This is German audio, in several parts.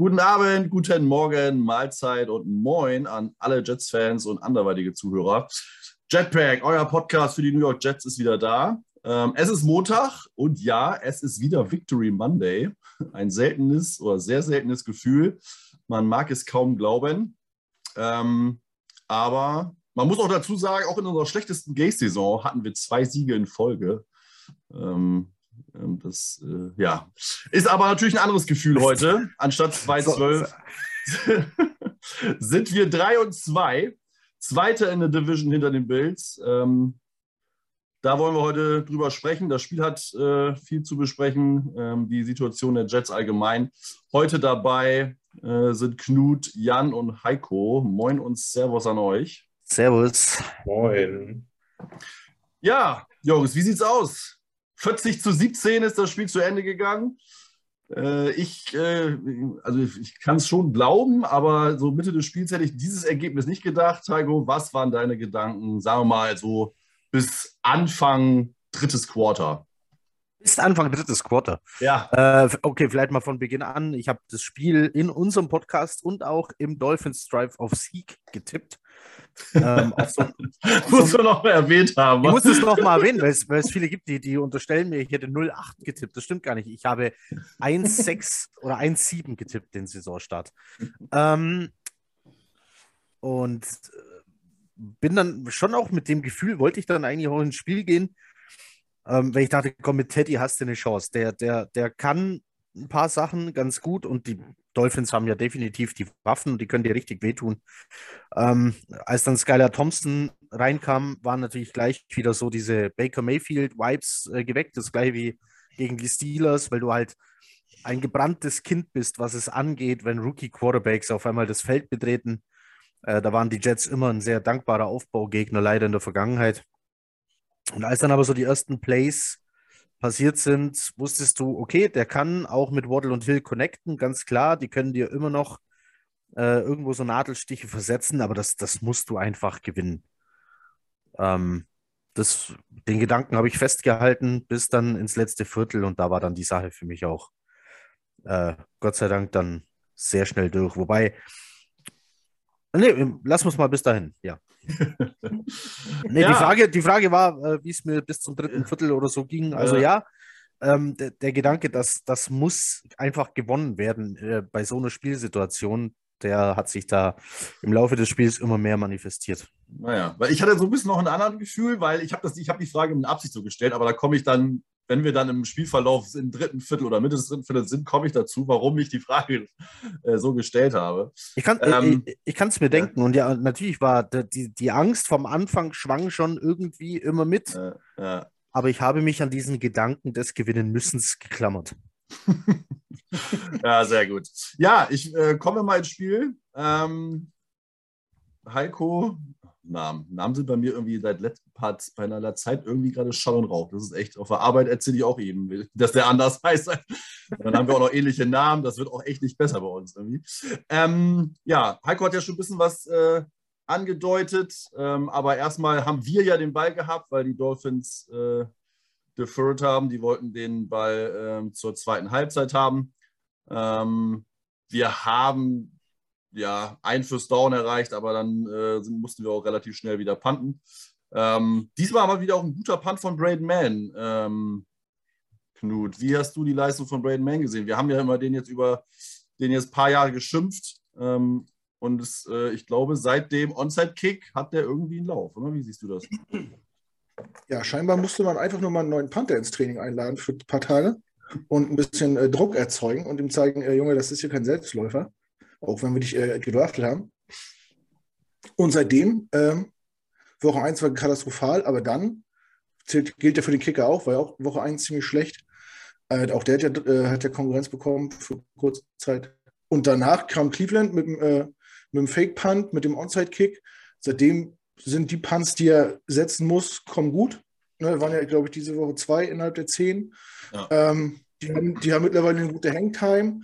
Guten Abend, guten Morgen, Mahlzeit und Moin an alle Jets-Fans und anderweitige Zuhörer. Jetpack, euer Podcast für die New York Jets ist wieder da. Ähm, es ist Montag und ja, es ist wieder Victory Monday. Ein seltenes oder sehr seltenes Gefühl. Man mag es kaum glauben. Ähm, aber man muss auch dazu sagen, auch in unserer schlechtesten Gay-Saison hatten wir zwei Siege in Folge. Ähm, das äh, ja. ist aber natürlich ein anderes Gefühl heute. Anstatt 2-12 sind wir 3 und 2. Zweite in der Division hinter den Bills. Ähm, da wollen wir heute drüber sprechen. Das Spiel hat äh, viel zu besprechen. Ähm, die Situation der Jets allgemein. Heute dabei äh, sind Knut, Jan und Heiko. Moin und Servus an euch. Servus. Moin. Ja, Jungs, wie sieht's aus? 40 zu 17 ist das Spiel zu Ende gegangen. Äh, ich, äh, also ich kann es schon glauben, aber so Mitte des Spiels hätte ich dieses Ergebnis nicht gedacht. Heiko, was waren deine Gedanken, sagen wir mal so bis Anfang drittes Quarter? Bis Anfang drittes Quarter. Ja. Äh, okay, vielleicht mal von Beginn an. Ich habe das Spiel in unserem Podcast und auch im Dolphins Drive auf Sieg getippt. Ähm, so, Musst so, du noch mal erwähnt haben. Ich muss es noch mal erwähnen, weil es, weil es viele gibt, die, die unterstellen mir, ich hätte 0,8 getippt. Das stimmt gar nicht. Ich habe 1,6 oder 1,7 getippt den Saisonstart. Ähm, und äh, bin dann schon auch mit dem Gefühl, wollte ich dann eigentlich auch ins Spiel gehen, ähm, weil ich dachte, komm, mit Teddy hast du eine Chance. Der, der, der kann ein paar Sachen ganz gut und die Dolphins haben ja definitiv die Waffen und die können dir richtig wehtun. Ähm, als dann Skylar Thompson reinkam, waren natürlich gleich wieder so diese Baker Mayfield-Vibes äh, geweckt. Das gleiche wie gegen die Steelers, weil du halt ein gebranntes Kind bist, was es angeht, wenn Rookie-Quarterbacks auf einmal das Feld betreten. Äh, da waren die Jets immer ein sehr dankbarer Aufbaugegner, leider in der Vergangenheit. Und als dann aber so die ersten Plays passiert sind, wusstest du, okay, der kann auch mit Waddle und Hill connecten, ganz klar, die können dir immer noch äh, irgendwo so Nadelstiche versetzen, aber das, das musst du einfach gewinnen. Ähm, das, den Gedanken habe ich festgehalten bis dann ins letzte Viertel und da war dann die Sache für mich auch äh, Gott sei Dank dann sehr schnell durch. Wobei, nee, lass uns mal bis dahin, ja. nee, ja. die, Frage, die Frage war, äh, wie es mir bis zum dritten Viertel oder so ging. Also ja, ja ähm, der, der, Gedanke, dass das muss einfach gewonnen werden äh, bei so einer Spielsituation, der hat sich da im Laufe des Spiels immer mehr manifestiert. Naja, weil ich hatte so ein bisschen noch ein anderes Gefühl, weil ich habe hab die Frage mit Absicht so gestellt, aber da komme ich dann wenn wir dann im Spielverlauf im dritten Viertel oder Mitte des dritten Viertels sind, komme ich dazu, warum ich die Frage äh, so gestellt habe. Ich kann es ähm, ich, ich mir denken. Ja. Und ja, natürlich war die, die Angst vom Anfang schwang schon irgendwie immer mit. Äh, ja. Aber ich habe mich an diesen Gedanken des Gewinnen müssens geklammert. ja, sehr gut. Ja, ich äh, komme mal ins Spiel. Ähm, Heiko, Namen. Namen sind bei mir irgendwie seit letzten Part bei einer Zeit irgendwie gerade Schall und Rauch. Das ist echt, auf der Arbeit erzähle ich auch eben, dass der anders heißt. dann haben wir auch noch ähnliche Namen. Das wird auch echt nicht besser bei uns irgendwie. Ähm, ja, Heiko hat ja schon ein bisschen was äh, angedeutet. Ähm, aber erstmal haben wir ja den Ball gehabt, weil die Dolphins äh, deferred haben. Die wollten den Ball äh, zur zweiten Halbzeit haben. Ähm, wir haben ja, ein First Down erreicht, aber dann äh, mussten wir auch relativ schnell wieder punten. Ähm, diesmal aber wieder auch ein guter Punt von Braden Mann. Ähm, Knut, wie hast du die Leistung von Braden Mann gesehen? Wir haben ja immer den jetzt über den jetzt ein paar Jahre geschimpft. Ähm, und es, äh, ich glaube, seit dem Onside-Kick hat der irgendwie einen Lauf, oder? Wie siehst du das? Ja, scheinbar musste man einfach nur mal einen neuen Panther ins Training einladen für ein paar Tage und ein bisschen äh, Druck erzeugen und ihm zeigen, äh, Junge, das ist hier kein Selbstläufer auch wenn wir dich äh, gedraftet haben. Und seitdem, ähm, Woche 1 war katastrophal, aber dann zählt, gilt ja für den Kicker auch, war ja auch Woche 1 ziemlich schlecht. Äh, auch der hat ja, äh, hat ja Konkurrenz bekommen für kurze Zeit. Und danach kam Cleveland mit, äh, mit dem Fake-Punt, mit dem Onside-Kick. Seitdem sind die Punts, die er setzen muss, kommen gut. Ne, waren ja, glaube ich, diese Woche zwei innerhalb der zehn. Ja. Ähm, die, haben, die haben mittlerweile eine gute Hangtime.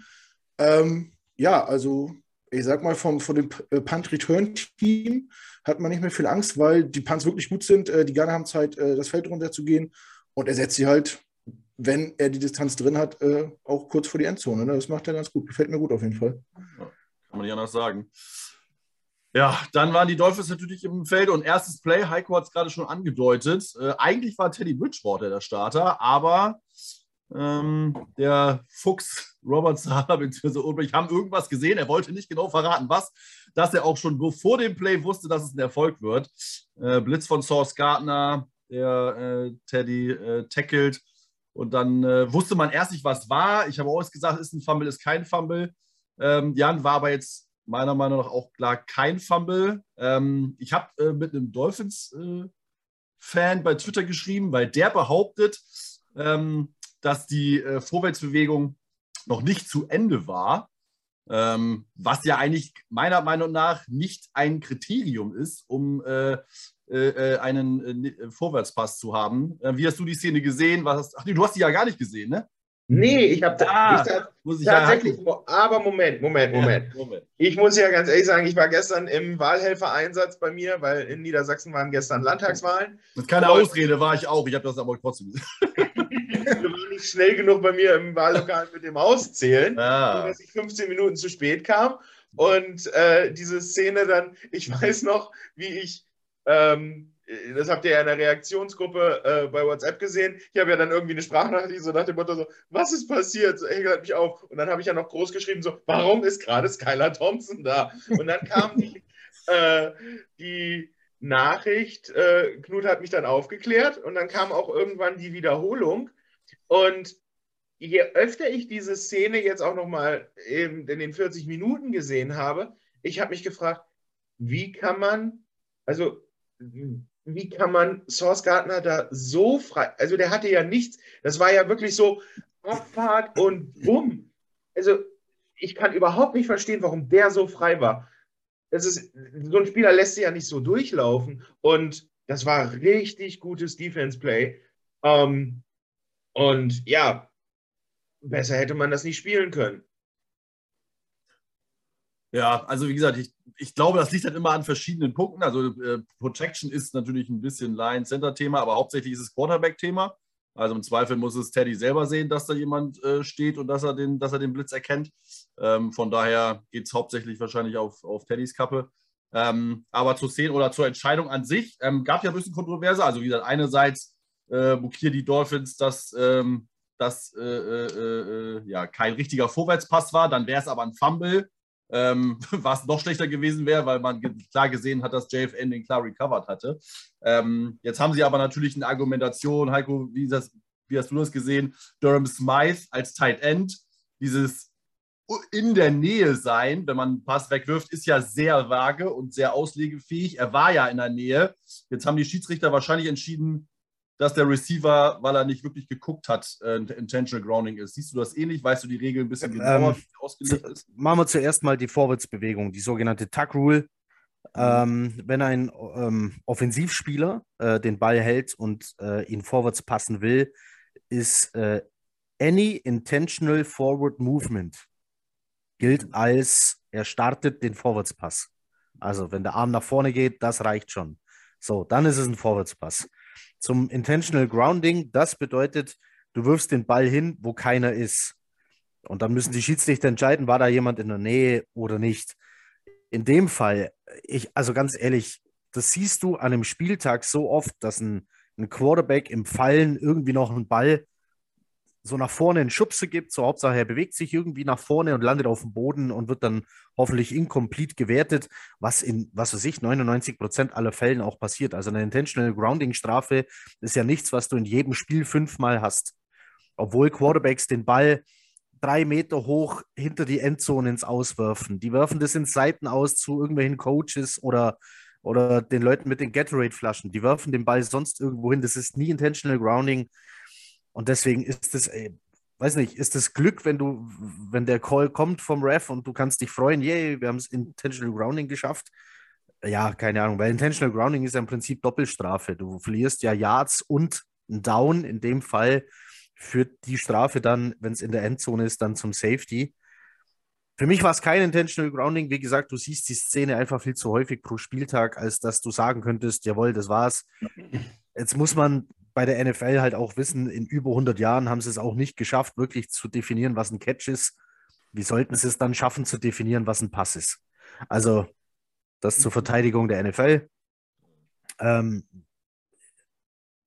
Ähm, ja, also ich sag mal, vom, von dem äh, Punt-Return-Team hat man nicht mehr viel Angst, weil die Punts wirklich gut sind. Äh, die Ghana haben Zeit, äh, das Feld runterzugehen und er setzt sie halt wenn er die Distanz drin hat, auch kurz vor die Endzone. Ne? Das macht er ganz gut. Gefällt mir gut auf jeden Fall. Ja, kann man nicht anders sagen. Ja, dann waren die Dolphins natürlich im Feld und erstes Play, Heiko hat es gerade schon angedeutet. Eigentlich war Teddy Bridgewater der Starter, aber ähm, der Fuchs Robert Sala bzw. Ulbrich haben irgendwas gesehen. Er wollte nicht genau verraten, was, dass er auch schon vor dem Play wusste, dass es ein Erfolg wird. Äh, Blitz von Source Gardner, der äh, Teddy äh, tackelt. Und dann äh, wusste man erst nicht, was war. Ich habe auch gesagt, ist ein Fumble, ist kein Fumble. Ähm, Jan war aber jetzt meiner Meinung nach auch klar kein Fumble. Ähm, ich habe äh, mit einem Dolphins-Fan äh, bei Twitter geschrieben, weil der behauptet, ähm, dass die äh, Vorwärtsbewegung noch nicht zu Ende war. Ähm, was ja eigentlich meiner Meinung nach nicht ein Kriterium ist, um äh, äh, äh einen äh, Vorwärtspass zu haben. Äh, wie hast du die Szene gesehen? Was ach nee, du hast die ja gar nicht gesehen, ne? Nee, ich habe ah, tatsächlich, ja aber Moment, Moment, Moment. Ja, Moment. Ich muss ja ganz ehrlich sagen, ich war gestern im Wahlhelfereinsatz bei mir, weil in Niedersachsen waren gestern Landtagswahlen. Das ist keine Ausrede, war ich auch. Ich habe das aber trotzdem gesehen. nicht schnell genug bei mir im Wahllokal mit dem Auszählen, ah. dass ich 15 Minuten zu spät kam. Und äh, diese Szene dann, ich weiß noch, wie ich ähm, das habt ihr ja in der Reaktionsgruppe äh, bei WhatsApp gesehen. Ich habe ja dann irgendwie eine Sprachnachricht so nach dem Motto so, was ist passiert? So, Engel hat mich auf. Und dann habe ich ja noch groß geschrieben so, warum ist gerade Skylar Thompson da? Und dann kam die, äh, die Nachricht, äh, Knut hat mich dann aufgeklärt und dann kam auch irgendwann die Wiederholung. Und je öfter ich diese Szene jetzt auch nochmal in den 40 Minuten gesehen habe, ich habe mich gefragt, wie kann man, also wie kann man Source Gardner da so frei, also der hatte ja nichts, das war ja wirklich so Abfahrt und bumm. Also ich kann überhaupt nicht verstehen, warum der so frei war. Das ist, so ein Spieler lässt sich ja nicht so durchlaufen und das war richtig gutes Defense-Play. Ähm, und ja, besser hätte man das nicht spielen können. Ja, also wie gesagt, ich, ich glaube, das liegt halt immer an verschiedenen Punkten. Also äh, Protection ist natürlich ein bisschen Line-Center-Thema, aber hauptsächlich ist es Quarterback-Thema. Also im Zweifel muss es Teddy selber sehen, dass da jemand äh, steht und dass er den, dass er den Blitz erkennt. Ähm, von daher geht es hauptsächlich wahrscheinlich auf, auf Teddys Kappe. Ähm, aber zur Szene oder zur Entscheidung an sich ähm, gab ja ein bisschen Kontroverse. Also wie gesagt, einerseits äh, hier die Dolphins, dass ähm, das äh, äh, äh, ja kein richtiger Vorwärtspass war. Dann wäre es aber ein Fumble ähm, was noch schlechter gewesen wäre, weil man klar gesehen hat, dass JFN den klar recovered hatte. Ähm, jetzt haben sie aber natürlich eine Argumentation, Heiko, wie, das, wie hast du das gesehen? Durham Smythe als Tight End, dieses in der Nähe sein, wenn man einen Pass wegwirft, ist ja sehr vage und sehr auslegefähig. Er war ja in der Nähe. Jetzt haben die Schiedsrichter wahrscheinlich entschieden, dass der Receiver, weil er nicht wirklich geguckt hat, äh, intentional grounding ist. Siehst du das ähnlich? Weißt du die Regel ein bisschen genauer, ähm, wie ausgelegt ist? Machen wir zuerst mal die Vorwärtsbewegung, die sogenannte Tuck Rule. Mhm. Ähm, wenn ein ähm, Offensivspieler äh, den Ball hält und äh, ihn vorwärts passen will, ist äh, any intentional forward movement gilt als er startet den Vorwärtspass. Also wenn der Arm nach vorne geht, das reicht schon. So, dann ist es ein Vorwärtspass zum Intentional Grounding. Das bedeutet, du wirfst den Ball hin, wo keiner ist. Und dann müssen die Schiedsrichter entscheiden, war da jemand in der Nähe oder nicht. In dem Fall, ich, also ganz ehrlich, das siehst du an einem Spieltag so oft, dass ein, ein Quarterback im Fallen irgendwie noch einen Ball so nach vorne einen Schubse gibt, so Hauptsache er bewegt sich irgendwie nach vorne und landet auf dem Boden und wird dann hoffentlich incomplete gewertet, was in, was weiß ich, 99 Prozent aller Fällen auch passiert. Also eine Intentional Grounding Strafe ist ja nichts, was du in jedem Spiel fünfmal hast. Obwohl Quarterbacks den Ball drei Meter hoch hinter die Endzone ins Auswerfen. Die werfen das in Seiten aus zu irgendwelchen Coaches oder, oder den Leuten mit den Gatorade-Flaschen. Die werfen den Ball sonst irgendwo hin. Das ist nie Intentional Grounding. Und deswegen ist es, weiß nicht, ist es Glück, wenn du, wenn der Call kommt vom Ref und du kannst dich freuen, yay, wir haben es Intentional Grounding geschafft. Ja, keine Ahnung, weil Intentional Grounding ist ja im Prinzip Doppelstrafe. Du verlierst ja Yards und ein Down. In dem Fall führt die Strafe dann, wenn es in der Endzone ist, dann zum Safety. Für mich war es kein Intentional Grounding. Wie gesagt, du siehst die Szene einfach viel zu häufig pro Spieltag, als dass du sagen könntest, jawohl, das war's. Jetzt muss man bei der NFL halt auch wissen, in über 100 Jahren haben sie es auch nicht geschafft, wirklich zu definieren, was ein Catch ist. Wie sollten sie es dann schaffen, zu definieren, was ein Pass ist? Also, das zur Verteidigung der NFL. Ähm,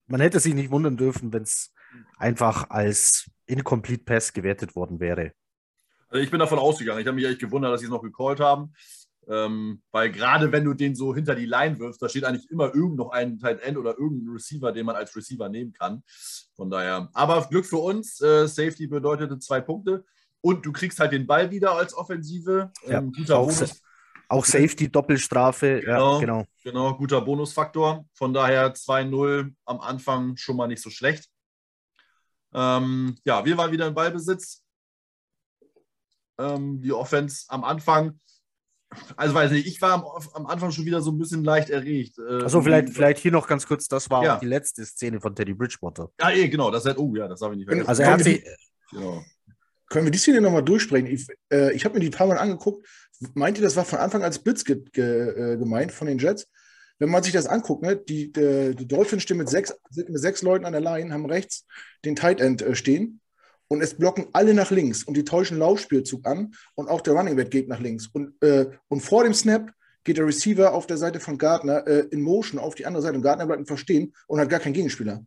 man hätte sich nicht wundern dürfen, wenn es einfach als Incomplete Pass gewertet worden wäre. Also ich bin davon ausgegangen. Ich habe mich echt gewundert, dass sie es noch gecallt haben. Ähm, weil gerade wenn du den so hinter die Line wirfst, da steht eigentlich immer irgend noch ein Tight End oder irgendein Receiver, den man als Receiver nehmen kann. Von daher, aber Glück für uns. Äh, Safety bedeutete zwei Punkte. Und du kriegst halt den Ball wieder als Offensive. Ja, ähm, guter auch, Bonus. Auch Safety, Doppelstrafe. Genau, ja, genau. Genau, guter Bonusfaktor. Von daher 2-0 am Anfang schon mal nicht so schlecht. Ähm, ja, wir waren wieder im Ballbesitz. Ähm, die Offense am Anfang also weiß nicht, ich war am, am, Anfang schon wieder so ein bisschen leicht erregt. Äh, Achso, vielleicht, vielleicht hier noch ganz kurz, das war ja. die letzte Szene von Teddy Bridgewater. Ja, eh, genau, das hat, oh ja, das habe ich nicht vergessen. Also er hat sich, genau. Können wir die Szene nochmal durchsprechen? Ich, äh, ich habe mir die ein paar Mal angeguckt. Meint ihr, das war von Anfang als Blitz ge ge äh, gemeint von den Jets? Wenn man sich das anguckt, ne, die, die, die Dolphins stehen mit sechs, sind mit sechs Leuten an der Line, haben rechts den Tight End äh, stehen und es blocken alle nach links und die täuschen Laufspielzug an und auch der Running Back geht nach links. Und, äh, und vor dem Snap geht der Receiver auf der Seite von Gardner äh, in Motion auf die andere Seite und Gardner bleibt verstehen und hat gar keinen Gegenspieler.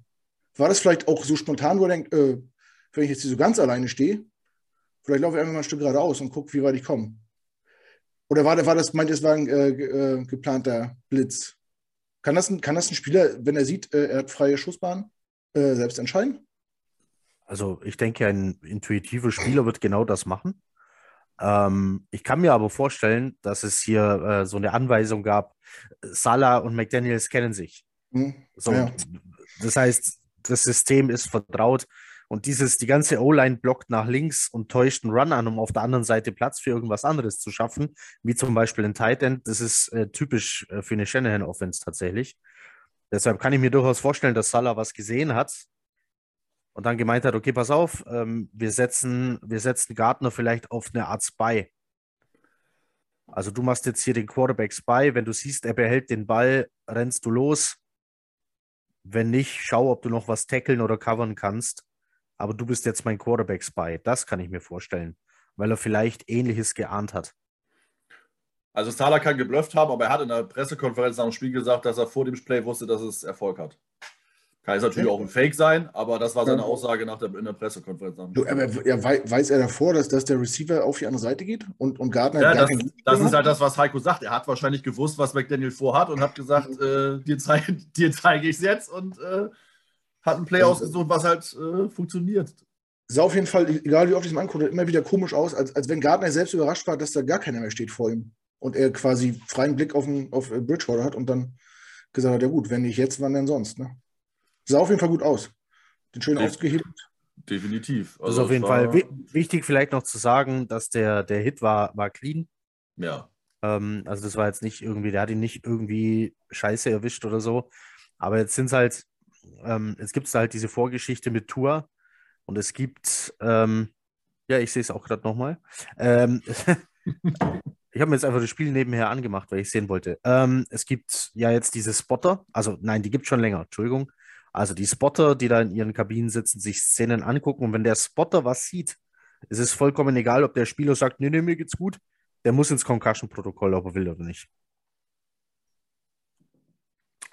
War das vielleicht auch so spontan, wo er denkt, äh, wenn ich jetzt hier so ganz alleine stehe, vielleicht laufe ich einfach mal ein Stück geradeaus und gucke, wie weit ich komme. Oder war, war das, meint es war ein äh, äh, geplanter Blitz? Kann das, ein, kann das ein Spieler, wenn er sieht, äh, er hat freie Schussbahn, selbst entscheiden? Also ich denke, ein intuitiver Spieler wird genau das machen. Ähm, ich kann mir aber vorstellen, dass es hier äh, so eine Anweisung gab, Salah und McDaniels kennen sich. Mhm. So, ja. Das heißt, das System ist vertraut und dieses, die ganze O-Line blockt nach links und täuscht einen Run an, um auf der anderen Seite Platz für irgendwas anderes zu schaffen, wie zum Beispiel ein Tight End. Das ist äh, typisch äh, für eine Shanahan-Offense tatsächlich. Deshalb kann ich mir durchaus vorstellen, dass Salah was gesehen hat und dann gemeint hat, okay, pass auf, ähm, wir, setzen, wir setzen Gardner vielleicht auf eine Art Spy. Also du machst jetzt hier den Quarterback Spy, wenn du siehst, er behält den Ball, rennst du los. Wenn nicht, schau, ob du noch was tackeln oder covern kannst. Aber du bist jetzt mein Quarterback Spy. Das kann ich mir vorstellen, weil er vielleicht Ähnliches geahnt hat. Also Salah kann geblufft haben, aber er hat in der Pressekonferenz nach dem Spiel gesagt, dass er vor dem Play wusste, dass es Erfolg hat. Kann es natürlich auch ein Fake sein, aber das war seine Aussage nach der, in der Pressekonferenz. Du, aber, ja, weiß er davor, dass, dass der Receiver auf die andere Seite geht und, und Gardner. Ja, das, das ist halt das, was Heiko sagt. Er hat wahrscheinlich gewusst, was McDaniel vorhat und hat gesagt, äh, dir, zeig, zeige ich es jetzt und äh, hat ein Play ja, ausgesucht, was halt äh, funktioniert. Sah auf jeden Fall, egal wie oft ich es angucke, immer wieder komisch aus, als, als wenn Gardner selbst überrascht war, dass da gar keiner mehr steht vor ihm und er quasi freien Blick auf, den, auf Bridgewater hat und dann gesagt hat, ja gut, wenn nicht jetzt, wann denn sonst? Ne? Sah auf jeden Fall gut aus. Den schön De ausgehebelt. Definitiv. Also das ist auf jeden Fall wichtig, vielleicht noch zu sagen, dass der, der Hit war, war clean. Ja. Ähm, also das war jetzt nicht irgendwie, der hat ihn nicht irgendwie scheiße erwischt oder so. Aber jetzt sind es halt, ähm, jetzt gibt es halt diese Vorgeschichte mit Tour und es gibt, ähm, ja, ich sehe es auch gerade nochmal. Ähm, ich habe mir jetzt einfach das Spiel nebenher angemacht, weil ich sehen wollte. Ähm, es gibt ja jetzt diese Spotter, also nein, die gibt es schon länger, Entschuldigung. Also die Spotter, die da in ihren Kabinen sitzen, sich Szenen angucken und wenn der Spotter was sieht, ist es vollkommen egal, ob der Spieler sagt, nee, nee, mir geht's gut, der muss ins Concussion-Protokoll, ob er will oder nicht.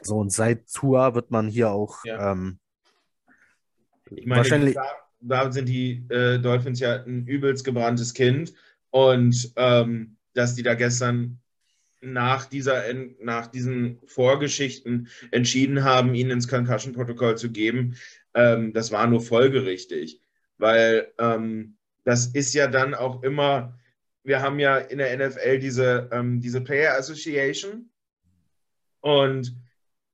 So, und seit Tour wird man hier auch ja. ähm, ich meine, wahrscheinlich. Da, da sind die äh, Dolphins ja ein übelst gebranntes Kind und ähm, dass die da gestern nach, dieser, nach diesen Vorgeschichten entschieden haben, ihn ins Concussion-Protokoll zu geben, ähm, das war nur folgerichtig. Weil ähm, das ist ja dann auch immer, wir haben ja in der NFL diese, ähm, diese Player Association und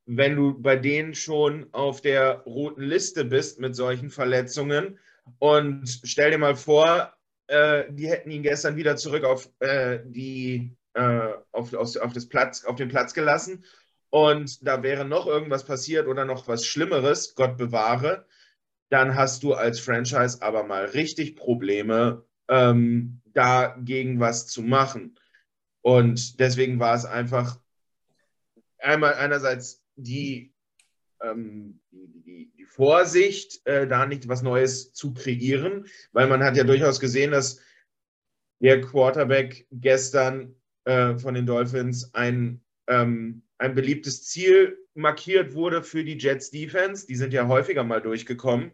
wenn du bei denen schon auf der roten Liste bist mit solchen Verletzungen und stell dir mal vor, äh, die hätten ihn gestern wieder zurück auf äh, die äh, auf, auf, auf, das Platz, auf den Platz gelassen und da wäre noch irgendwas passiert oder noch was Schlimmeres, Gott bewahre, dann hast du als Franchise aber mal richtig Probleme, ähm, dagegen was zu machen. Und deswegen war es einfach einmal einerseits die, ähm, die, die, Vorsicht, äh, da nicht was Neues zu kreieren, weil man hat ja durchaus gesehen, dass der Quarterback gestern äh, von den Dolphins ein, ähm, ein beliebtes Ziel markiert wurde für die Jets Defense. Die sind ja häufiger mal durchgekommen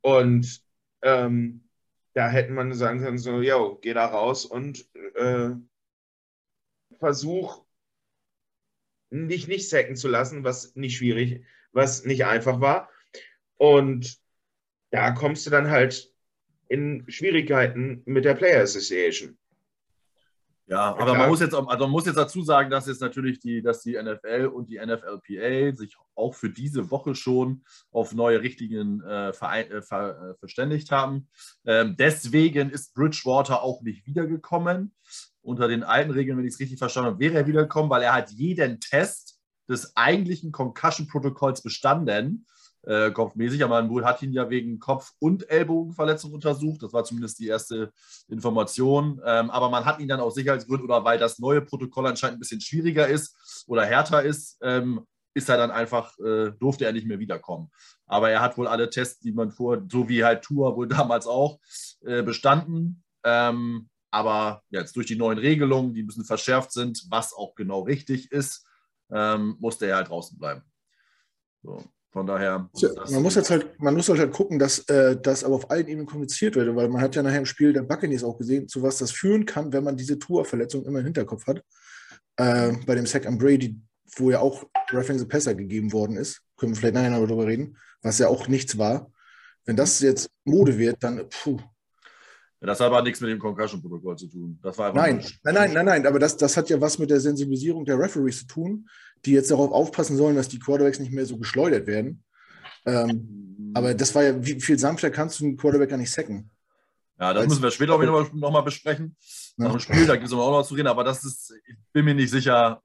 und ähm, da hätte man sagen können, so, yo, geh da raus und äh, versuch dich nicht sacken zu lassen, was nicht schwierig, was nicht einfach war. Und da kommst du dann halt in Schwierigkeiten mit der Player Association. Ja, aber man muss, jetzt, also man muss jetzt dazu sagen, dass jetzt natürlich die, dass die NFL und die NFLPA sich auch für diese Woche schon auf neue Richtlinien äh, verein, äh, ver, äh, verständigt haben. Ähm, deswegen ist Bridgewater auch nicht wiedergekommen. Unter den alten Regeln, wenn ich es richtig verstanden habe, wäre er wiedergekommen, weil er hat jeden Test des eigentlichen Concussion-Protokolls bestanden äh, kopfmäßig, aber man wohl hat ihn ja wegen Kopf- und Ellbogenverletzung untersucht. Das war zumindest die erste Information. Ähm, aber man hat ihn dann aus Sicherheitsgründen oder weil das neue Protokoll anscheinend ein bisschen schwieriger ist oder härter ist, ähm, ist er dann einfach, äh, durfte er nicht mehr wiederkommen. Aber er hat wohl alle Tests, die man vor, so wie halt Tour wohl damals auch, äh, bestanden. Ähm, aber jetzt durch die neuen Regelungen, die ein bisschen verschärft sind, was auch genau richtig ist, ähm, musste er halt draußen bleiben. So. Von daher. Man muss jetzt halt, man muss halt gucken, dass äh, das aber auf allen Ebenen kommuniziert wird, weil man hat ja nachher im Spiel der Buccaneers auch gesehen, zu was das führen kann, wenn man diese Tour-Verletzung immer im Hinterkopf hat. Äh, bei dem Sack am Brady, wo ja auch Reference the Passer gegeben worden ist, können wir vielleicht nachher noch darüber reden, was ja auch nichts war. Wenn das jetzt Mode wird, dann puh. Das hat aber nichts mit dem Concussion-Protokoll zu tun. Nein, nein, nein, nein, nein, aber das, das hat ja was mit der Sensibilisierung der Referees zu tun, die jetzt darauf aufpassen sollen, dass die Quarterbacks nicht mehr so geschleudert werden. Ähm, aber das war ja, wie viel sanfter kannst du einen Quarterback gar nicht sacken? Ja, das Als, müssen wir später auch nochmal besprechen. Nach dem Spiel, da gibt es auch noch zu reden, aber das ist, ich bin mir nicht sicher,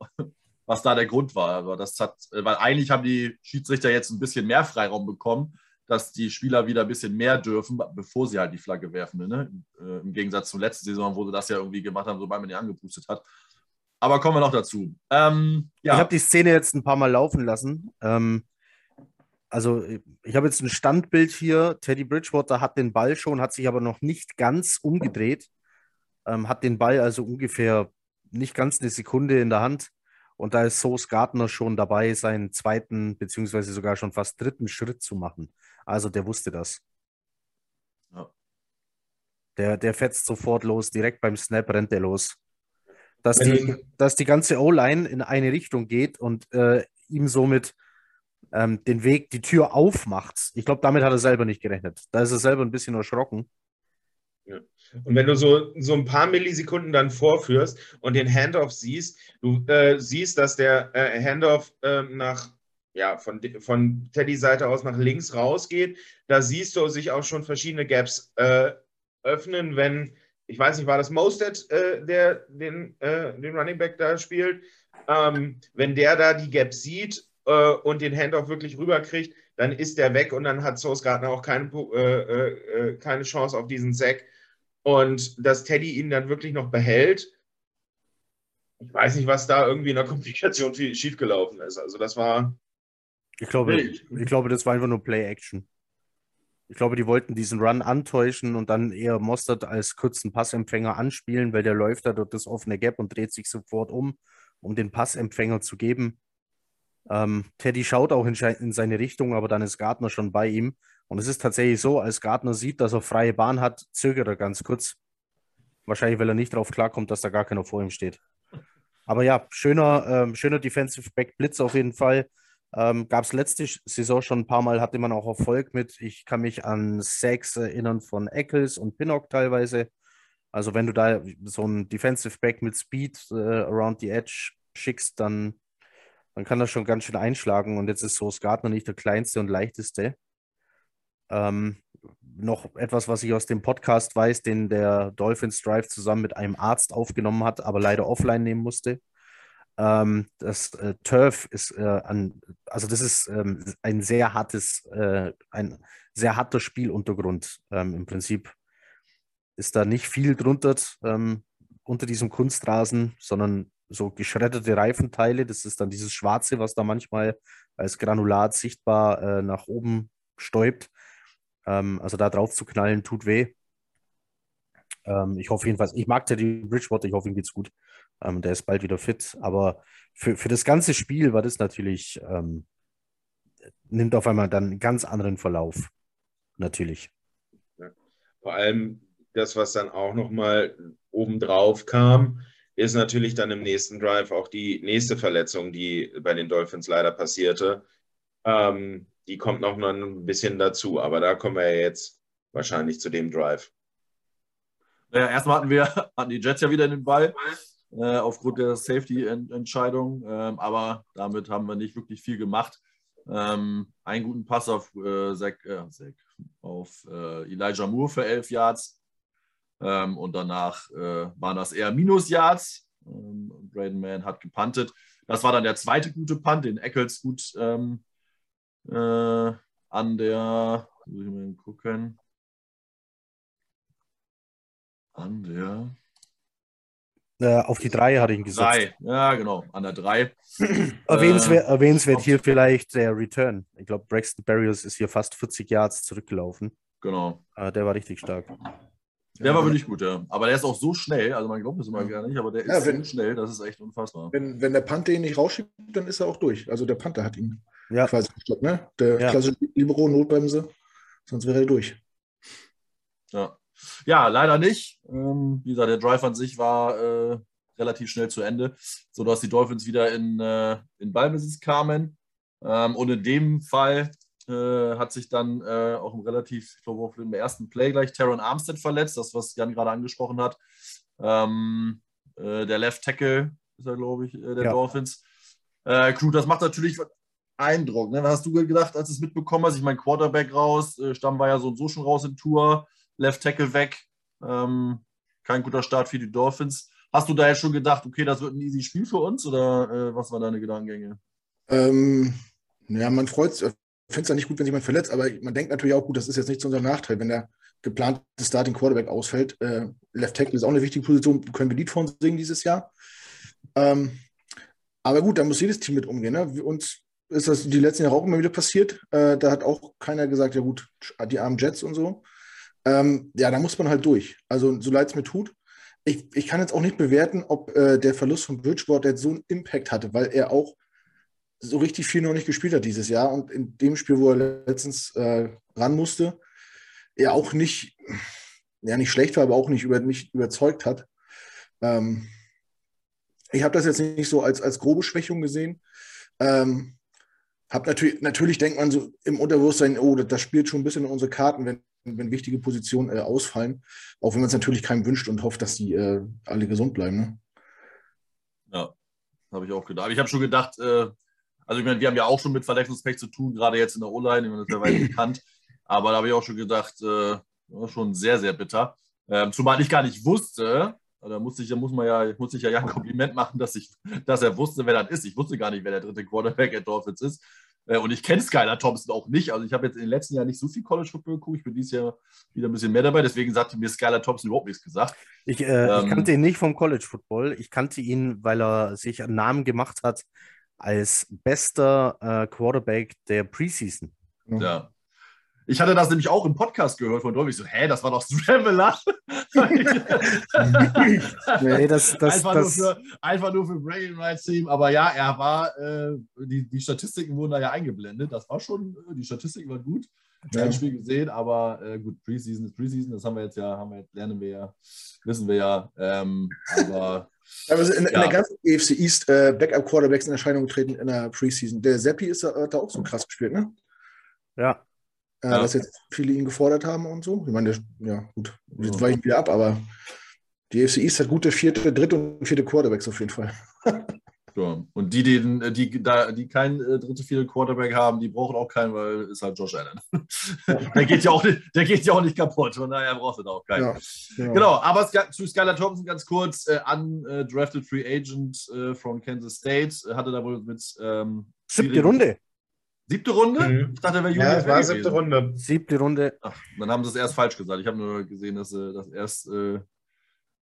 was da der Grund war. Aber das hat, weil eigentlich haben die Schiedsrichter jetzt ein bisschen mehr Freiraum bekommen, dass die Spieler wieder ein bisschen mehr dürfen, bevor sie halt die Flagge werfen. Ne? Äh, Im Gegensatz zur letzten Saison, wo sie das ja irgendwie gemacht haben, sobald man die angepustet hat. Aber kommen wir noch dazu. Ähm, ja. Ich habe die Szene jetzt ein paar Mal laufen lassen. Ähm, also ich habe jetzt ein Standbild hier. Teddy Bridgewater hat den Ball schon, hat sich aber noch nicht ganz umgedreht. Ähm, hat den Ball also ungefähr nicht ganz eine Sekunde in der Hand. Und da ist Sauce Gardner schon dabei, seinen zweiten, beziehungsweise sogar schon fast dritten Schritt zu machen. Also der wusste das. Ja. Der, der fetzt sofort los, direkt beim Snap rennt er los dass die, dass die ganze O-Line in eine Richtung geht und äh, ihm somit ähm, den Weg, die Tür aufmacht. Ich glaube, damit hat er selber nicht gerechnet. Da ist er selber ein bisschen erschrocken. Und wenn du so, so ein paar Millisekunden dann vorführst und den Handoff siehst, du äh, siehst, dass der äh, Handoff äh, nach, ja, von, von Teddys Seite aus nach links rausgeht, da siehst du sich auch schon verschiedene Gaps äh, öffnen, wenn ich weiß nicht, war das Mostert, äh, der den, äh, den Running Back da spielt? Ähm, wenn der da die Gap sieht und den Handoff wirklich rüberkriegt, dann ist der weg und dann hat Source Gardner auch keine, keine Chance auf diesen Sack. Und dass Teddy ihn dann wirklich noch behält, ich weiß nicht, was da irgendwie in der Komplikation schiefgelaufen ist. Also das war. Ich glaube, ich glaube, das war einfach nur Play-Action. Ich glaube, die wollten diesen Run antäuschen und dann eher Mostert als kurzen Passempfänger anspielen, weil der läuft da durch das offene Gap und dreht sich sofort um, um den Passempfänger zu geben. Ähm, Teddy schaut auch in, in, seine Richtung, aber dann ist Gardner schon bei ihm. Und es ist tatsächlich so, als Gardner sieht, dass er freie Bahn hat, zögert er ganz kurz. Wahrscheinlich, weil er nicht darauf klarkommt, dass da gar keiner vor ihm steht. Aber ja, schöner, ähm, schöner Defensive Back Blitz auf jeden Fall. Ähm, Gab es letzte Saison schon ein paar Mal, hatte man auch Erfolg mit. Ich kann mich an Sacks erinnern von Eccles und Pinnock teilweise. Also wenn du da so einen Defensive Back mit Speed äh, around the edge schickst, dann, dann kann das schon ganz schön einschlagen. Und jetzt ist so Gardner nicht der kleinste und leichteste. Ähm, noch etwas, was ich aus dem Podcast weiß, den der Dolphins Drive zusammen mit einem Arzt aufgenommen hat, aber leider offline nehmen musste. Ähm, das äh, Turf ist äh, an, also das ist ähm, ein sehr hartes, äh, ein sehr harter Spieluntergrund. Ähm, Im Prinzip ist da nicht viel drunter ähm, unter diesem Kunstrasen, sondern so geschredderte Reifenteile. Das ist dann dieses Schwarze, was da manchmal als Granulat sichtbar äh, nach oben stäubt. Ähm, also da drauf zu knallen, tut weh. Ähm, ich hoffe jedenfalls, ich mag Teddy Bridgewater, ich hoffe, ihm geht's gut. Ähm, der ist bald wieder fit. Aber für, für das ganze Spiel war das natürlich, ähm, nimmt auf einmal dann einen ganz anderen Verlauf. Natürlich. Vor allem das, was dann auch nochmal obendrauf kam, ist natürlich dann im nächsten Drive auch die nächste Verletzung, die bei den Dolphins leider passierte. Ähm, die kommt noch ein bisschen dazu, aber da kommen wir jetzt wahrscheinlich zu dem Drive. Naja, erstmal hatten wir hatten die Jets ja wieder in den Ball äh, aufgrund der Safety-Entscheidung, ähm, aber damit haben wir nicht wirklich viel gemacht. Ähm, einen guten Pass auf, äh, Zach, äh, Zach, auf äh, Elijah Moore für 11 Yards ähm, und danach äh, waren das eher Minus-Yards. Ähm, Braden Mann hat gepuntet. Das war dann der zweite gute Punt, den Eccles gut ähm, äh, an der, muss ich mal gucken, an der. Äh, auf die drei hatte ich ihn gesetzt. Drei, ja, genau, an der drei. Erwähnenswert, äh, erwähnenswert hier vielleicht der Return. Ich glaube, Braxton Barriers ist hier fast 40 Yards zurückgelaufen. Genau. Äh, der war richtig stark. Der war wirklich gut, ja. Aber der ist auch so schnell, also man glaubt es immer gar nicht, aber der ist ja, wenn, so schnell, das ist echt unfassbar. Wenn, wenn der Panther ihn nicht rausschiebt, dann ist er auch durch. Also der Panther hat ihn ja. quasi gestoppt, ne? Der ja. klassische Libero, Notbremse, sonst wäre er durch. Ja. Ja, leider nicht. Ähm, wie gesagt, der Drive an sich war äh, relativ schnell zu Ende, sodass die Dolphins wieder in, äh, in Ballbesitz kamen. Ähm, und in dem Fall äh, hat sich dann äh, auch im relativ, ich glaube, im ersten Play gleich Taron Armstead verletzt, das, was Jan gerade angesprochen hat. Ähm, äh, der Left Tackle ist er, glaube ich, äh, der ja. Dolphins. Äh, Crew, das macht natürlich Eindruck. Ne? Was hast du gedacht, als du es mitbekommen hast? Ich meine, Quarterback raus, Stamm war ja so und so schon raus in Tour. Left Tackle weg. Ähm, kein guter Start für die Dolphins. Hast du da jetzt schon gedacht, okay, das wird ein easy Spiel für uns oder äh, was waren deine Gedankengänge? Ähm, ja, man freut sich, finde es ja nicht gut, wenn sich jemand verletzt, aber man denkt natürlich auch, gut, das ist jetzt nicht zu unserem Nachteil, wenn der geplante Starting Quarterback ausfällt. Äh, Left Tackle ist auch eine wichtige Position, können wir Lied von singen dieses Jahr. Ähm, aber gut, da muss jedes Team mit umgehen. Ne? Uns ist das die letzten Jahre auch immer wieder passiert. Äh, da hat auch keiner gesagt, ja gut, die armen Jets und so. Ähm, ja, da muss man halt durch. Also, so leid es mir tut. Ich, ich kann jetzt auch nicht bewerten, ob äh, der Verlust von Bridgewater jetzt so einen Impact hatte, weil er auch so richtig viel noch nicht gespielt hat dieses Jahr. Und in dem Spiel, wo er letztens äh, ran musste, er auch nicht, ja, nicht schlecht war, aber auch nicht, über, nicht überzeugt hat. Ähm, ich habe das jetzt nicht so als, als grobe Schwächung gesehen. Ähm, hab natürlich, natürlich denkt man so im Unterbewusstsein, oh, das, spielt schon ein bisschen in unsere Karten, wenn wenn wichtige Positionen äh, ausfallen. Auch wenn man es natürlich keinem wünscht und hofft, dass die äh, alle gesund bleiben. Ne? Ja, habe ich auch gedacht. Ich habe schon gedacht, äh, also ich meine, wir haben ja auch schon mit Verletzungspech zu tun, gerade jetzt in der O-Line, ich meine, das ist ja weit bekannt. Aber da habe ich auch schon gedacht, äh, schon sehr, sehr bitter. Ähm, zumal ich gar nicht wusste, da musste ich, da muss man ja, muss ich ja, ja ein Kompliment machen, dass, ich, dass er wusste, wer das ist. Ich wusste gar nicht, wer der dritte Quarterback der Dolphins ist. Äh, und ich kenne Skylar Thompson auch nicht. Also ich habe jetzt in den letzten Jahren nicht so viel College Football geguckt. Ich bin dieses Jahr wieder ein bisschen mehr dabei. Deswegen sagte mir Skylar Thompson überhaupt nichts gesagt. Ich, äh, ähm, ich kannte ihn nicht vom College Football. Ich kannte ihn, weil er sich einen Namen gemacht hat als bester äh, Quarterback der Preseason. Ja. Ich hatte das nämlich auch im Podcast gehört von Dolby. Ich so, hä, das war doch Straveler. nee, das, das, einfach, das, nur für, einfach nur für Brain Rights Team. Aber ja, er war, äh, die, die Statistiken wurden da ja eingeblendet. Das war schon, die Statistiken waren gut. Ja. Kein Spiel gesehen, aber äh, gut, Preseason ist Preseason, das haben wir jetzt ja, haben wir, lernen wir ja, wissen wir ja. Ähm, aber also in, ja. in, der ganzen EFC East äh, Backup-Quarterbacks in Erscheinung getreten in der Preseason. Der Seppi ist da, da auch so krass gespielt, ne? Ja, äh, ja. dass jetzt viele ihn gefordert haben und so. Ich meine, ja, gut, jetzt weiche ich wieder ab, aber die FC East hat gute vierte, dritte und vierte Quarterbacks auf jeden Fall. ja. Und die, die, die, die, die keinen äh, dritte, vierte Quarterback haben, die brauchen auch keinen, weil es halt Josh Allen. Der, geht ja auch nicht, der geht ja auch nicht kaputt, von daher braucht er da auch keinen. Ja, genau. genau. aber zu Skylar Thompson ganz kurz, äh, undrafted Free Agent äh, from Kansas State, hatte da wohl mit ähm, Siebte Runde. Siebte Runde? Mhm. Ich dachte, er wäre Julian. Ja, es war siebte Runde. Siebte Runde. Ach, dann haben sie es erst falsch gesagt. Ich habe nur gesehen, dass sie das erst äh,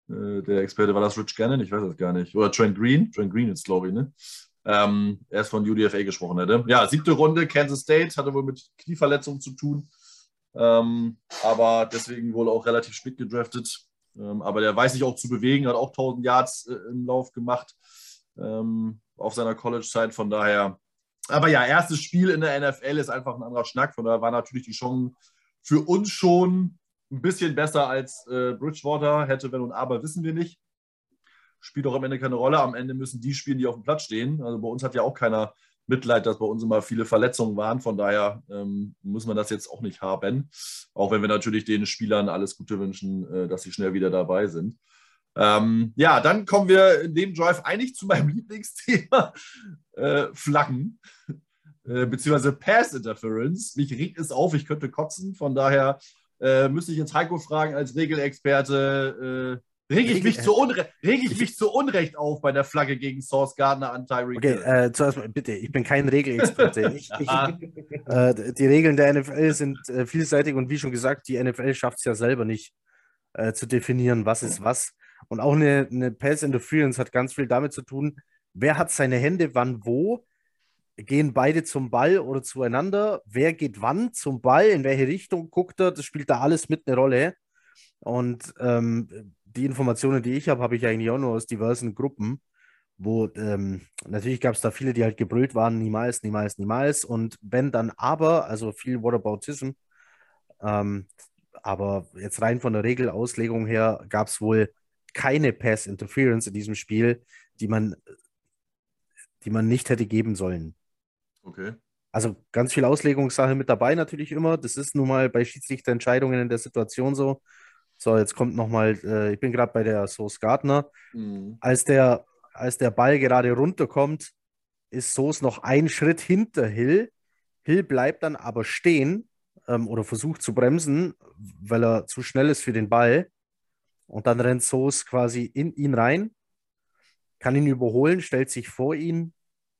Äh, der Experte war das Rich Gannon, ich weiß das gar nicht. Oder Trent Green. Trent Green ist, glaube ich, ne? Ähm, er ist von UDFA gesprochen hätte. Ja, siebte Runde, Kansas State, hatte wohl mit Knieverletzungen zu tun. Ähm, aber deswegen wohl auch relativ spät gedraftet. Ähm, aber der weiß sich auch zu bewegen, hat auch 1000 Yards äh, im Lauf gemacht ähm, auf seiner College-Zeit. Von daher, aber ja, erstes Spiel in der NFL ist einfach ein anderer Schnack. Von daher war natürlich die Chance für uns schon ein bisschen besser als äh, Bridgewater. Hätte, wenn und aber, wissen wir nicht. Spielt auch am Ende keine Rolle. Am Ende müssen die spielen, die auf dem Platz stehen. Also bei uns hat ja auch keiner Mitleid, dass bei uns immer viele Verletzungen waren. Von daher ähm, muss man das jetzt auch nicht haben. Auch wenn wir natürlich den Spielern alles Gute wünschen, äh, dass sie schnell wieder dabei sind. Ähm, ja, dann kommen wir in dem Drive eigentlich zu meinem Lieblingsthema: äh, Flaggen, äh, beziehungsweise Pass Interference. Mich regt es auf, ich könnte kotzen. Von daher äh, müsste ich jetzt Heiko fragen als Regelexperte. Äh, Rege ich, mich zu Unre reg ich mich zu Unrecht auf bei der Flagge gegen Source Gardner an Tyreek Okay, äh, zuerst mal bitte, ich bin kein Regelexperte. ich, ich, äh, die Regeln der NFL sind äh, vielseitig und wie schon gesagt, die NFL schafft es ja selber nicht äh, zu definieren, was ist was. Und auch eine, eine Pass Interference hat ganz viel damit zu tun, wer hat seine Hände wann wo, gehen beide zum Ball oder zueinander, wer geht wann zum Ball, in welche Richtung guckt er, das spielt da alles mit eine Rolle. Und ähm, die Informationen, die ich habe, habe ich eigentlich auch nur aus diversen Gruppen, wo ähm, natürlich gab es da viele, die halt gebrüllt waren, niemals, niemals, niemals. Und wenn dann aber, also viel Whataboutism, ähm, aber jetzt rein von der Regelauslegung her gab es wohl keine Pass Interference in diesem Spiel, die man, die man nicht hätte geben sollen. Okay. Also ganz viel Auslegungssache mit dabei natürlich immer. Das ist nun mal bei Schiedsrichterentscheidungen in der Situation so. So, jetzt kommt nochmal, äh, ich bin gerade bei der Soos Gardner. Mhm. Als, der, als der Ball gerade runterkommt, ist Soos noch einen Schritt hinter Hill. Hill bleibt dann aber stehen ähm, oder versucht zu bremsen, weil er zu schnell ist für den Ball. Und dann rennt Soos quasi in ihn rein, kann ihn überholen, stellt sich vor ihn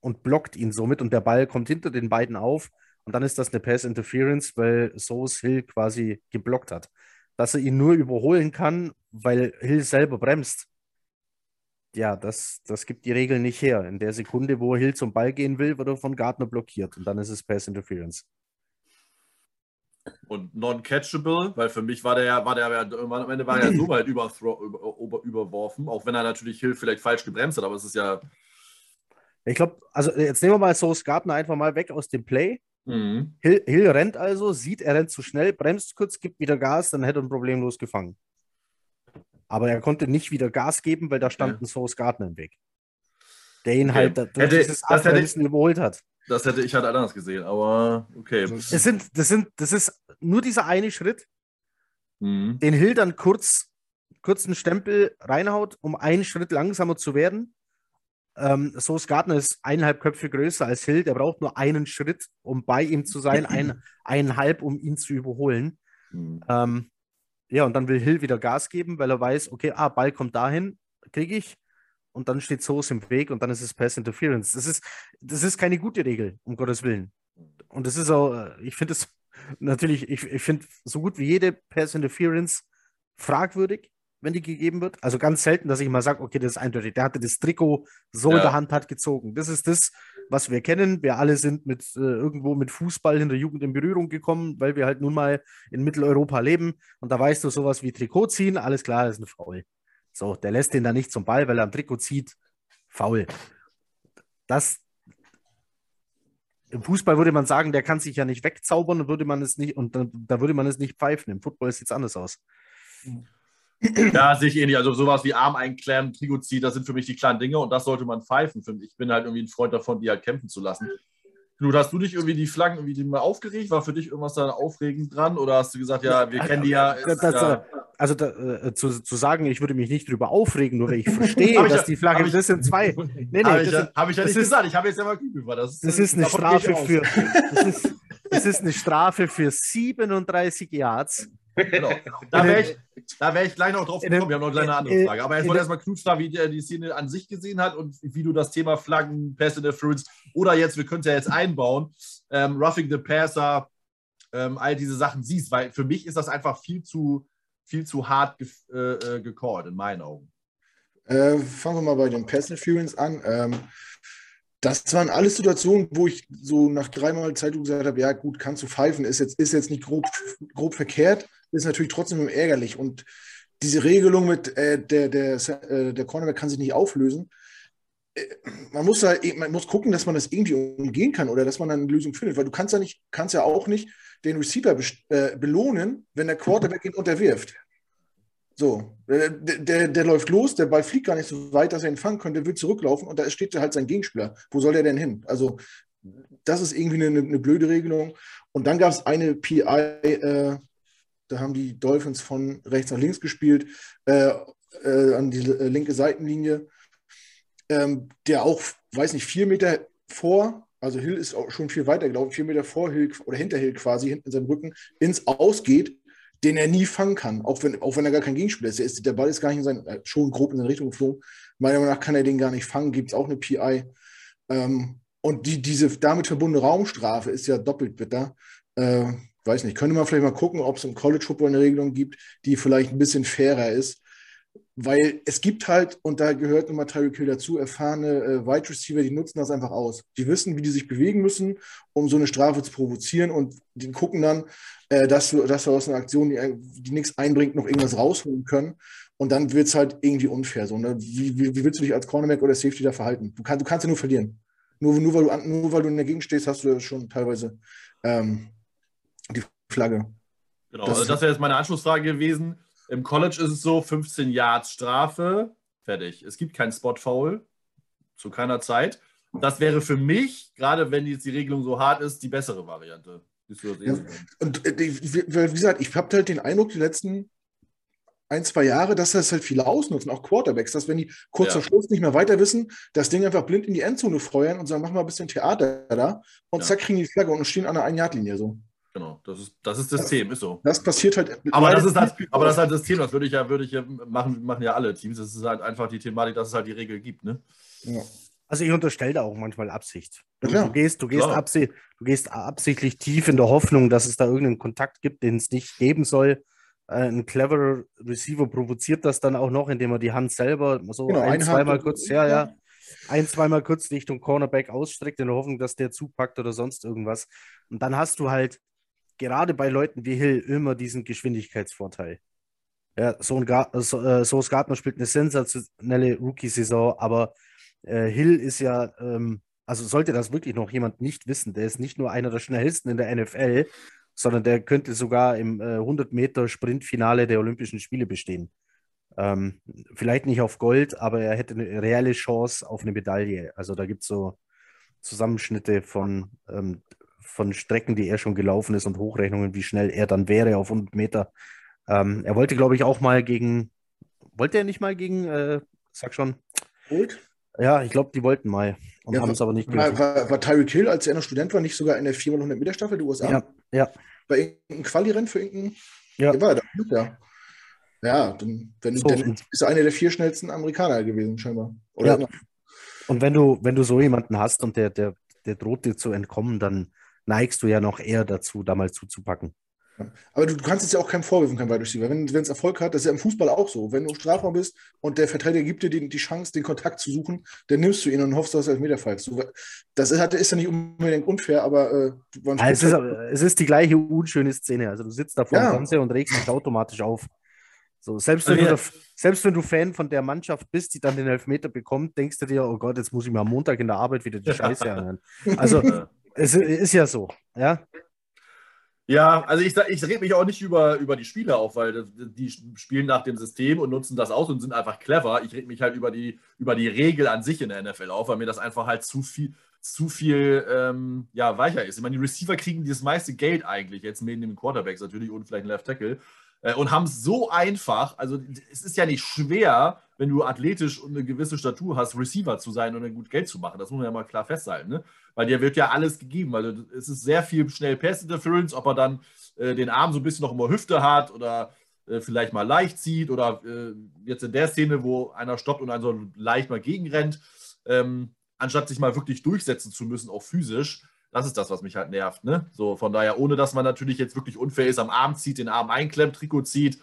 und blockt ihn somit. Und der Ball kommt hinter den beiden auf. Und dann ist das eine Pass Interference, weil Soos Hill quasi geblockt hat dass er ihn nur überholen kann, weil Hill selber bremst. Ja, das, das gibt die Regel nicht her. In der Sekunde, wo Hill zum Ball gehen will, wird er von Gardner blockiert und dann ist es Pass Interference. Und non-catchable, weil für mich war der ja, war der ja, am Ende war er so weit über, über, überworfen, auch wenn er natürlich Hill vielleicht falsch gebremst hat, aber es ist ja. Ich glaube, also jetzt nehmen wir mal Source Gardner einfach mal weg aus dem Play. Mhm. Hill, Hill, rennt also, sieht, er rennt zu schnell, bremst kurz, gibt wieder Gas, dann hätte er ein problemlos gefangen. Aber er konnte nicht wieder Gas geben, weil da stand okay. ein Source Gardner im Weg. Der ihn okay. halt durch hätte, dieses Abbremsen überholt hat. Das hätte ich halt anders gesehen, aber okay. Es sind, das, sind, das ist nur dieser eine Schritt, mhm. den Hill dann kurz, kurz einen Stempel reinhaut, um einen Schritt langsamer zu werden. Ähm, Source Gardner ist eineinhalb Köpfe größer als Hill. Der braucht nur einen Schritt, um bei ihm zu sein, ein, eineinhalb, um ihn zu überholen. Mhm. Ähm, ja, und dann will Hill wieder Gas geben, weil er weiß, okay, ah, Ball kommt dahin, kriege ich. Und dann steht Source im Weg und dann ist es Pass Interference. Das ist, das ist keine gute Regel, um Gottes Willen. Und das ist auch, äh, ich finde es natürlich, ich, ich finde so gut wie jede Pass Interference fragwürdig wenn die gegeben wird. Also ganz selten, dass ich mal sage, okay, das ist eindeutig. Der hatte das Trikot so ja. in der Hand, hat gezogen. Das ist das, was wir kennen. Wir alle sind mit äh, irgendwo mit Fußball in der Jugend in Berührung gekommen, weil wir halt nun mal in Mitteleuropa leben. Und da weißt du sowas wie Trikot ziehen, alles klar, das ist ein Foul. So, der lässt den da nicht zum Ball, weil er am Trikot zieht. Faul. Das im Fußball würde man sagen, der kann sich ja nicht wegzaubern, würde man es nicht, und da, da würde man es nicht pfeifen. Im Football sieht es anders aus. Mhm. Ja, sehe ich ähnlich. Also sowas wie Arm einklemmen, Trigo ziehen, das sind für mich die kleinen Dinge und das sollte man pfeifen. Ich bin halt irgendwie ein Freund davon, die halt kämpfen zu lassen. Knut, hast du dich irgendwie die Flaggen irgendwie mal aufgeregt? War für dich irgendwas da aufregend dran? Oder hast du gesagt, ja, wir kennen die ja. Das, ja also da, äh, zu, zu sagen, ich würde mich nicht darüber aufregen, nur weil ich verstehe, dass ja, die Flagge, das sind zwei. Nee, nee, habe ich, ja, hab ich ja nicht ist, gesagt. Ich habe jetzt ja mal über. Das, das ist eine Strafe für. Das ist, das ist eine Strafe für 37 Yards Genau. Da wäre ich, wär ich gleich noch drauf gekommen. Wir haben noch eine andere Frage. Aber ich wollte erstmal Knut fragen, wie der die Szene an sich gesehen hat und wie du das Thema Flaggen, Pass Interference oder jetzt, wir können es ja jetzt einbauen, ähm, Roughing the Passer, ähm, all diese Sachen siehst. Weil für mich ist das einfach viel zu, viel zu hart ge äh, äh, gecallt, in meinen Augen. Äh, fangen wir mal bei den Pass Interference an. Ähm, das waren alles Situationen, wo ich so nach dreimal Zeitung gesagt habe, ja gut, kannst du pfeifen, ist jetzt, ist jetzt nicht grob, grob verkehrt, ist natürlich trotzdem ärgerlich. Und diese Regelung mit äh, der, der, äh, der Cornerback kann sich nicht auflösen. Äh, man muss da, man muss gucken, dass man das irgendwie umgehen kann oder dass man dann eine Lösung findet, weil du kannst ja nicht, kannst ja auch nicht den Receiver äh, belohnen, wenn der Quarterback ihn unterwirft. So, der, der, der, läuft los, der Ball fliegt gar nicht so weit, dass er ihn fangen könnte, will zurücklaufen und da steht halt sein Gegenspieler. Wo soll der denn hin? Also, das ist irgendwie eine, eine blöde Regelung. Und dann gab es eine PI, äh, da haben die Dolphins von rechts nach links gespielt, äh, äh, an die äh, linke Seitenlinie, ähm, der auch, weiß nicht, vier Meter vor, also Hill ist auch schon viel weiter gelaufen, vier Meter vor Hill oder hinter Hill quasi, hinten in seinem Rücken, ins Ausgeht den er nie fangen kann, auch wenn, auch wenn er gar kein Gegenspieler ist. Der, ist, der Ball ist gar nicht in sein, äh, schon grob in seine Richtung geflogen. Meiner Meinung nach kann er den gar nicht fangen, gibt es auch eine PI. Ähm, und die, diese damit verbundene Raumstrafe ist ja doppelt bitter. Äh, weiß nicht, könnte man vielleicht mal gucken, ob es im College Football eine Regelung gibt, die vielleicht ein bisschen fairer ist. Weil es gibt halt, und da gehört nochmal Tyreek Hill dazu, erfahrene äh, Wide Receiver, die nutzen das einfach aus. Die wissen, wie die sich bewegen müssen, um so eine Strafe zu provozieren und die gucken dann, äh, dass, wir, dass wir aus einer Aktion, die, die nichts einbringt, noch irgendwas rausholen können. Und dann wird es halt irgendwie unfair. So, ne? wie, wie, wie, willst du dich als Cornerback oder Safety da verhalten? Du, kann, du kannst ja nur verlieren. Nur, nur, weil du, nur weil du in der Gegend stehst, hast du schon teilweise ähm, die Flagge. Genau, das, also das wäre jetzt meine Anschlussfrage gewesen. Im College ist es so, 15 Yards Strafe, fertig. Es gibt kein Spot-Foul zu keiner Zeit. Das wäre für mich, gerade wenn jetzt die Regelung so hart ist, die bessere Variante. Ja, und äh, wie gesagt, ich habe halt den Eindruck, die letzten ein, zwei Jahre, dass das halt viele ausnutzen, auch Quarterbacks, dass wenn die kurz ja. vor Schluss nicht mehr weiter wissen, das Ding einfach blind in die Endzone feuern und sagen, mach mal ein bisschen Theater da und ja. zack, kriegen die Flagge und stehen an der Ein-Yard-Linie so. Genau, das ist das ist System, ist so. Das passiert halt. Aber das ist halt, aber das ist halt System, das würde ich ja, würde ich ja machen, machen ja alle Teams. Das ist halt einfach die Thematik, dass es halt die Regel gibt, ne? Ja. Also ich unterstelle da auch manchmal Absicht. Ja. Du gehst, du gehst, absi du gehst absichtlich tief in der Hoffnung, dass es da irgendeinen Kontakt gibt, den es nicht geben soll. Äh, ein cleverer Receiver provoziert das dann auch noch, indem er die Hand selber so genau, ein, zweimal kurz, ja, ja, ein, zweimal kurz Richtung Cornerback ausstreckt, in der Hoffnung, dass der zupackt oder sonst irgendwas. Und dann hast du halt gerade bei Leuten wie Hill immer diesen Geschwindigkeitsvorteil. Ja, so ein Gar so, äh, Gardner spielt eine sensationelle Rookie-Saison, aber äh, Hill ist ja, ähm, also sollte das wirklich noch jemand nicht wissen, der ist nicht nur einer der schnellsten in der NFL, sondern der könnte sogar im äh, 100-Meter-Sprintfinale der Olympischen Spiele bestehen. Ähm, vielleicht nicht auf Gold, aber er hätte eine reelle Chance auf eine Medaille. Also da gibt es so Zusammenschnitte von, ähm, von Strecken, die er schon gelaufen ist und Hochrechnungen, wie schnell er dann wäre auf 100 Meter. Ähm, er wollte, glaube ich, auch mal gegen, wollte er nicht mal gegen, äh, sag schon, Gold? Ja, ich glaube, die wollten mal und ja, haben es aber nicht gemacht. War, war, war Tyreek Hill, als er noch Student war, nicht sogar in der 4x100 Meter Staffel der USA? Ja, ja. Bei irgendeinem Quali-Rennen für irgendeinen? Ja. Der war da, ja. Ja, dann, wenn so, dann ist er einer der vier schnellsten Amerikaner gewesen, scheinbar. Oder ja. Und wenn du, wenn du so jemanden hast und der, der, der droht dir zu entkommen, dann neigst du ja noch eher dazu, da mal zuzupacken. Aber du, du, kannst es ja auch keinem vorwerfen, kein Wide Receiver. Wenn es Erfolg hat, das ist ja im Fußball auch so. Wenn du Strafraum bist und der Verteidiger gibt dir die, die Chance, den Kontakt zu suchen, dann nimmst du ihn und hoffst, dass er Elfmeter fällst. Das ist, ist ja nicht unbedingt unfair, aber äh, also es, ist, es ist die gleiche unschöne Szene. Also du sitzt da vor dem ja. Fernseher und regst dich automatisch auf. So, selbst, wenn also, du, selbst wenn du Fan von der Mannschaft bist, die dann den Elfmeter bekommt, denkst du dir, oh Gott, jetzt muss ich mir am Montag in der Arbeit wieder die Scheiße anhören. Also es ist ja so, ja. Ja, also ich, ich rede mich auch nicht über, über die Spieler auf, weil die spielen nach dem System und nutzen das aus und sind einfach clever. Ich rede mich halt über die, über die Regel an sich in der NFL auf, weil mir das einfach halt zu viel, zu viel ähm, ja, weicher ist. Ich meine, die Receiver kriegen das meiste Geld eigentlich, jetzt neben den Quarterbacks natürlich und vielleicht einen Left Tackle und haben es so einfach. Also es ist ja nicht schwer, wenn du athletisch und eine gewisse Statur hast, Receiver zu sein und dann gut Geld zu machen. Das muss man ja mal klar festhalten. Ne? Weil dir wird ja alles gegeben. Also es ist sehr viel schnell Pass-Interference, ob er dann äh, den Arm so ein bisschen noch immer Hüfte hat oder äh, vielleicht mal leicht zieht oder äh, jetzt in der Szene, wo einer stoppt und einen so leicht mal gegenrennt, ähm, anstatt sich mal wirklich durchsetzen zu müssen, auch physisch, Das ist das, was mich halt nervt. Ne? So, von daher, ohne dass man natürlich jetzt wirklich unfair ist, am Arm zieht, den Arm einklemmt, Trikot zieht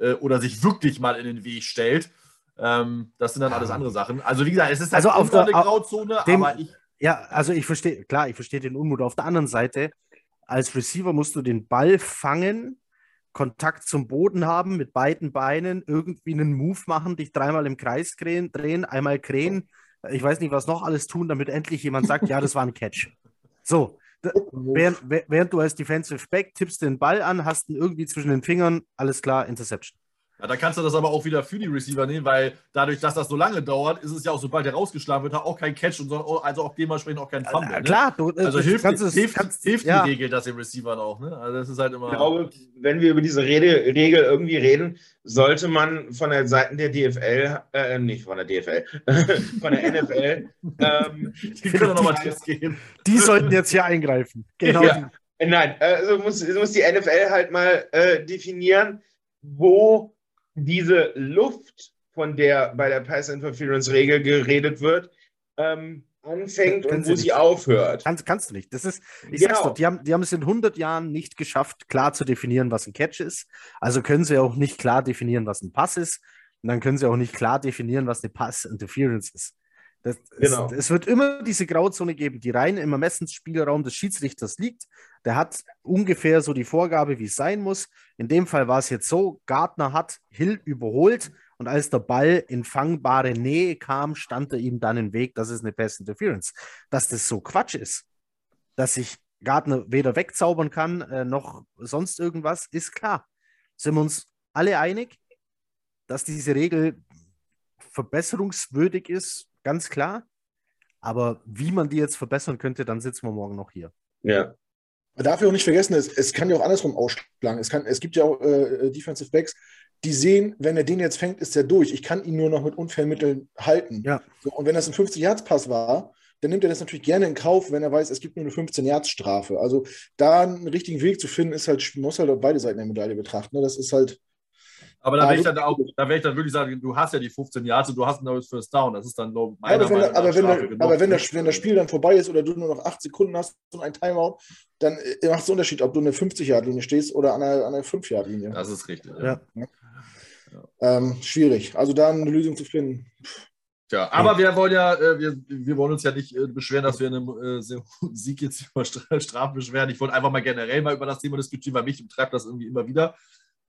äh, oder sich wirklich mal in den Weg stellt. Ähm, das sind dann alles andere Sachen. Also, wie gesagt, es ist halt also auf der, eine Grauzone, dem, aber ich. Ja, also ich verstehe, klar, ich verstehe den Unmut. Auf der anderen Seite, als Receiver musst du den Ball fangen, Kontakt zum Boden haben, mit beiden Beinen irgendwie einen Move machen, dich dreimal im Kreis drehen, drehen einmal krähen. Ich weiß nicht, was noch alles tun, damit endlich jemand sagt, ja, das war ein Catch. So, während, während du als Defensive Back tippst den Ball an, hast ihn irgendwie zwischen den Fingern, alles klar, Interception. Ja, da kannst du das aber auch wieder für die Receiver nehmen, weil dadurch, dass das so lange dauert, ist es ja auch, sobald der rausgeschlagen wird, auch kein Catch und so, also auch dementsprechend auch kein Fumble. Ja, ne? Klar, du, also hilft, kannst es, hilft, kannst, hilft ja. die Regel das den Receivern auch. Ne? Also das ist halt immer. Ich glaube, wenn wir über diese Rede, Regel irgendwie reden, sollte man von der Seite der DFL, äh, nicht von der DFL, von der NFL, ähm, die können nochmal Tipps geben. Die sollten jetzt hier eingreifen. Genau. Ja. Nein, also muss, muss die NFL halt mal äh, definieren, wo diese Luft, von der bei der Pass Interference Regel geredet wird, ähm, anfängt und wo sie nicht. aufhört. Kannst, kannst du nicht. Das ist, ich genau. sag's doch, die haben, die haben es in 100 Jahren nicht geschafft, klar zu definieren, was ein Catch ist. Also können sie auch nicht klar definieren, was ein Pass ist. Und dann können sie auch nicht klar definieren, was eine Pass Interference ist. Das, genau. es, es, wird immer diese Grauzone geben, die rein im Ermessensspielraum des Schiedsrichters liegt. Der hat ungefähr so die Vorgabe, wie es sein muss. In dem Fall war es jetzt so: Gardner hat Hill überholt und als der Ball in fangbare Nähe kam, stand er ihm dann im Weg. Das ist eine Pass Interference. Dass das so Quatsch ist, dass sich Gardner weder wegzaubern kann äh, noch sonst irgendwas, ist klar. Sind wir uns alle einig, dass diese Regel verbesserungswürdig ist? Ganz klar. Aber wie man die jetzt verbessern könnte, dann sitzen wir morgen noch hier. Ja. Man darf ja auch nicht vergessen, es, es kann ja auch andersrum ausschlagen. Es, kann, es gibt ja auch äh, Defensive Backs, die sehen, wenn er den jetzt fängt, ist er durch. Ich kann ihn nur noch mit Unfallmitteln halten. Ja. So, und wenn das ein 50-Yards-Pass war, dann nimmt er das natürlich gerne in Kauf, wenn er weiß, es gibt nur eine 15-Yards-Strafe. Also da einen richtigen Weg zu finden, ist halt, muss halt auf beide Seiten der Medaille betrachten. Ne? Das ist halt, aber da werde ich dann auch, da werde ich dann wirklich sagen, du hast ja die 15 Yards und du hast ein neues First Down. Das ist dann glaube ich, aber wenn, Meinung aber, wenn, der, aber wenn, das, wenn das Spiel dann vorbei ist oder du nur noch 8 Sekunden hast und ein Timeout, dann äh, macht es einen Unterschied, ob du eine 50-Yard-Linie stehst oder an einer, einer 5-Yard-Linie. Das ist richtig. Ja. ja. Ähm, schwierig. Also da eine Lösung zu finden. Tja, aber wir wollen ja, äh, wir, wir wollen uns ja nicht äh, beschweren, dass wir einen äh, Sieg jetzt über Strafen beschweren. Ich wollte einfach mal generell mal über das Thema diskutieren, weil mich treibt das irgendwie immer wieder.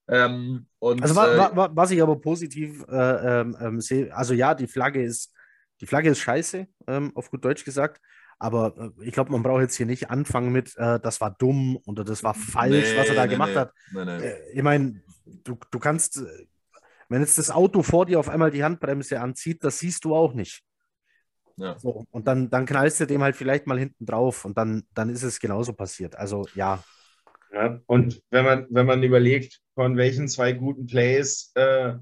Ähm, und, also wa, wa, was ich aber positiv äh, ähm, ähm, sehe, also ja, die Flagge ist, die Flagge ist scheiße, ähm, auf gut Deutsch gesagt. Aber äh, ich glaube, man braucht jetzt hier nicht anfangen mit, äh, das war dumm oder das war falsch, nee, was er da nee, gemacht nee. hat. Äh, ich meine, du, du kannst, äh, wenn jetzt das Auto vor dir auf einmal die Handbremse anzieht, das siehst du auch nicht. Ja. So, und dann, dann knallst du dem halt vielleicht mal hinten drauf und dann, dann ist es genauso passiert. Also ja, ja, und wenn man, wenn man überlegt, von welchen zwei guten Plays äh,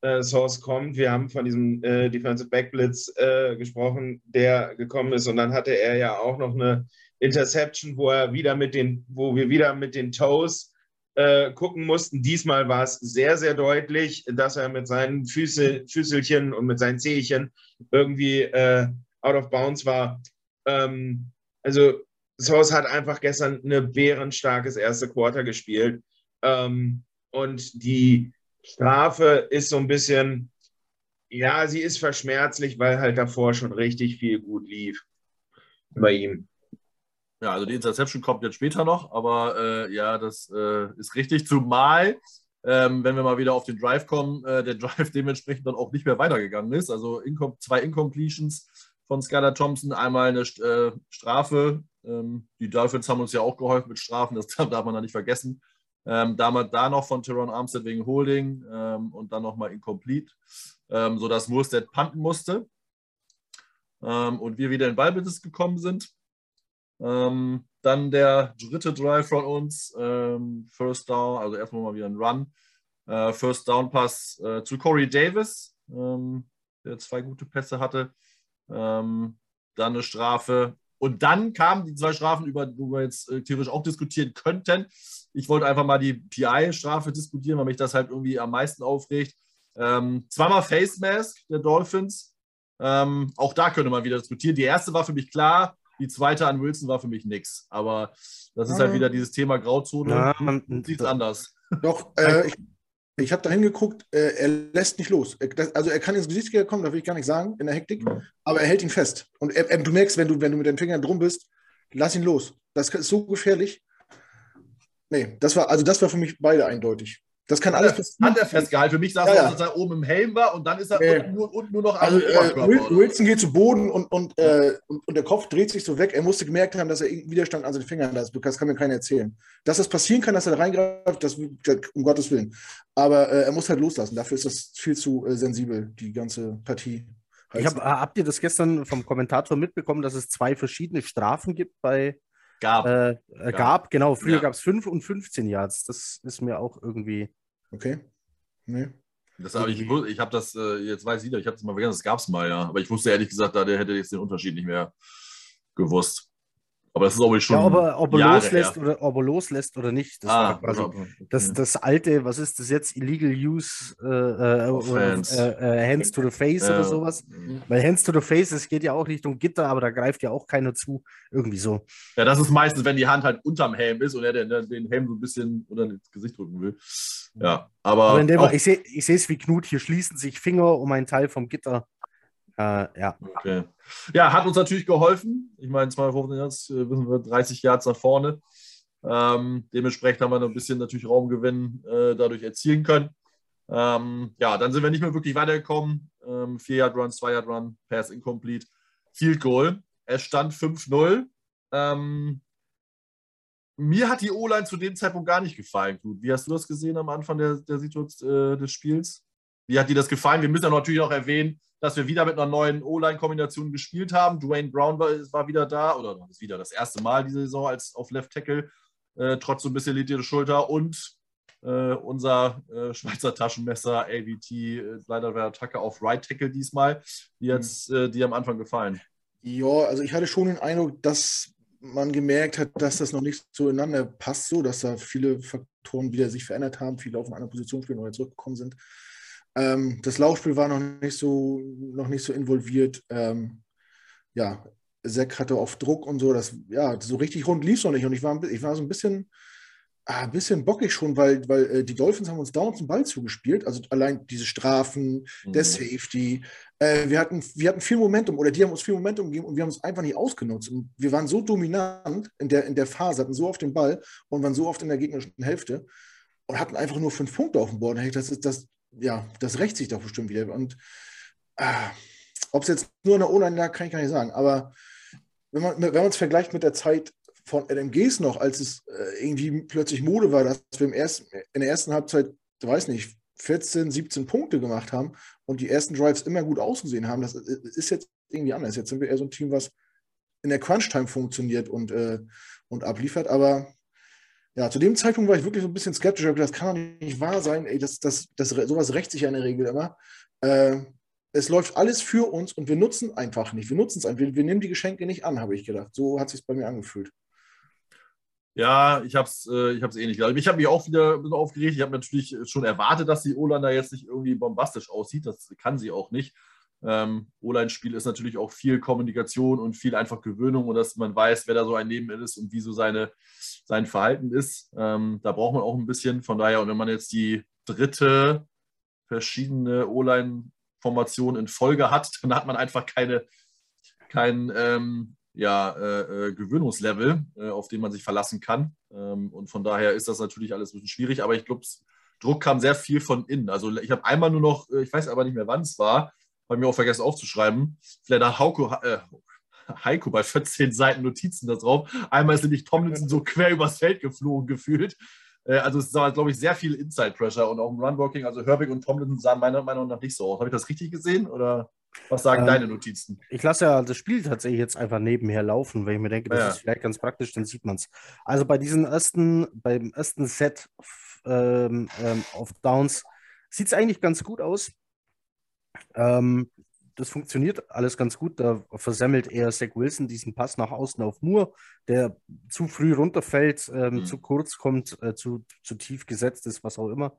äh, Source kommt, wir haben von diesem äh, Defensive Backblitz äh, gesprochen, der gekommen ist, und dann hatte er ja auch noch eine Interception, wo er wieder mit den, wo wir wieder mit den Toes äh, gucken mussten. Diesmal war es sehr, sehr deutlich, dass er mit seinen Füße, Füßelchen und mit seinen Zehchen irgendwie äh, out of bounds war. Ähm, also Source hat einfach gestern eine bärenstarkes erste Quarter gespielt. Ähm, und die Strafe ist so ein bisschen, ja, sie ist verschmerzlich, weil halt davor schon richtig viel gut lief bei ihm. Ja, also die Interception kommt jetzt später noch, aber äh, ja, das äh, ist richtig. Zumal, ähm, wenn wir mal wieder auf den Drive kommen, äh, der Drive dementsprechend dann auch nicht mehr weitergegangen ist. Also Incom zwei Incompletions von Skylar Thompson, einmal eine äh, Strafe ähm, die Dolphins haben uns ja auch geholfen mit Strafen, das darf man da nicht vergessen. Ähm, damals da noch von Teron Armstead wegen Holding ähm, und dann nochmal incomplete, ähm, sodass Murstead panten musste ähm, und wir wieder in Ballbesitz gekommen sind. Ähm, dann der dritte Drive von uns, ähm, First Down, also erstmal mal wieder ein Run. Äh, First Down Pass äh, zu Corey Davis, der zwei gute Pässe hatte. dann eine Strafe und dann kamen die zwei Strafen, über die wir jetzt äh, theoretisch auch diskutieren könnten. Ich wollte einfach mal die PI-Strafe diskutieren, weil mich das halt irgendwie am meisten aufregt. Ähm, zweimal Face Mask der Dolphins. Ähm, auch da könnte man wieder diskutieren. Die erste war für mich klar, Die zweite an Wilson war für mich nix. Aber das ist halt wieder dieses Thema Grauzone. Ja, man sieht es anders. Doch, äh, ich, ich habe da hingeguckt, äh, er lässt nicht los. Er, das, also er kann ins Gesicht kommen, da will ich gar nicht sagen, in der Hektik, mhm. aber er hält ihn fest. Und er, er, du merkst, wenn du, wenn du mit den Fingern drum bist, lass ihn los. Das ist so gefährlich. Nee, das war, also das war für mich beide eindeutig. Das kann alles passieren. Hat er festgehalten. Für mich sah es ja, aus, dass er oben im Helm war und dann ist er nee. nur, und nur noch also, äh, Wilson geht zu Boden und, und, äh, und, und, der Kopf dreht sich so weg. Er musste gemerkt haben, dass er Widerstand an seinen Fingern hat. Das kann mir keiner erzählen. Dass das passieren kann, dass er da reingreift, das, um Gottes Willen. Aber äh, er muss halt loslassen. Dafür ist das viel zu äh, sensibel, die ganze Partie. Ich hab, habt ihr das gestern vom Kommentator mitbekommen, dass es zwei verschiedene Strafen gibt bei Gab. Äh, äh, gab, genau. Früher ja. gab es 5 und 15 Yards. Das ist mir auch irgendwie. Okay. Nee. Das habe ich, ich habe das, äh, jetzt weiß ich, ich habe das mal vergessen, das gab es mal, ja. Aber ich wusste ehrlich gesagt, da der hätte jetzt den Unterschied nicht mehr gewusst. Aber das ist auch schon. Ja, ob er, ob er loslässt, oder, ob er loslässt oder nicht. Das ah, quasi okay. das, das alte, was ist das jetzt? Illegal Use äh, äh, hands. Äh, äh, hands to the Face ja. oder sowas. Mhm. Weil Hands to the Face, es geht ja auch Richtung Gitter, aber da greift ja auch keiner zu. Irgendwie so. Ja, das ist meistens, wenn die Hand halt unterm Helm ist und er den, den Helm so ein bisschen unter ins Gesicht drücken will. Ja, aber. aber dem, ich sehe es wie Knut, hier schließen sich Finger um einen Teil vom Gitter. Äh, ja. Okay. Ja, hat uns natürlich geholfen. Ich meine, 215 Yards, wissen wir, 30 Yards nach vorne. Ähm, dementsprechend haben wir ein bisschen natürlich Raumgewinn äh, dadurch erzielen können. Ähm, ja, dann sind wir nicht mehr wirklich weitergekommen. Ähm, 4 Yard Run, 2 Yard Run, Pass incomplete, Field Goal. Es stand 5-0. Ähm, mir hat die O-Line zu dem Zeitpunkt gar nicht gefallen. Wie hast du das gesehen am Anfang der, der Situation äh, des Spiels? Wie hat dir das gefallen? Wir müssen ja natürlich auch erwähnen, dass wir wieder mit einer neuen O-Line-Kombination gespielt haben. Dwayne Brown war, war, wieder da, oder ist wieder das erste Mal diese Saison als auf Left Tackle, äh, trotz so ein bisschen ledierte Schulter. Und äh, unser äh, Schweizer Taschenmesser AVT, äh, leider war Attacke auf Right Tackle diesmal, die, jetzt, mhm. die am Anfang gefallen. Ja, also ich hatte schon den Eindruck, dass man gemerkt hat, dass das noch nicht so ineinander passt, so dass da viele Faktoren wieder sich verändert haben, viele auf eine andere Position spielen oder zurückgekommen sind. Ähm, das Laufspiel war noch nicht so, noch nicht so involviert. Ähm, ja, Zack hatte oft Druck und so. Das, ja, so richtig rund lief es noch nicht. Und ich war, ich war so ein bisschen, ah, ein bisschen bockig schon, weil, weil äh, die Dolphins haben uns dauernd zum Ball zugespielt. Also allein diese Strafen, mhm. der Safety. Äh, wir, hatten, wir hatten viel Momentum oder die haben uns viel Momentum gegeben und wir haben es einfach nicht ausgenutzt. Und wir waren so dominant in der, in der Phase, hatten so oft den Ball und waren so oft in der gegnerischen Hälfte und hatten einfach nur fünf Punkte auf dem Board. Das, ist, das, ja, das rächt sich doch bestimmt wieder. Und ah, ob es jetzt nur eine O-Line lag, kann ich gar nicht sagen. Aber wenn man es vergleicht mit der Zeit von LMGs noch, als es äh, irgendwie plötzlich Mode war, dass wir im ersten, in der ersten Halbzeit, weiß nicht, 14, 17 Punkte gemacht haben und die ersten Drives immer gut ausgesehen haben, das ist jetzt irgendwie anders. Jetzt sind wir eher so ein Team, was in der Crunch-Time funktioniert und, äh, und abliefert. Aber ja, zu dem Zeitpunkt war ich wirklich so ein bisschen skeptisch. Ich das kann doch nicht wahr sein. Ey, das, das, das, sowas rächt sich ja in der Regel immer. Äh, es läuft alles für uns und wir nutzen einfach nicht. Wir nutzen es einfach. Wir, wir, nehmen die Geschenke nicht an, habe ich gedacht. So hat es sich bei mir angefühlt. Ja, ich habe es äh, ich ähnlich gedacht. Ich habe mich auch wieder ein bisschen aufgeregt. Ich habe natürlich schon erwartet, dass die Olanda jetzt nicht irgendwie bombastisch aussieht. Das kann sie auch nicht. Ähm, O-Line-Spiel ist natürlich auch viel Kommunikation und viel einfach Gewöhnung und dass man weiß, wer da so ein Neben ist und wie so seine, sein Verhalten ist. Ähm, da braucht man auch ein bisschen. Von daher, und wenn man jetzt die dritte verschiedene O-Line-Formation in Folge hat, dann hat man einfach keine, kein ähm, ja, äh, äh, Gewöhnungslevel, äh, auf den man sich verlassen kann. Ähm, und von daher ist das natürlich alles ein bisschen schwierig, aber ich glaube, Druck kam sehr viel von innen. Also ich habe einmal nur noch, äh, ich weiß aber nicht mehr, wann es war, habe mir auch vergessen aufzuschreiben. Vielleicht hat Hauko, äh, Heiko bei 14 Seiten Notizen da drauf. Einmal ist nämlich Tomlinson so quer übers Feld geflogen gefühlt. Äh, also es war, glaube ich, sehr viel Inside-Pressure und auch im Runwalking. Also Herbig und Tomlinson sahen meiner Meinung nach nicht so aus. Habe ich das richtig gesehen oder was sagen ähm, deine Notizen? Ich lasse ja das Spiel tatsächlich jetzt einfach nebenher laufen, weil ich mir denke, das ja. ist vielleicht ganz praktisch, dann sieht man es. Also bei diesem ersten, beim ersten Set ähm, ähm, auf Downs sieht es eigentlich ganz gut aus. Ähm, das funktioniert alles ganz gut. Da versemmelt er Zach Wilson diesen Pass nach außen auf Moore, der zu früh runterfällt, ähm, mhm. zu kurz kommt, äh, zu, zu tief gesetzt ist, was auch immer.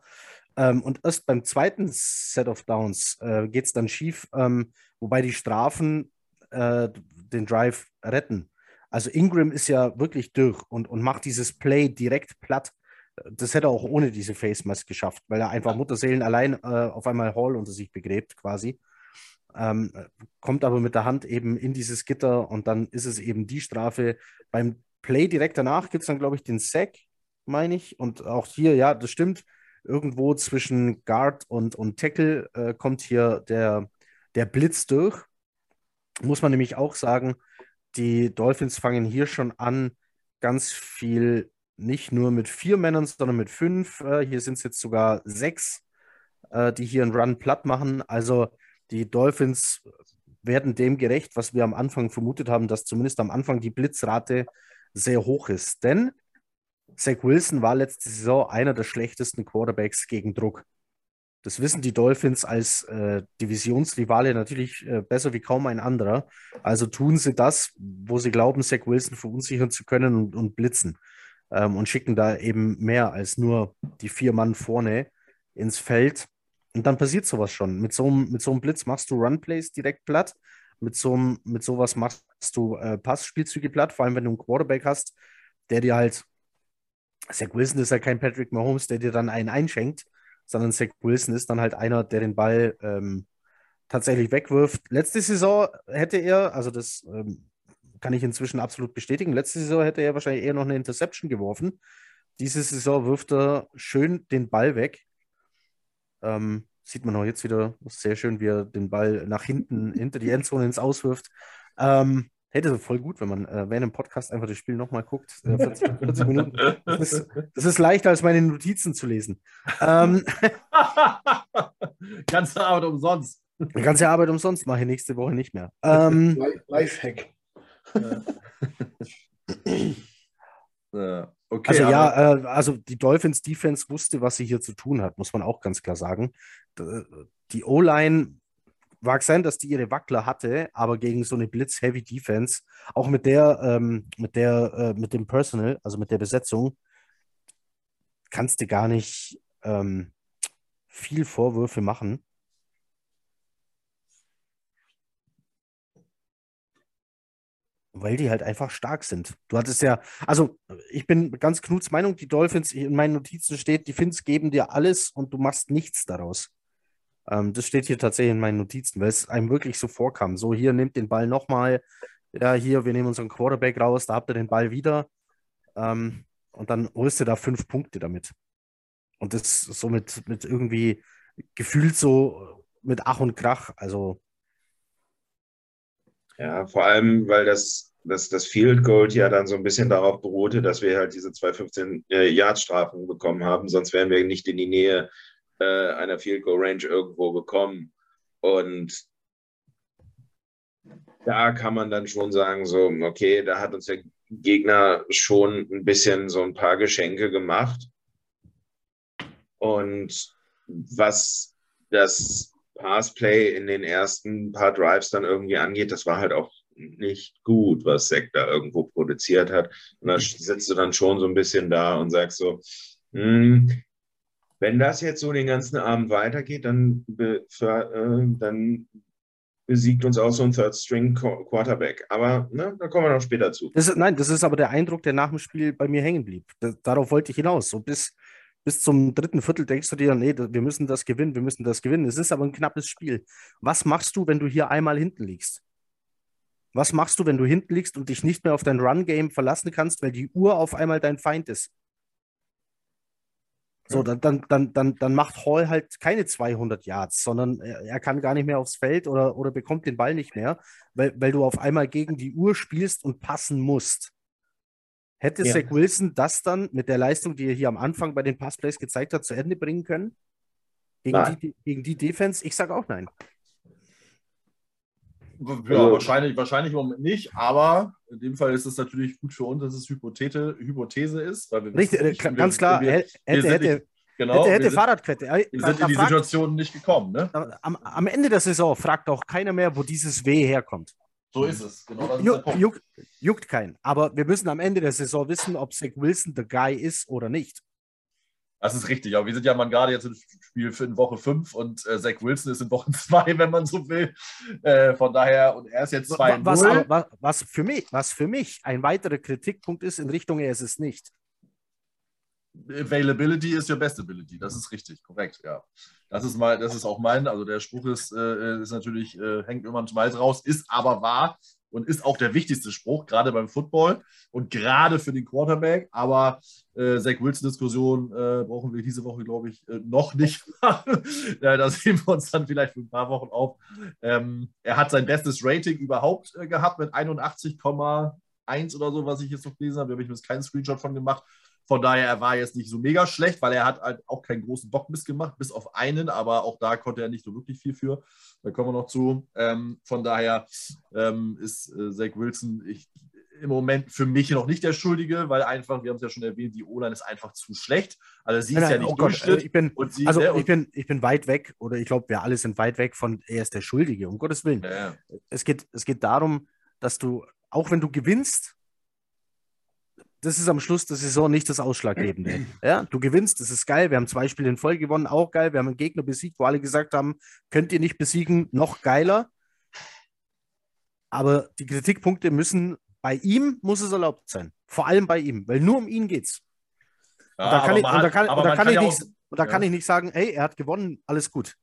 Ähm, und erst beim zweiten Set of Downs äh, geht es dann schief, ähm, wobei die Strafen äh, den Drive retten. Also Ingram ist ja wirklich durch und, und macht dieses Play direkt platt. Das hätte er auch ohne diese Face Mask geschafft, weil er einfach Mutterseelen allein äh, auf einmal Hall unter sich begräbt, quasi. Ähm, kommt aber mit der Hand eben in dieses Gitter und dann ist es eben die Strafe. Beim Play direkt danach gibt es dann, glaube ich, den Sack, meine ich. Und auch hier, ja, das stimmt. Irgendwo zwischen Guard und, und Tackle äh, kommt hier der, der Blitz durch. Muss man nämlich auch sagen, die Dolphins fangen hier schon an, ganz viel nicht nur mit vier Männern, sondern mit fünf. Äh, hier sind es jetzt sogar sechs, äh, die hier einen Run platt machen. Also die Dolphins werden dem gerecht, was wir am Anfang vermutet haben, dass zumindest am Anfang die Blitzrate sehr hoch ist. Denn Zach Wilson war letzte Saison einer der schlechtesten Quarterbacks gegen Druck. Das wissen die Dolphins als äh, Divisionsrivale natürlich äh, besser wie kaum ein anderer. Also tun sie das, wo sie glauben, Zach Wilson verunsichern zu können und, und blitzen. Ähm, und schicken da eben mehr als nur die vier Mann vorne ins Feld. Und dann passiert sowas schon. Mit so einem, mit so einem Blitz machst du Runplays direkt platt. Mit, so einem, mit sowas machst du äh, Passspielzüge platt, vor allem wenn du einen Quarterback hast, der dir halt, Zach Wilson ist ja kein Patrick Mahomes, der dir dann einen einschenkt, sondern Zach Wilson ist dann halt einer, der den Ball ähm, tatsächlich wegwirft. Letzte Saison hätte er, also das ähm, kann ich inzwischen absolut bestätigen, letzte Saison hätte er wahrscheinlich eher noch eine Interception geworfen. Diese Saison wirft er schön den Ball weg. Ähm, sieht man auch jetzt wieder sehr schön, wie er den Ball nach hinten, hinter die Endzone ins Auswirft. Ähm, hätte voll gut, wenn man äh, während dem Podcast einfach das Spiel nochmal guckt. Äh, 40, 40, Minuten. Das ist, das ist, leichter, als meine Notizen zu lesen. Ähm, ganze Arbeit umsonst. Die ganze Arbeit umsonst mache ich nächste Woche nicht mehr. Ähm, Lifehack. ja. Okay, also ja, äh, also die Dolphins Defense wusste, was sie hier zu tun hat, muss man auch ganz klar sagen. Die O-Line mag sein, dass die ihre Wackler hatte, aber gegen so eine Blitz-Heavy-Defense, auch mit der, ähm, mit der, äh, mit dem Personal, also mit der Besetzung, kannst du gar nicht ähm, viel Vorwürfe machen. Weil die halt einfach stark sind. Du hattest ja, also ich bin ganz Knuts Meinung, die Dolphins, in meinen Notizen steht, die Fins geben dir alles und du machst nichts daraus. Ähm, das steht hier tatsächlich in meinen Notizen, weil es einem wirklich so vorkam. So, hier nimmt den Ball nochmal. Ja, hier, wir nehmen unseren Quarterback raus, da habt ihr den Ball wieder. Ähm, und dann holst du da fünf Punkte damit. Und das so mit irgendwie gefühlt so mit Ach und Krach. Also ja, vor allem, weil das, das, das Field Goal ja dann so ein bisschen darauf beruhte, dass wir halt diese 215 äh, bekommen haben, sonst wären wir nicht in die Nähe äh, einer Field Goal Range irgendwo gekommen. Und da kann man dann schon sagen, so, okay, da hat uns der Gegner schon ein bisschen so ein paar Geschenke gemacht. Und was das Passplay in den ersten paar Drives dann irgendwie angeht, das war halt auch nicht gut, was Zack da irgendwo produziert hat. Und da sitzt du dann schon so ein bisschen da und sagst so, hm, wenn das jetzt so den ganzen Abend weitergeht, dann, für, äh, dann besiegt uns auch so ein Third-String-Quarterback. Aber ne, da kommen wir noch später zu. Das ist, nein, das ist aber der Eindruck, der nach dem Spiel bei mir hängen blieb. Das, darauf wollte ich hinaus. So bis, bis zum dritten Viertel denkst du dir, nee, wir müssen das gewinnen, wir müssen das gewinnen. Es ist aber ein knappes Spiel. Was machst du, wenn du hier einmal hinten liegst? Was machst du, wenn du hinten liegst und dich nicht mehr auf dein Run-Game verlassen kannst, weil die Uhr auf einmal dein Feind ist? So, dann, dann, dann, dann, dann macht Hall halt keine 200 Yards, sondern er, er, kann gar nicht mehr aufs Feld oder, oder bekommt den Ball nicht mehr, weil, weil du auf einmal gegen die Uhr spielst und passen musst. Hätte ja. Zach Wilson das dann mit der Leistung, die er hier am Anfang bei den Passplays gezeigt hat, zu Ende bringen können? Gegen, die, gegen die Defense? Ich sage auch nein. Ja, also, wahrscheinlich, wahrscheinlich im Moment nicht, aber in dem Fall ist es natürlich gut für uns, dass es Hypothese, Hypothese ist. Weil wir Richtig, nicht, ganz wir, klar, wir, hätte, wir hätte, nicht, genau, hätte, hätte Fahrradkette. Wir sind in die fragt, Situation nicht gekommen. Ne? Am, am, Ende der Saison fragt auch keiner mehr, wo dieses W herkommt. So ist es. Genau Juck, juckt, juckt keinen. Aber wir müssen am Ende der Saison wissen, ob Zach Wilson der Guy ist oder nicht. Das ist richtig, aber wir sind ja mal gerade jetzt im Spiel für in Woche 5 und äh, Zach Wilson ist in Woche 2, wenn man so will. Äh, von daher, und er ist jetzt 2 was, was, was, für mich, was für mich ein weiterer Kritikpunkt ist in Richtung, er ist es nicht. Availability is your best ability. Das ist richtig, korrekt, ja. Das ist mal, das ist auch mein, also der Spruch ist, äh, ist natürlich, äh, hängt immer manchmal raus, ist aber wahr und ist auch der wichtigste Spruch, gerade beim Football und gerade für den Quarterback. Aber äh, Zach Wilson-Diskussion äh, brauchen wir diese Woche, glaube ich, äh, noch nicht. ja, da sehen wir uns dann vielleicht für ein paar Wochen auf. Ähm, er hat sein bestes Rating überhaupt äh, gehabt mit 81,1 oder so, was ich jetzt noch gelesen habe. Da habe ich mir jetzt keinen Screenshot von gemacht. Von daher, er war jetzt nicht so mega schlecht, weil er hat halt auch keinen großen Bockmiss gemacht, bis auf einen, aber auch da konnte er nicht so wirklich viel für. Da kommen wir noch zu. Ähm, von daher ähm, ist äh, Zach Wilson ich, im Moment für mich noch nicht der Schuldige, weil einfach, wir haben es ja schon erwähnt, die O-Line ist einfach zu schlecht. Also sie ist nein, ja nicht oh ich bin, sie, also ne, ich, bin, ich bin weit weg, oder ich glaube, wir alle sind weit weg von, er ist der Schuldige, um Gottes Willen. Ja. Es, geht, es geht darum, dass du, auch wenn du gewinnst, das ist am Schluss der Saison nicht das Ausschlaggebende. Ja, du gewinnst, das ist geil. Wir haben zwei Spiele in Folge gewonnen, auch geil. Wir haben einen Gegner besiegt, wo alle gesagt haben, könnt ihr nicht besiegen, noch geiler. Aber die Kritikpunkte müssen bei ihm muss es erlaubt sein. Vor allem bei ihm, weil nur um ihn geht's. Ja, und da kann ich, und da kann, und da kann ich nicht, und da kann ich nicht sagen, hey, er hat gewonnen, alles gut.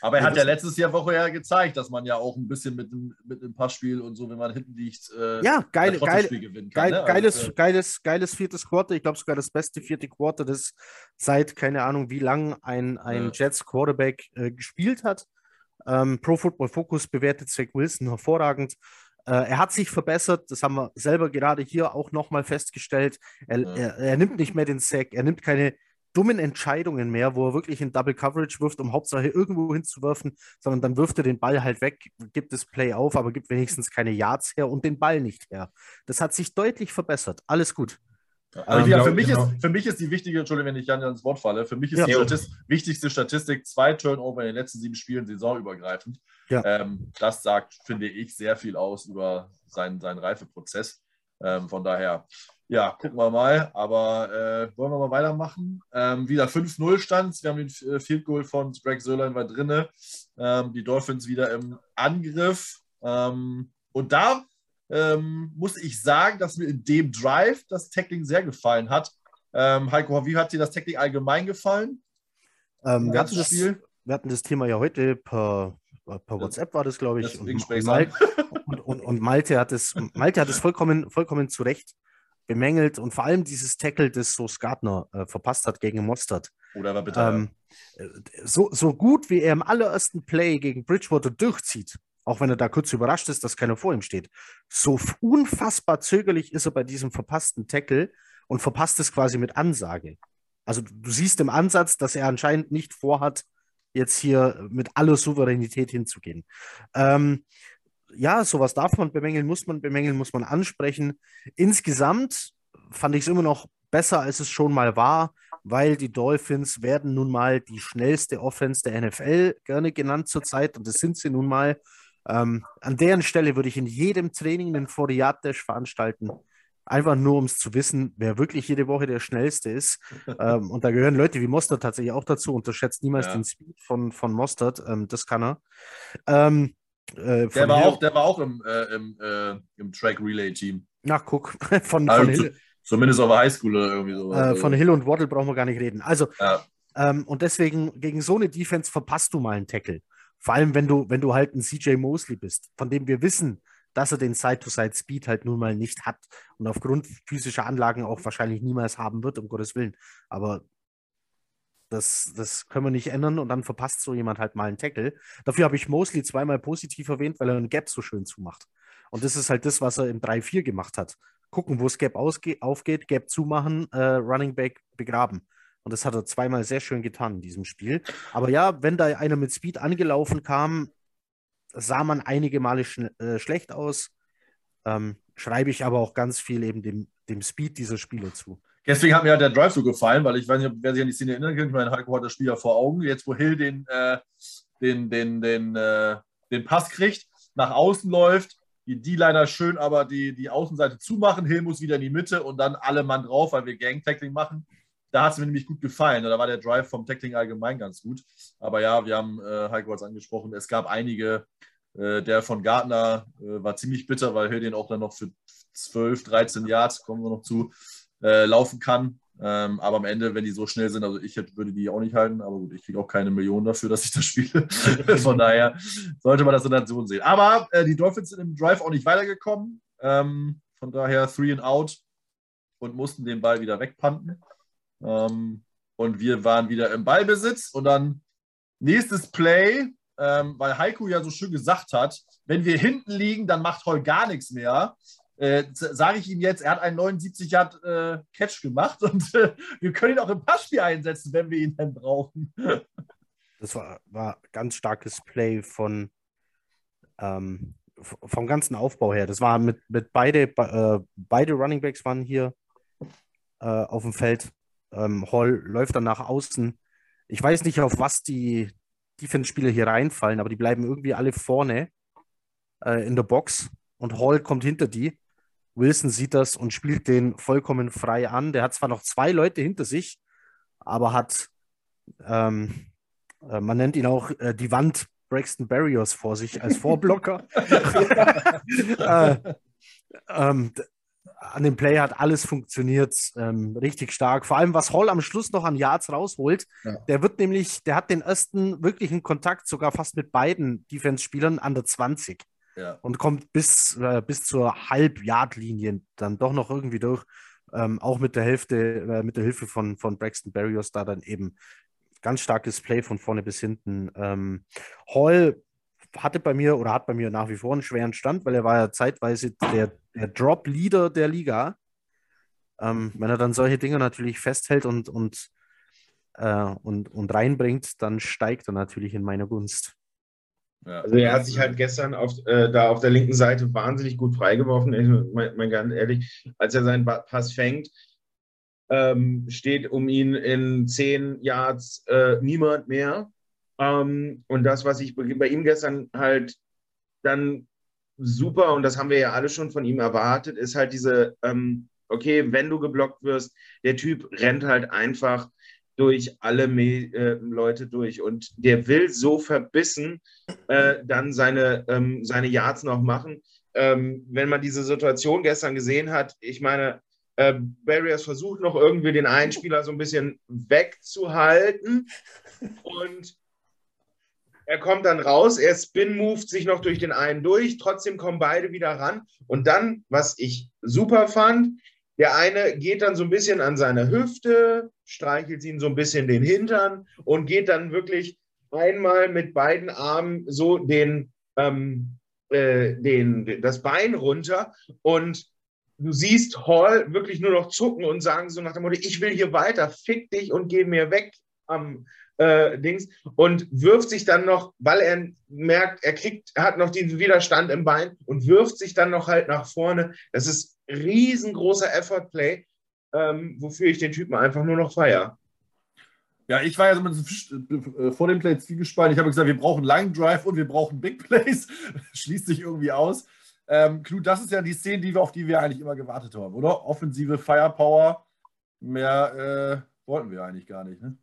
Aber er hat ja letztes Jahr Woche ja gezeigt, dass man ja auch ein bisschen mit, mit dem Passspiel und so, wenn man hinten liegt, äh, ja, geil, geil, kann, geil, ne? geiles, also, geiles, geiles viertes Quarter. Ich glaube sogar das beste vierte Quarter, das seit keine Ahnung wie lang ein, ein ja. Jets Quarterback äh, gespielt hat. Ähm, Pro Football Focus bewertet Zach Wilson hervorragend. Äh, er hat sich verbessert, das haben wir selber gerade hier auch nochmal festgestellt. Er, ja. er, er, nimmt nicht mehr den Sack, er nimmt keine dummen Entscheidungen mehr, wo er wirklich in Double Coverage wirft, um Hauptsache irgendwo hinzuwerfen, sondern dann wirft er den Ball halt weg, gibt das Play auf, aber gibt wenigstens keine Yards her und den Ball nicht her. Das hat sich deutlich verbessert. Alles gut. Also ja, für, mich genau. ist, für mich ist die wichtige, Entschuldigung, wenn ich Jan ins Wort falle, für mich ist ja. die Statist, wichtigste Statistik zwei Turnover in den letzten sieben Spielen saisonübergreifend. Ja. Ähm, das sagt, finde ich, sehr viel aus über seinen, seinen Reifeprozess. Ähm, von daher ja, gucken wir mal. Aber äh, wollen wir mal weitermachen. Ähm, wieder 5-0 stand. Wir haben den äh, Field Goal von Greg Sörlein war drin. Ähm, die Dolphins wieder im Angriff. Ähm, und da ähm, muss ich sagen, dass mir in dem Drive das Tackling sehr gefallen hat. Ähm, Heiko, wie hat dir das Tackling allgemein gefallen? Ähm, wir, hatten das, wir hatten das Thema ja heute per, per WhatsApp, war das, glaube ich. Und, und, und, und, Malte hat es, Malte hat es vollkommen, vollkommen zu Recht bemängelt und vor allem dieses Tackle, das so Gardner äh, verpasst hat gegen Mostert. Oder war bitte. Ähm, äh, so, so gut wie er im allerersten Play gegen Bridgewater durchzieht, auch wenn er da kurz überrascht ist, dass keiner vor ihm steht, so unfassbar zögerlich ist er bei diesem verpassten Tackle und verpasst es quasi mit Ansage. Also du siehst im Ansatz, dass er anscheinend nicht vorhat, jetzt hier mit aller Souveränität hinzugehen. Ähm, ja, sowas darf man bemängeln, muss man bemängeln, muss man ansprechen. Insgesamt fand ich es immer noch besser, als es schon mal war, weil die Dolphins werden nun mal die schnellste Offense der NFL gerne genannt zurzeit und das sind sie nun mal. Ähm, an deren Stelle würde ich in jedem Training einen Foriat-Dash veranstalten. Einfach nur, um es zu wissen, wer wirklich jede Woche der Schnellste ist. ähm, und da gehören Leute wie Mostert tatsächlich auch dazu. Unterschätzt niemals ja. den Speed von, von Mostert. Ähm, das kann er. Äh, der, war auch, der war auch im, äh, im, äh, im Track Relay Team. Na, guck. von, also, von Hill. Zumindest auf Highschool oder irgendwie so. Äh, von Hill und Waddle brauchen wir gar nicht reden. Also, ja. ähm, und deswegen, gegen so eine Defense verpasst du mal einen Tackle. Vor allem, wenn du, wenn du halt ein CJ Mosley bist, von dem wir wissen, dass er den Side-to-Side-Speed halt nun mal nicht hat und aufgrund physischer Anlagen auch wahrscheinlich niemals haben wird, um Gottes Willen. Aber das, das können wir nicht ändern und dann verpasst so jemand halt mal einen Tackle. Dafür habe ich Mosley zweimal positiv erwähnt, weil er einen Gap so schön zumacht. Und das ist halt das, was er im 3-4 gemacht hat. Gucken, wo das Gap aufgeht, Gap zumachen, äh, Running Back begraben. Und das hat er zweimal sehr schön getan in diesem Spiel. Aber ja, wenn da einer mit Speed angelaufen kam, sah man einige Male sch äh, schlecht aus. Ähm, schreibe ich aber auch ganz viel eben dem, dem Speed dieser Spieler zu. Deswegen hat mir halt der Drive so gefallen, weil ich weiß nicht, wer sich an die Szene erinnern kann. Ich meine, Heiko hat das Spiel ja vor Augen. Jetzt, wo Hill den, äh, den, den, den, äh, den Pass kriegt, nach außen läuft, die D-Liner schön aber die, die Außenseite zumachen. Hill muss wieder in die Mitte und dann alle Mann drauf, weil wir Gang-Tackling machen. Da hat es mir nämlich gut gefallen. Da war der Drive vom Tackling allgemein ganz gut. Aber ja, wir haben äh, Heiko hat es angesprochen. Es gab einige, äh, der von Gartner äh, war ziemlich bitter, weil Hill den auch dann noch für 12, 13 Yards, kommen wir noch zu, äh, laufen kann. Ähm, aber am Ende, wenn die so schnell sind, also ich hätte, würde die auch nicht halten, aber gut, ich kriege auch keine Millionen dafür, dass ich das spiele. Von daher sollte man das in der Zone sehen. Aber äh, die Dolphins sind im Drive auch nicht weitergekommen. Ähm, von daher three and out und mussten den Ball wieder wegpanten. Ähm, und wir waren wieder im Ballbesitz und dann nächstes Play, ähm, weil Heiko ja so schön gesagt hat, wenn wir hinten liegen, dann macht Hol gar nichts mehr äh, sage ich ihm jetzt, er hat einen 79 Yard äh, Catch gemacht und äh, wir können ihn auch im Passspiel einsetzen, wenn wir ihn dann brauchen. Das war, war ganz starkes Play von ähm, vom ganzen Aufbau her. Das war mit, mit beide, äh, beide Running Backs waren hier äh, auf dem Feld. Ähm, Hall läuft dann nach außen. Ich weiß nicht, auf was die Defense-Spieler hier reinfallen, aber die bleiben irgendwie alle vorne äh, in der Box und Hall kommt hinter die Wilson sieht das und spielt den vollkommen frei an. Der hat zwar noch zwei Leute hinter sich, aber hat, ähm, äh, man nennt ihn auch äh, die Wand Braxton Barriers vor sich als Vorblocker. äh, ähm, an dem Play hat alles funktioniert, ähm, richtig stark. Vor allem, was Hall am Schluss noch an Yards rausholt, ja. der wird nämlich, der hat den ersten wirklichen Kontakt sogar fast mit beiden Defense-Spielern an der 20 ja. und kommt bis, äh, bis zur Halb-Yard-Linie dann doch noch irgendwie durch. Ähm, auch mit der Hälfte, äh, mit der Hilfe von, von Braxton Barrios da dann eben ganz starkes Play von vorne bis hinten. Ähm, Hall hatte bei mir oder hat bei mir nach wie vor einen schweren Stand, weil er war ja zeitweise der, der Drop-Leader der Liga. Ähm, wenn er dann solche Dinge natürlich festhält und, und, äh, und, und reinbringt, dann steigt er natürlich in meine Gunst. Ja. Also er hat sich halt gestern auf, äh, da auf der linken Seite wahnsinnig gut freigeworfen. Ich meine mein, ganz ehrlich, als er seinen Pass fängt, ähm, steht um ihn in zehn Yards äh, niemand mehr. Ähm, und das, was ich bei ihm gestern halt dann super, und das haben wir ja alle schon von ihm erwartet, ist halt diese, ähm, okay, wenn du geblockt wirst, der Typ rennt halt einfach durch alle Me äh, Leute durch. Und der will so verbissen äh, dann seine, ähm, seine Yards noch machen. Ähm, wenn man diese Situation gestern gesehen hat, ich meine, äh, Barriers versucht noch irgendwie den einen Spieler so ein bisschen wegzuhalten und er kommt dann raus, er spin-moved sich noch durch den einen durch, trotzdem kommen beide wieder ran. Und dann, was ich super fand, der eine geht dann so ein bisschen an seine Hüfte, streichelt ihn so ein bisschen den Hintern und geht dann wirklich einmal mit beiden Armen so den, ähm, äh, den, das Bein runter und du siehst Hall wirklich nur noch zucken und sagen so nach dem Motto, ich will hier weiter, fick dich und geh mir weg am äh, Dings und wirft sich dann noch, weil er merkt, er kriegt, er hat noch diesen Widerstand im Bein und wirft sich dann noch halt nach vorne. Das ist riesengroßer Effort-Play, ähm, wofür ich den Typen einfach nur noch feiere. Ja, ich war ja so äh, vor dem Play gespannt. Ich habe gesagt, wir brauchen langen Drive und wir brauchen Big Plays. Schließt sich irgendwie aus. Ähm, Knut, das ist ja die Szene, die wir, auf die wir eigentlich immer gewartet haben, oder? Offensive Firepower. Mehr äh, wollten wir eigentlich gar nicht, ne?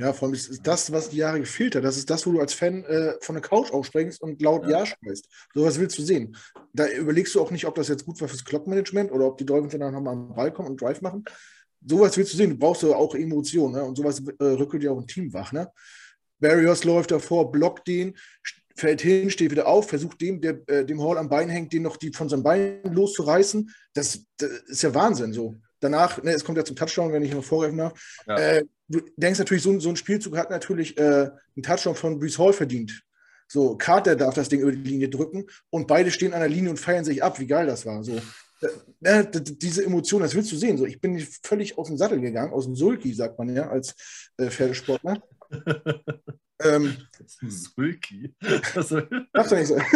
Ja, vor allem ist das, was die Jahre gefehlt hat. Das ist das, wo du als Fan äh, von der Couch aufspringst und laut Ja, ja schreist. So was willst du sehen. Da überlegst du auch nicht, ob das jetzt gut war fürs Clock-Management oder ob die Dolphins dann nochmal am Ball kommen und Drive machen. Sowas willst du sehen. Du brauchst ja auch Emotionen. Ne? Und sowas äh, rückelt ja auch ein Team wach. Ne? Barrios läuft davor, blockt den, fällt hin, steht wieder auf, versucht dem, der äh, dem Hall am Bein hängt, den noch die von seinem Bein loszureißen. Das, das ist ja Wahnsinn so. Danach, ne, es kommt ja zum Touchdown, wenn ich noch vorgreifen darf. Ja. Äh, du denkst natürlich, so, so, ein Spielzug hat natürlich äh, einen Touchdown von Brees Hall verdient. So, Carter darf das Ding über die Linie drücken und beide stehen an der Linie und feiern sich ab, wie geil das war. So, äh, diese Emotion, das willst du sehen. So, ich bin völlig aus dem Sattel gegangen, aus dem Sulki, sagt man ja, als äh, Pferdesportler. ähm, Sulki? Darfst du nicht so.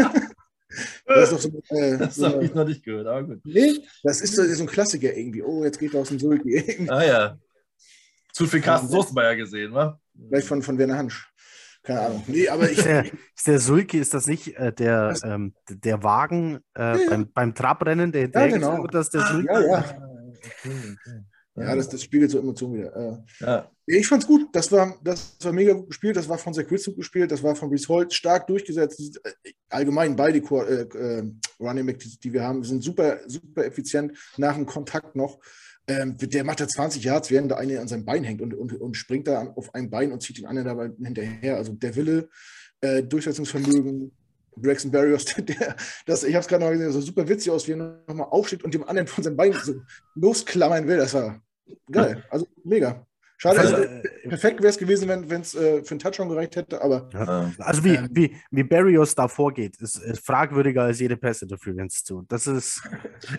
Das, so, äh, das so habe ich noch nicht gehört, aber gut. Nee, das ist so, so ein Klassiker irgendwie. Oh, jetzt geht er aus dem Sulki. ah ja. Zu viel Carsten Soßenmeier gesehen, wa? Vielleicht von, von Werner Hansch. Keine Ahnung. Nee, aber ich. Ist der, ist der Sulki, ist das nicht äh, der, ähm, der Wagen äh, ja, ja. Beim, beim Trabrennen, der ja, genau. wird, das der ah, Sulki? Ja, ja. Okay, okay. Ja, das, das spiegelt so Emotionen wieder. Äh, ja. Ich fand's gut. Das war, das war mega gut gespielt. Das war von Zach Wilson gespielt. Das war von Reese Holt stark durchgesetzt. Äh, allgemein beide äh, äh, Running Back, die, die wir haben, sind super, super effizient nach dem Kontakt noch. Ähm, der macht da 20 Yards, während der eine an seinem Bein hängt und, und, und springt da auf ein Bein und zieht den anderen dabei hinterher. Also der Wille, äh, Durchsetzungsvermögen, Braxton Barrios, der, das, ich habe es gerade noch gesehen, so super witzig aus, wie er nochmal aufsteht und dem anderen von seinem Bein so losklammern will. Das war geil. Also mega. Schade, also, äh, perfekt wäre es gewesen, wenn es äh, für einen Touchdown gereicht hätte, aber. Ja. Also wie, ähm, wie, wie Barrios da vorgeht, ist, ist fragwürdiger als jede Pässe dafür, wenn es tut. Das ist.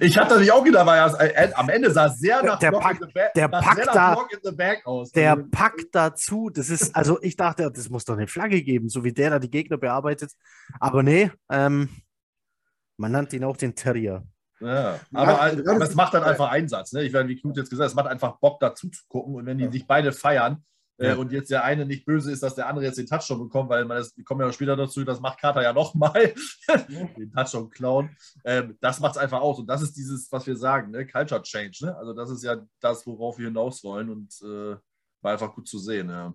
Ich hatte natürlich auch gedacht, weil er, am Ende sah sehr nach der, Pack, der packt da, aus. Der also, packt dazu. Das ist, also ich dachte, das muss doch eine Flagge geben, so wie der da die Gegner bearbeitet. Aber nee, ähm, man nannte ihn auch den Terrier. Ja, aber, aber es macht dann einfach Einsatz. Ne? Ich werde, wie Knut jetzt gesagt, es macht einfach Bock dazu zu gucken. Und wenn die sich beide feiern äh, und jetzt der eine nicht böse ist, dass der andere jetzt den Touchdown bekommt, weil man das, wir kommen ja später dazu, das macht Carter ja nochmal, den Touchdown klauen. Ähm, das macht es einfach aus. Und das ist dieses, was wir sagen, ne? Culture Change. Ne? Also das ist ja das, worauf wir hinaus wollen. Und äh, war einfach gut zu sehen. Ja.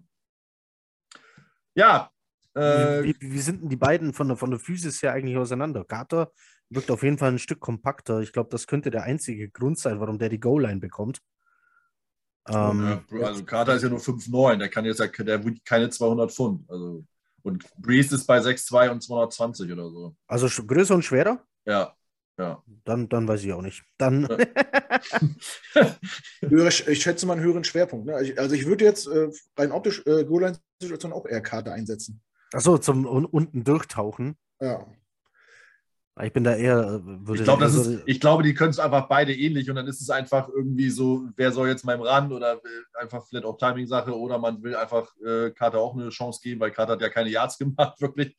ja äh, wie, wie, wie, sind denn die beiden von der, von der Physis her eigentlich auseinander? Carter wirkt auf jeden Fall ein Stück kompakter. Ich glaube, das könnte der einzige Grund sein, warum der die Goal-Line bekommt. Ähm, ja, also Carter ist ja nur 5,9, der kann jetzt ja, der keine 200 Pfund. Also, und Breeze ist bei 6,2 und 220 oder so. Also größer und schwerer? Ja. Ja. Dann, dann weiß ich auch nicht. Dann. ich schätze mal einen höheren Schwerpunkt. Ne? Also ich würde jetzt äh, rein optisch äh, Goal-Line-Situation auch eher Karte einsetzen. Achso, zum unten durchtauchen. Ja. Ich bin da eher. Äh, ich, glaub, das ist, ich glaube, die können es einfach beide ähnlich und dann ist es einfach irgendwie so, wer soll jetzt meinem ran oder einfach vielleicht auch Timing-Sache oder man will einfach äh, Carter auch eine Chance geben, weil Carter hat ja keine Yards gemacht, wirklich.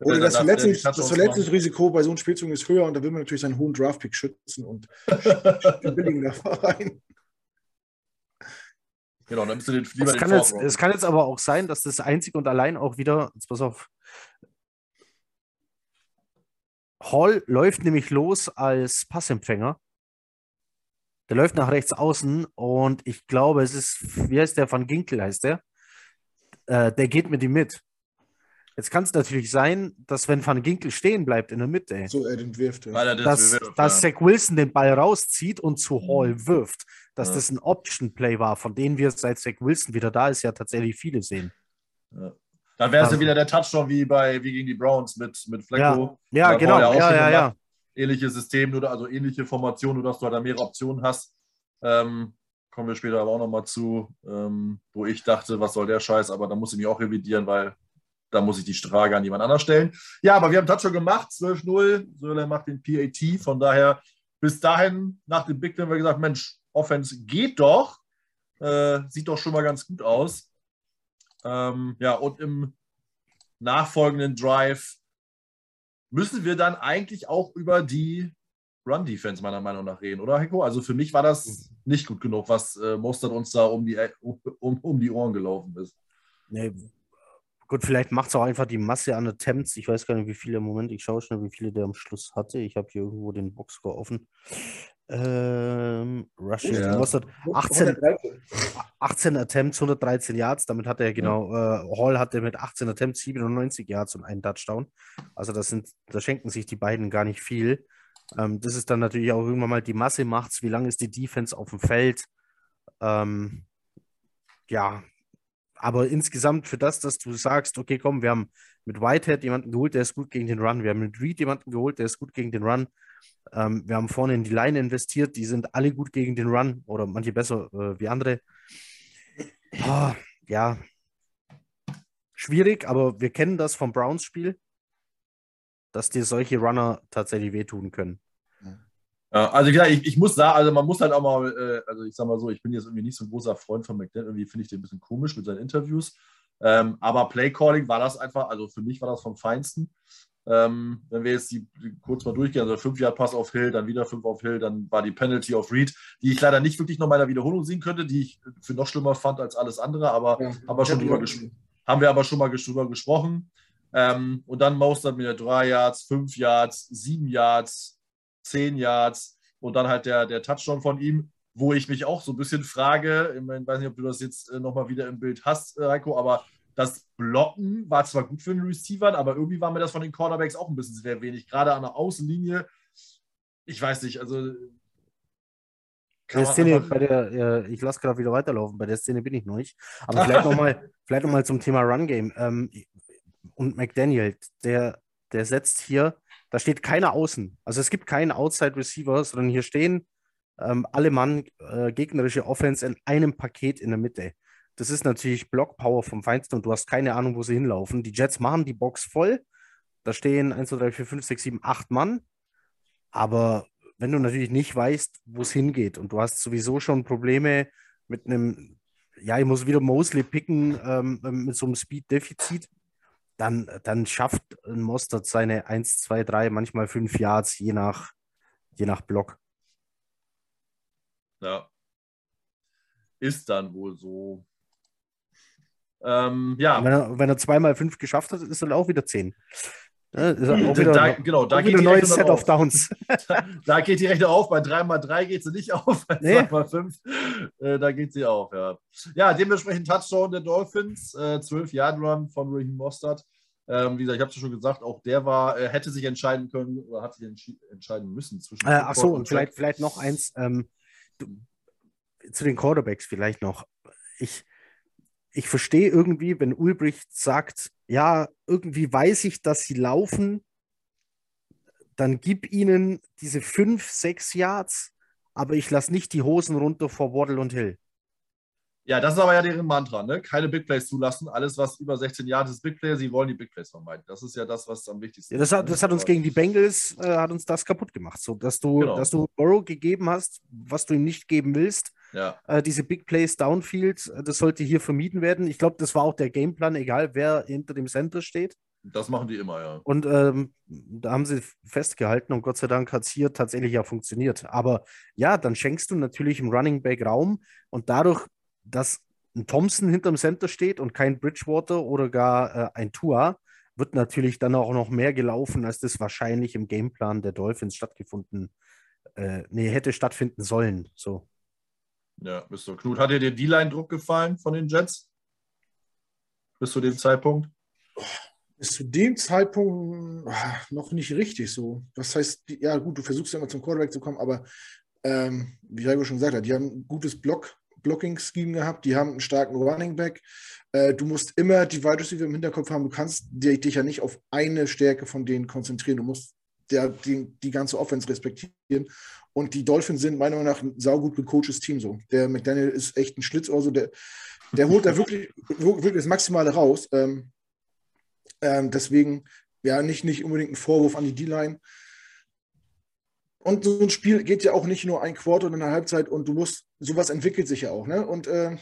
Oder das, Verletzungs das Verletzungsrisiko bei so einem Spielzug ist höher und da will man natürlich seinen hohen Draftpick schützen und den billigen da rein. Genau, dann bist du den lieber es kann, jetzt, es kann jetzt aber auch sein, dass das einzig und allein auch wieder, jetzt pass auf, Hall läuft nämlich los als Passempfänger. Der läuft nach rechts außen und ich glaube, es ist, wie heißt der, Van Ginkel heißt der? Äh, der geht mit ihm mit. Jetzt kann es natürlich sein, dass wenn Van Ginkel stehen bleibt in der Mitte, so er den wirft, ja. dass, wirft, dass Zach Wilson den Ball rauszieht und zu Hall mhm. wirft, dass ja. das ein Option-Play war, von denen wir seit Zach Wilson wieder da ist, ja tatsächlich viele sehen. Ja. Dann wäre es ja wieder der Touchdown wie bei wie gegen die Browns mit, mit Flecko. Ja, ja genau. Ja, ja, ja. Ähnliches System, nur, also ähnliche Formation, nur dass du halt da mehrere Optionen hast. Ähm, kommen wir später aber auch nochmal zu, ähm, wo ich dachte, was soll der Scheiß, aber da muss ich mich auch revidieren, weil da muss ich die Frage an jemand anders stellen. Ja, aber wir haben Touchdown gemacht, 12-0. Söller macht den PAT, von daher bis dahin, nach dem Big Ten, haben wir gesagt, Mensch, Offense geht doch, äh, sieht doch schon mal ganz gut aus. Ähm, ja, und im nachfolgenden Drive müssen wir dann eigentlich auch über die Run-Defense meiner Meinung nach reden, oder Heiko? Also für mich war das nicht gut genug, was äh, Mostert uns da um die, um, um die Ohren gelaufen ist. Nee, gut, vielleicht macht es auch einfach die Masse an Attempts. Ich weiß gar nicht, wie viele im Moment. Ich schaue schnell, wie viele der am Schluss hatte. Ich habe hier irgendwo den Boxscore offen. Ähm, Rushing ja. Mustard, 18, 18 Attempts, 113 Yards. Damit hat er genau, ja. äh, Hall hatte mit 18 Attempts 97 Yards und einen Touchdown. Also das sind, da schenken sich die beiden gar nicht viel. Ähm, das ist dann natürlich auch irgendwann mal die Masse macht's. Wie lange ist die Defense auf dem Feld? Ähm, ja, aber insgesamt für das, dass du sagst, okay, komm, wir haben mit Whitehead jemanden geholt, der ist gut gegen den Run. Wir haben mit Reed jemanden geholt, der ist gut gegen den Run. Ähm, wir haben vorne in die Line investiert, die sind alle gut gegen den Run oder manche besser äh, wie andere. Oh, ja, schwierig, aber wir kennen das vom Browns-Spiel, dass dir solche Runner tatsächlich wehtun können. Ja, also ich, ich, muss sagen, also man muss halt auch mal, äh, also ich sag mal so, ich bin jetzt irgendwie nicht so ein großer Freund von McDaniel, irgendwie finde ich den ein bisschen komisch mit seinen Interviews. Ähm, aber Playcalling war das einfach, also für mich war das vom Feinsten. Ähm, wenn wir jetzt die, die kurz mal durchgehen, also 5 Yard Pass auf Hill, dann wieder 5 auf Hill, dann war die Penalty auf Reed, die ich leider nicht wirklich noch mal in der Wiederholung sehen könnte, die ich für noch schlimmer fand als alles andere, aber ja, haben, wir schon drüber haben wir aber schon mal drüber gesprochen. Ähm, und dann Mostert mit der 3 Yards, 5 Yards, 7 Yards, 10 Yards und dann halt der, der Touchdown von ihm. wo ich mich auch so ein bisschen frage, ich weiß nicht, ob du das jetzt äh, nochmal wieder im Bild hast, äh, Heiko, aber das Blocken war zwar gut für den Receiver, aber irgendwie war mir das von den Cornerbacks auch ein bisschen sehr wenig. Gerade an der Außenlinie, ich weiß nicht, also. Der Szene bei der, ich lasse gerade wieder weiterlaufen, bei der Szene bin ich noch nicht. Aber vielleicht nochmal noch zum Thema Run Game. Ähm, und McDaniel, der, der setzt hier, da steht keiner außen. Also es gibt keinen Outside Receiver, sondern hier stehen ähm, alle Mann äh, gegnerische Offense in einem Paket in der Mitte. Das ist natürlich Blockpower vom Feinsten und du hast keine Ahnung, wo sie hinlaufen. Die Jets machen die Box voll. Da stehen 1, 2, 3, 4, 5, 6, 7, 8 Mann. Aber wenn du natürlich nicht weißt, wo es hingeht und du hast sowieso schon Probleme mit einem, ja, ich muss wieder Mosley picken ähm, mit so einem Speed-Defizit, dann, dann schafft ein Mostert seine 1, 2, 3, manchmal 5 Yards, je nach, je nach Block. Ja. Ist dann wohl so. Ähm, ja. Wenn er, wenn er zweimal fünf geschafft hat, ist er auch wieder zehn. Wieder, da, genau, da geht ein neues Set of Downs. da, da, geht die Rechnung auf. Bei 3x3 geht sie nicht auf. Bei nee. 2x5, äh, da geht sie auf. Ja, ja dementsprechend Touchdown der Dolphins. Äh, 12 Yard Run von Raheem Mostert. Ähm, wie gesagt, ich habe es schon gesagt, auch der war, äh, hätte sich entscheiden können oder hat sich entscheiden müssen zwischen. Äh, ach so, und vielleicht, vielleicht noch eins. Ähm, du, zu den Quarterbacks vielleicht noch. Ich, ich verstehe irgendwie, wenn Ulbricht sagt, ja, irgendwie weiß ich, dass sie laufen, dann gib ihnen diese fünf, sechs Yards, aber ich lasse nicht die Hosen runter vor Waddle und Hill. Ja, das ist aber ja deren Mantra, ne? Keine Big Plays zulassen. Alles, was über 16 Jahre ist Big Play. Sie wollen die Big Plays vermeiden. Das ist ja das, was am wichtigsten ja, das hat, das hat uns gegen die Bengals, äh, hat uns das kaputt gemacht. So, dass du, genau. dass du Burrow gegeben hast, was du ihm nicht geben willst. Ja. Äh, diese Big Plays Downfield, äh, das sollte hier vermieden werden. Ich glaube, das war auch der Gameplan, egal wer hinter dem Center steht. Das machen die immer, ja. Und ähm, da haben sie festgehalten und Gott sei Dank hat es hier tatsächlich ja funktioniert. Aber ja, dann schenkst du natürlich im Running Back Raum und dadurch dass ein Thompson hinterm Center steht und kein Bridgewater oder gar äh, ein Tua, wird natürlich dann auch noch mehr gelaufen, als das wahrscheinlich im Gameplan der Dolphins stattgefunden, äh, nee, hätte stattfinden sollen. So. Ja, bist du. Knut, hat dir der D-Line-Druck gefallen von den Jets? Bis zu dem Zeitpunkt? Bis zu dem Zeitpunkt ah, noch nicht richtig so. Das heißt, ja gut, du versuchst ja immer zum Quarterback zu kommen, aber ähm, wie Jago schon gesagt hat, die haben ein gutes Block, Blocking-Scheme gehabt, die haben einen starken Running Back. Äh, du musst immer die Wide Receiver im Hinterkopf haben. Du kannst dich ja nicht auf eine Stärke von denen konzentrieren. Du musst der, die, die ganze Offense respektieren. Und die Dolphins sind meiner Meinung nach ein saugut gecoachtes Team. So. Der McDaniel ist echt ein Schlitzohr. So. Der, der holt da wirklich, wirklich das Maximale raus. Ähm, ähm, deswegen, ja, nicht, nicht unbedingt ein Vorwurf an die D-Line. Und so ein Spiel geht ja auch nicht nur ein Quarter und eine Halbzeit und du musst, sowas entwickelt sich ja auch, ne? Und äh,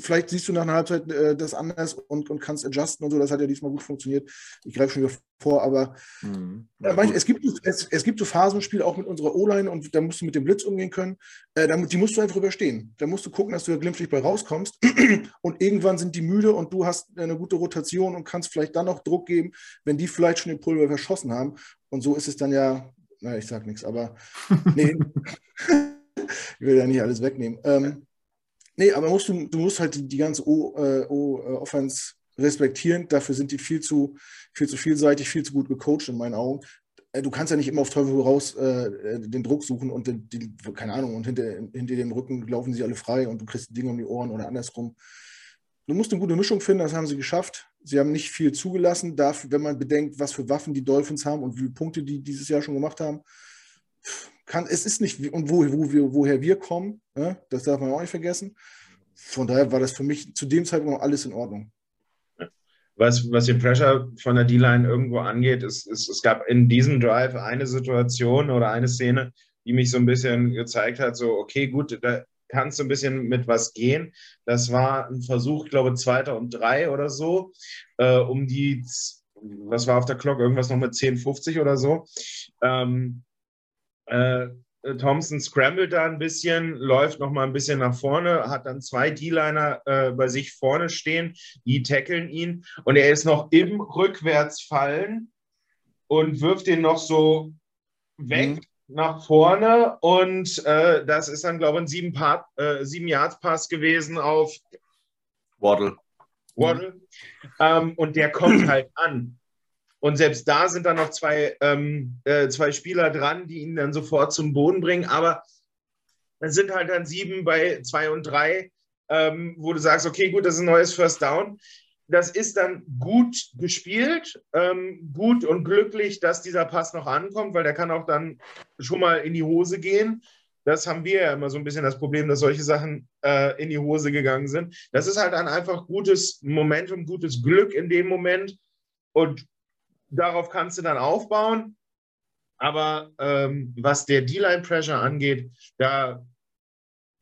vielleicht siehst du nach einer Halbzeit äh, das anders und, und kannst adjusten und so. Das hat ja diesmal gut funktioniert. Ich greife schon wieder vor, aber mhm. ja, manch, es, gibt, es, es gibt so Phasen im Spiel auch mit unserer O-Line und da musst du mit dem Blitz umgehen können. Äh, damit, die musst du einfach überstehen. Da musst du gucken, dass du da glimpflich bei rauskommst und irgendwann sind die müde und du hast eine gute Rotation und kannst vielleicht dann noch Druck geben, wenn die vielleicht schon den Pulver verschossen haben. Und so ist es dann ja na, ich sag nichts, aber nee, ich will ja nicht alles wegnehmen. Ähm, nee, aber musst du, du musst halt die, die ganze O-Offense äh, respektieren. Dafür sind die viel zu, viel zu vielseitig, viel zu gut gecoacht in meinen Augen. Äh, du kannst ja nicht immer auf Teufel raus äh, den Druck suchen und die, die, keine Ahnung, und hinter, hinter dem Rücken laufen sie alle frei und du kriegst Dinge um die Ohren oder andersrum. Du musst eine gute Mischung finden, das haben sie geschafft. Sie haben nicht viel zugelassen, dafür, wenn man bedenkt, was für Waffen die Dolphins haben und wie viele Punkte die dieses Jahr schon gemacht haben. Kann, es ist nicht, und wo, wo wir, woher wir kommen, ne? das darf man auch nicht vergessen. Von daher war das für mich zu dem Zeitpunkt alles in Ordnung. Was, was den Pressure von der D-Line irgendwo angeht, ist, ist, es gab in diesem Drive eine Situation oder eine Szene, die mich so ein bisschen gezeigt hat, so, okay, gut, da, kannst du ein bisschen mit was gehen. Das war ein Versuch, ich glaube, zweiter und drei oder so, äh, um die, was war auf der Glock, irgendwas noch mit 10,50 oder so. Ähm, äh, Thompson scrambled da ein bisschen, läuft noch mal ein bisschen nach vorne, hat dann zwei D-Liner äh, bei sich vorne stehen, die tackeln ihn und er ist noch im Rückwärtsfallen und wirft den noch so weg. Mhm nach vorne und äh, das ist dann, glaube ich, ein sieben, Part, äh, sieben Yards Pass gewesen auf Waddle. Waddle. Ähm, und der kommt halt an. Und selbst da sind dann noch zwei, ähm, äh, zwei Spieler dran, die ihn dann sofort zum Boden bringen. Aber es sind halt dann sieben bei zwei und drei, ähm, wo du sagst, okay, gut, das ist ein neues First Down. Das ist dann gut gespielt, ähm, gut und glücklich, dass dieser Pass noch ankommt, weil der kann auch dann schon mal in die Hose gehen. Das haben wir ja immer so ein bisschen das Problem, dass solche Sachen äh, in die Hose gegangen sind. Das ist halt dann einfach gutes Momentum, gutes Glück in dem Moment. Und darauf kannst du dann aufbauen. Aber ähm, was der D-Line-Pressure angeht, da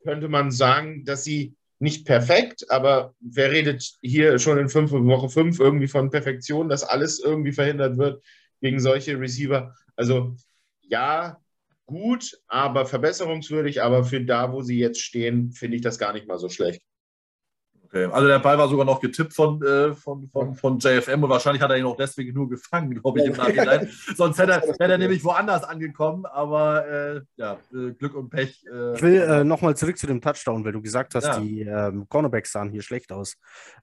könnte man sagen, dass sie nicht perfekt, aber wer redet hier schon in fünf, Woche fünf irgendwie von Perfektion, dass alles irgendwie verhindert wird gegen solche Receiver? Also ja, gut, aber verbesserungswürdig, aber für da, wo sie jetzt stehen, finde ich das gar nicht mal so schlecht. Also der Ball war sogar noch getippt von, äh, von, von, von JFM und wahrscheinlich hat er ihn auch deswegen nur gefangen, glaube ich, im Nachhinein. Sonst hätte er, hätte er nämlich woanders angekommen, aber äh, ja, äh, Glück und Pech. Äh, ich will äh, nochmal zurück zu dem Touchdown, weil du gesagt hast, ja. die ähm, Cornerbacks sahen hier schlecht aus.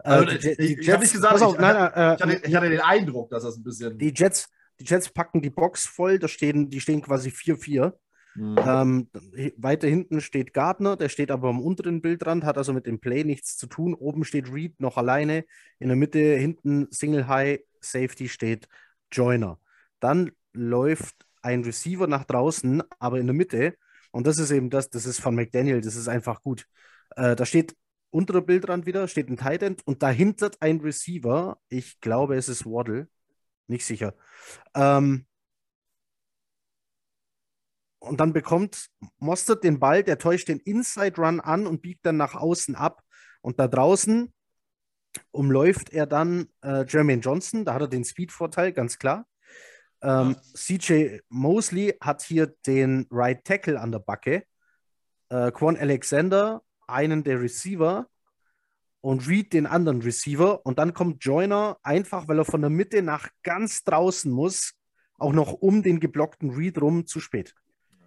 Äh, also, die, die, ich, ich habe nicht gesagt, ich, nein, ich, hatte, ich hatte den Eindruck, dass das ein bisschen. Die Jets, die Jets packen die Box voll, da stehen, die stehen quasi 4-4. Mhm. Ähm, weiter hinten steht Gardner, der steht aber am unteren Bildrand, hat also mit dem Play nichts zu tun. Oben steht Reed noch alleine. In der Mitte hinten Single High Safety steht Joiner. Dann läuft ein Receiver nach draußen, aber in der Mitte. Und das ist eben das, das ist von McDaniel, das ist einfach gut. Äh, da steht unterer Bildrand wieder, steht ein Tight End und dahinter ein Receiver. Ich glaube, es ist Waddle. Nicht sicher. Ähm, und dann bekommt Mostert den Ball, der täuscht den Inside Run an und biegt dann nach außen ab. Und da draußen umläuft er dann äh, Jermaine Johnson, da hat er den Speed-Vorteil, ganz klar. Ähm, CJ Mosley hat hier den Right Tackle an der Backe. Äh, Quan Alexander, einen der Receiver und Reed den anderen Receiver. Und dann kommt Joyner einfach, weil er von der Mitte nach ganz draußen muss, auch noch um den geblockten Reed rum zu spät.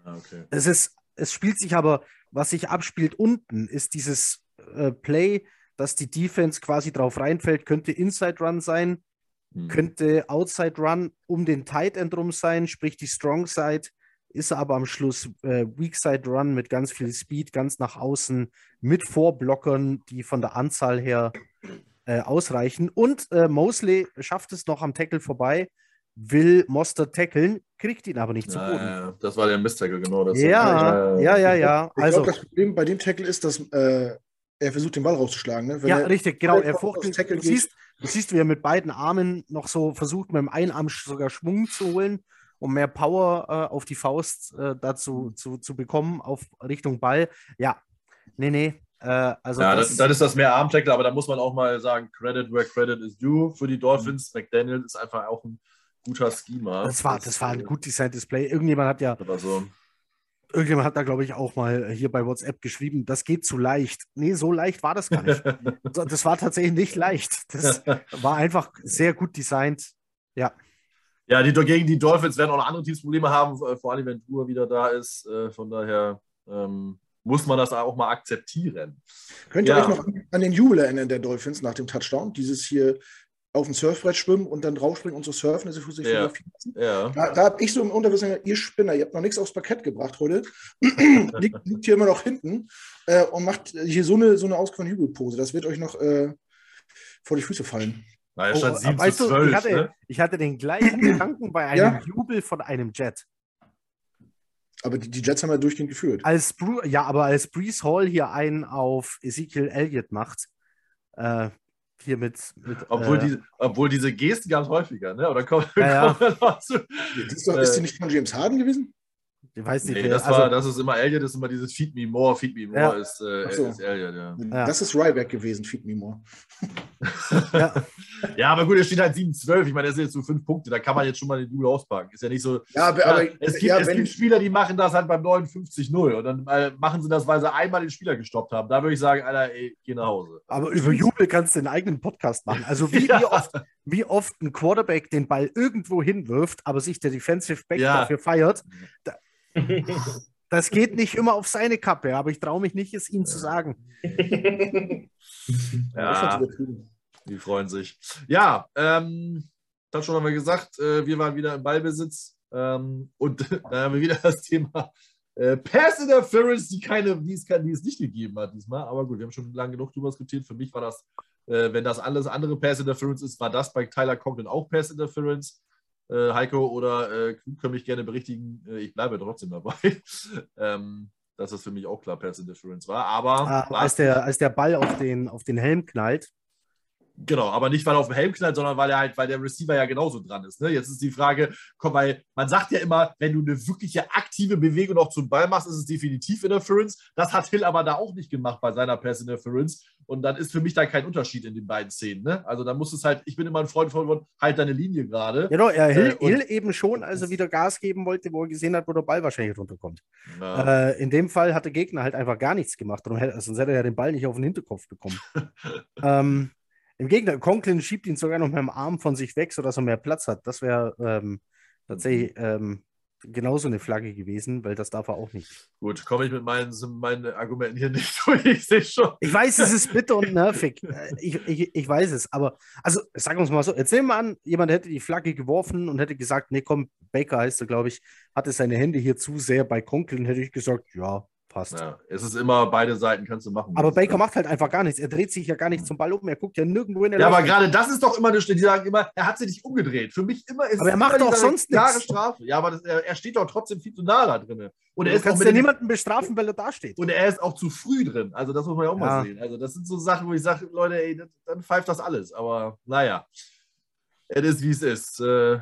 Ah, okay. Es ist, es spielt sich aber, was sich abspielt unten, ist dieses äh, Play, dass die Defense quasi drauf reinfällt, könnte Inside Run sein, hm. könnte Outside Run um den Tight End rum sein, sprich die Strong Side ist aber am Schluss äh, Weak Side Run mit ganz viel Speed, ganz nach außen, mit Vorblockern, die von der Anzahl her äh, ausreichen. Und äh, Mosley schafft es noch am Tackle vorbei, will Moster tackeln, kriegt ihn aber nicht zu Boden. Ja, das war der Mistackle, genau. Das ja, ja, ja, ja. Ich also, glaube, das Problem bei dem Tackle ist, dass äh, er versucht, den Ball rauszuschlagen. Ne? ja, richtig, genau. Er fuchtelt, du, siehst, du siehst, wie er mit beiden Armen noch so versucht, mit dem einen Arm sogar Schwung zu holen, um mehr Power äh, auf die Faust äh, dazu zu, zu bekommen, auf Richtung Ball. Ja, nee, nee. Äh, also ja, das, dann ist das mehr Arm-Tackle, aber da muss man auch mal sagen, Credit where credit is due für die Dolphins. Mhm. McDaniel ist einfach auch ein guter Schema. Das war, das war ein gut designtes Play. Irgendjemand hat ja. So. Irgendjemand hat da, glaube ich, auch mal hier bei WhatsApp geschrieben, das geht zu leicht. Nee, so leicht war das gar nicht. das war tatsächlich nicht leicht. Das war einfach sehr gut designt. Ja. Ja, die, gegen die Dolphins werden auch noch andere Teams Probleme haben, äh, vor allem wenn Tour wieder da ist. Äh, von daher ähm, muss man das auch mal akzeptieren. Könnt ihr ja. euch noch an den Jubel erinnern der Dolphins nach dem Touchdown? Dieses hier auf dem Surfbrett schwimmen und dann draufspringen und so surfen, dass sie sich ja. ja. Da, da habe ich so im Unterwissen gesagt, ihr Spinner, ihr habt noch nichts aufs Parkett gebracht heute. liegt, liegt, hier immer noch hinten äh, und macht hier so eine, so eine ausgefahrene Hügelpose. Das wird euch noch äh, vor die Füße fallen. Na, oh, weißt du, 12, ich, hatte, ne? ich hatte den gleichen Gedanken bei einem ja? Jubel von einem Jet. Aber die, die, Jets haben ja durchgehend geführt. Als Bru ja, aber als Brees Hall hier einen auf Ezekiel Elliott macht, äh, hier mit. mit obwohl, äh, die, obwohl diese Gesten gab es häufiger, ne? Oder kommt, ja, kommt ja. Zu, ist, doch, äh, ist die nicht von James Harden gewesen? Ich weiß nicht. Nee, das, also, war, das ist immer Elliot, das ist immer dieses Feed Me More, Feed Me More ja. ist, äh, so. ist Elliot, ja. Das ist Ryback gewesen, Feed Me More. ja. ja, aber gut, er steht halt 7-12. Ich meine, das sind jetzt so fünf Punkte, da kann man jetzt schon mal den Duel auspacken. Ist ja nicht so. Ja, aber, aber es, gibt, ja, es gibt Spieler, die machen das halt beim 59-0 und dann äh, machen sie das, weil sie einmal den Spieler gestoppt haben. Da würde ich sagen, Alter, ey, geh nach Hause. Aber über Jubel kannst du einen eigenen Podcast machen. Also wie, wie, oft, wie oft ein Quarterback den Ball irgendwo hinwirft, aber sich der Defensive Back dafür feiert. Da, Das geht nicht immer auf seine Kappe, aber ich traue mich nicht, es ihm zu sagen. ja, die freuen sich. Ja, ähm, das schon haben wir gesagt, äh, wir waren wieder im Ballbesitz ähm, und da haben wir wieder das Thema äh, Pass Interference, die, keine, die, es, die es nicht gegeben hat diesmal. Aber gut, wir haben schon lange genug drüber diskutiert. Für mich war das, äh, wenn das alles andere Pass Interference ist, war das bei Tyler Conklin auch Pass Interference. Äh, Heiko oder äh, können mich gerne berichtigen. Äh, ich bleibe trotzdem dabei. ähm, dass das für mich auch klar Pass Interference war. Aber ah, als, der, als der Ball auf den, auf den Helm knallt, Genau, aber nicht, weil er auf dem Helm knallt, sondern weil er halt, weil der Receiver ja genauso dran ist. Ne? Jetzt ist die Frage, komm, weil man sagt ja immer, wenn du eine wirkliche aktive Bewegung noch zum Ball machst, ist es definitiv Interference. Das hat Hill aber da auch nicht gemacht bei seiner Pass Interference. Und dann ist für mich da kein Unterschied in den beiden Szenen. Ne? Also da muss es halt, ich bin immer ein Freund von, halt deine Linie gerade. Genau, er Hill, äh, Hill eben schon, als er wieder Gas geben wollte, wo er gesehen hat, wo der Ball wahrscheinlich runterkommt. Ja. Äh, in dem Fall hat der Gegner halt einfach gar nichts gemacht. Sonst hätte er ja den Ball nicht auf den Hinterkopf bekommen. ähm, im Gegenteil, Conklin schiebt ihn sogar noch mit dem Arm von sich weg, sodass er mehr Platz hat. Das wäre ähm, tatsächlich mhm. ähm, genauso eine Flagge gewesen, weil das darf er auch nicht. Gut, komme ich mit meinen, meinen Argumenten hier nicht durch. Ich sehe schon. Ich weiß, es ist bitter und nervig. Äh, ich, ich, ich weiß es, aber also sagen wir es mal so: Jetzt nehmen wir an, jemand hätte die Flagge geworfen und hätte gesagt: Nee, komm, Baker heißt er, glaube ich, hatte seine Hände hier zu sehr bei Conklin, hätte ich gesagt: Ja, passt. Ja, es ist immer beide Seiten kannst du machen. Aber Baker macht halt einfach gar nichts. Er dreht sich ja gar nicht zum Ball um. Er guckt ja nirgendwo in der Ja, Luft. aber gerade das ist doch immer eine Stelle. Die sagen immer, er hat sich nicht umgedreht. Für mich immer ist Aber er macht doch sonst nichts. Strafe. Ja, aber das, er, er, steht doch trotzdem viel zu nah da drin. Und er ist kannst ja niemanden bestrafen, weil er da steht. Und er ist auch zu früh drin. Also das muss man ja auch ja. mal sehen. Also das sind so Sachen, wo ich sage, Leute, ey, dann pfeift das alles. Aber naja, es ist, wie es ist. Äh,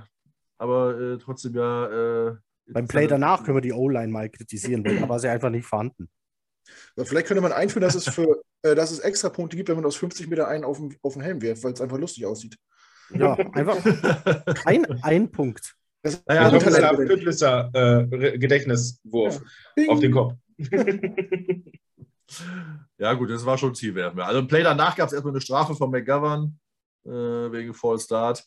aber äh, trotzdem ja. Äh, Beim Play danach können wir die O-Line mal kritisieren, weil da war sie einfach nicht vorhanden. Vielleicht könnte man einführen, dass es, für, äh, dass es extra Punkte gibt, wenn man aus 50 Meter einen auf den, auf den Helm wirft, weil es einfach lustig aussieht. Ja, einfach ein, ein Punkt. Das naja, Doppelstar, äh, Gedächtniswurf ja. auf den Kopf. ja, gut, das war schon Zielwerfen. Also im Play danach gab es erstmal eine Strafe von McGovern äh, wegen Fall Start.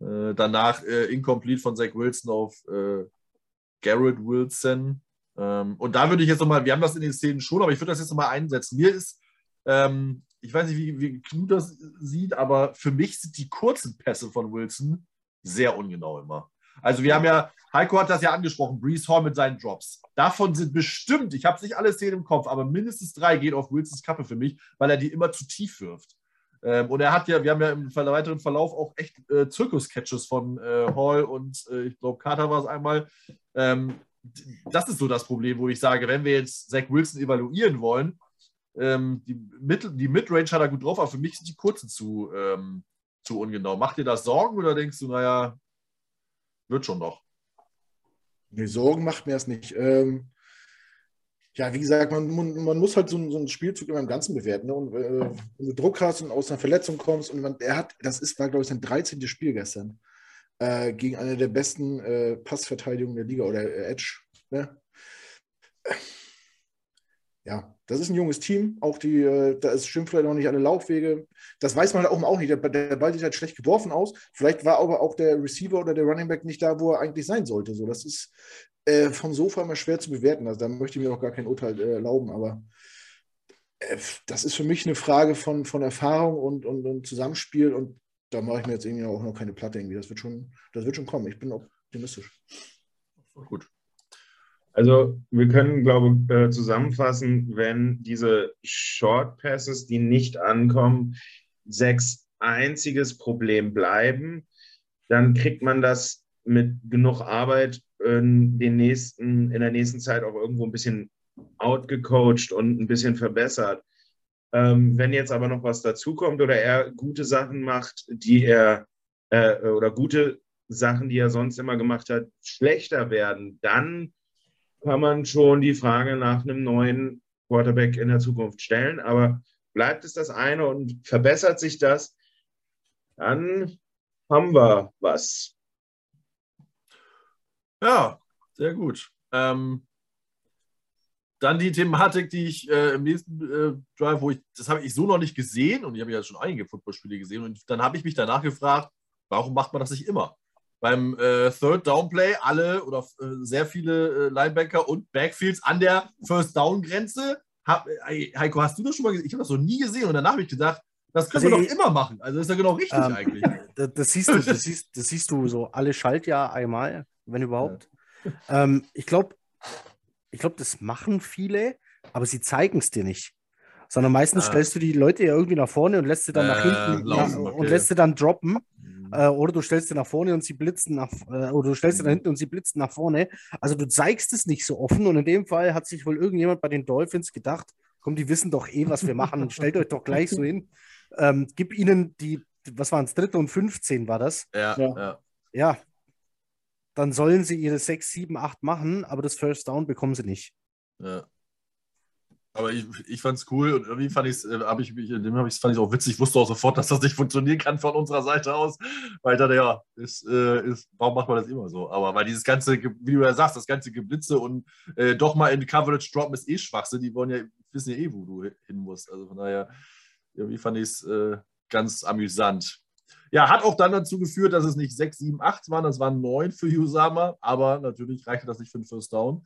Äh, danach äh, Incomplete von Zach Wilson auf äh, Garrett Wilson. Ähm, und da würde ich jetzt nochmal, wir haben das in den Szenen schon, aber ich würde das jetzt nochmal einsetzen. Mir ist, ähm, ich weiß nicht, wie, wie Knut das sieht, aber für mich sind die kurzen Pässe von Wilson sehr ungenau immer. Also wir haben ja, Heiko hat das ja angesprochen, Brees Hall mit seinen Drops. Davon sind bestimmt, ich habe nicht alle Szenen im Kopf, aber mindestens drei gehen auf Wilsons Kappe für mich, weil er die immer zu tief wirft. Ähm, und er hat ja, wir haben ja im weiteren Verlauf auch echt äh, Zirkus-Catches von äh, Hall und äh, ich glaube Carter war es einmal. Ähm, das ist so das Problem, wo ich sage, wenn wir jetzt Zach Wilson evaluieren wollen, ähm, die, Mid die Midrange hat er gut drauf, aber für mich sind die kurzen zu, ähm, zu ungenau. Macht dir das Sorgen oder denkst du, naja, wird schon noch? Nee, Sorgen macht mir das nicht. Ähm, ja, wie gesagt, man, man muss halt so, so einen Spielzug immer im Ganzen bewerten. Ne? Und äh, wenn du Druck hast und aus einer Verletzung kommst und man, er hat, das ist, war, glaube ich, sein 13. Spiel gestern äh, gegen eine der besten äh, Passverteidigungen der Liga oder äh, Edge. Ne? Ja, das ist ein junges Team. Auch die, äh, da ist, stimmt vielleicht noch nicht alle Laufwege. Das weiß man auch, auch nicht. Der, der, Ball sieht halt schlecht geworfen aus. Vielleicht war aber auch der Receiver oder der Running Back nicht da, wo er eigentlich sein sollte. So, das ist äh, vom Sofa immer schwer zu bewerten. Also da möchte ich mir auch gar kein Urteil äh, erlauben. Aber äh, das ist für mich eine Frage von, von Erfahrung und, und, und Zusammenspiel. Und da mache ich mir jetzt irgendwie auch noch keine Platte irgendwie. Das wird schon, das wird schon kommen. Ich bin optimistisch. Gut. Also wir können, glaube ich, äh, zusammenfassen, wenn diese Short Passes, die nicht ankommen, sechs einziges Problem bleiben, dann kriegt man das mit genug Arbeit in, den nächsten, in der nächsten Zeit auch irgendwo ein bisschen outgecoacht und ein bisschen verbessert. Ähm, wenn jetzt aber noch was dazukommt oder er gute Sachen macht, die er äh, oder gute Sachen, die er sonst immer gemacht hat, schlechter werden, dann kann man schon die Frage nach einem neuen Quarterback in der Zukunft stellen. Aber bleibt es das eine und verbessert sich das, dann haben wir was. Ja, sehr gut. Ähm, dann die Thematik, die ich äh, im nächsten äh, Drive, wo ich, das habe ich so noch nicht gesehen und ich habe ja schon einige Footballspiele gesehen und dann habe ich mich danach gefragt, warum macht man das nicht immer? beim äh, Third Down Play alle oder äh, sehr viele äh, Linebacker und Backfields an der First Down Grenze. Hab, äh, Heiko, hast du das schon mal gesehen? Ich habe das noch nie gesehen und danach habe ich gedacht, das können also wir doch immer machen. Also ist ja genau richtig ähm, eigentlich. Das, das, siehst du, das, siehst, das siehst du so alle Schaltjahr einmal, wenn überhaupt. Ja. Ähm, ich glaube, ich glaube, das machen viele, aber sie zeigen es dir nicht. Sondern meistens ah. stellst du die Leute ja irgendwie nach vorne und lässt sie dann äh, nach hinten laufen, okay. und lässt sie dann droppen. Äh, oder du stellst sie nach vorne und sie blitzen nach, äh, oder du stellst sie nach hinten und sie blitzen nach vorne. Also du zeigst es nicht so offen und in dem Fall hat sich wohl irgendjemand bei den Dolphins gedacht, komm, die wissen doch eh, was wir machen, stellt euch doch gleich so hin. Ähm, gib ihnen die, was waren es, dritte und 15 war das? Ja, ja. Ja, dann sollen sie ihre 6, 7, 8 machen, aber das First Down bekommen sie nicht. Ja. Aber ich, ich fand es cool und irgendwie fand äh, ich es, dem hab fand ich auch witzig. Ich wusste auch sofort, dass das nicht funktionieren kann von unserer Seite aus. Weil ich dachte, ja, ist, äh, ist, warum macht man das immer so? Aber weil dieses ganze, wie du ja sagst, das ganze Geblitze und äh, doch mal in Coverage droppen ist eh Schwachsinn. Die wollen ja, wissen ja eh, wo du hin musst. Also von daher, irgendwie fand ich es äh, ganz amüsant. Ja, hat auch dann dazu geführt, dass es nicht 6, 7, 8 waren, das waren 9 für Usama, aber natürlich reichte das nicht für den First Down.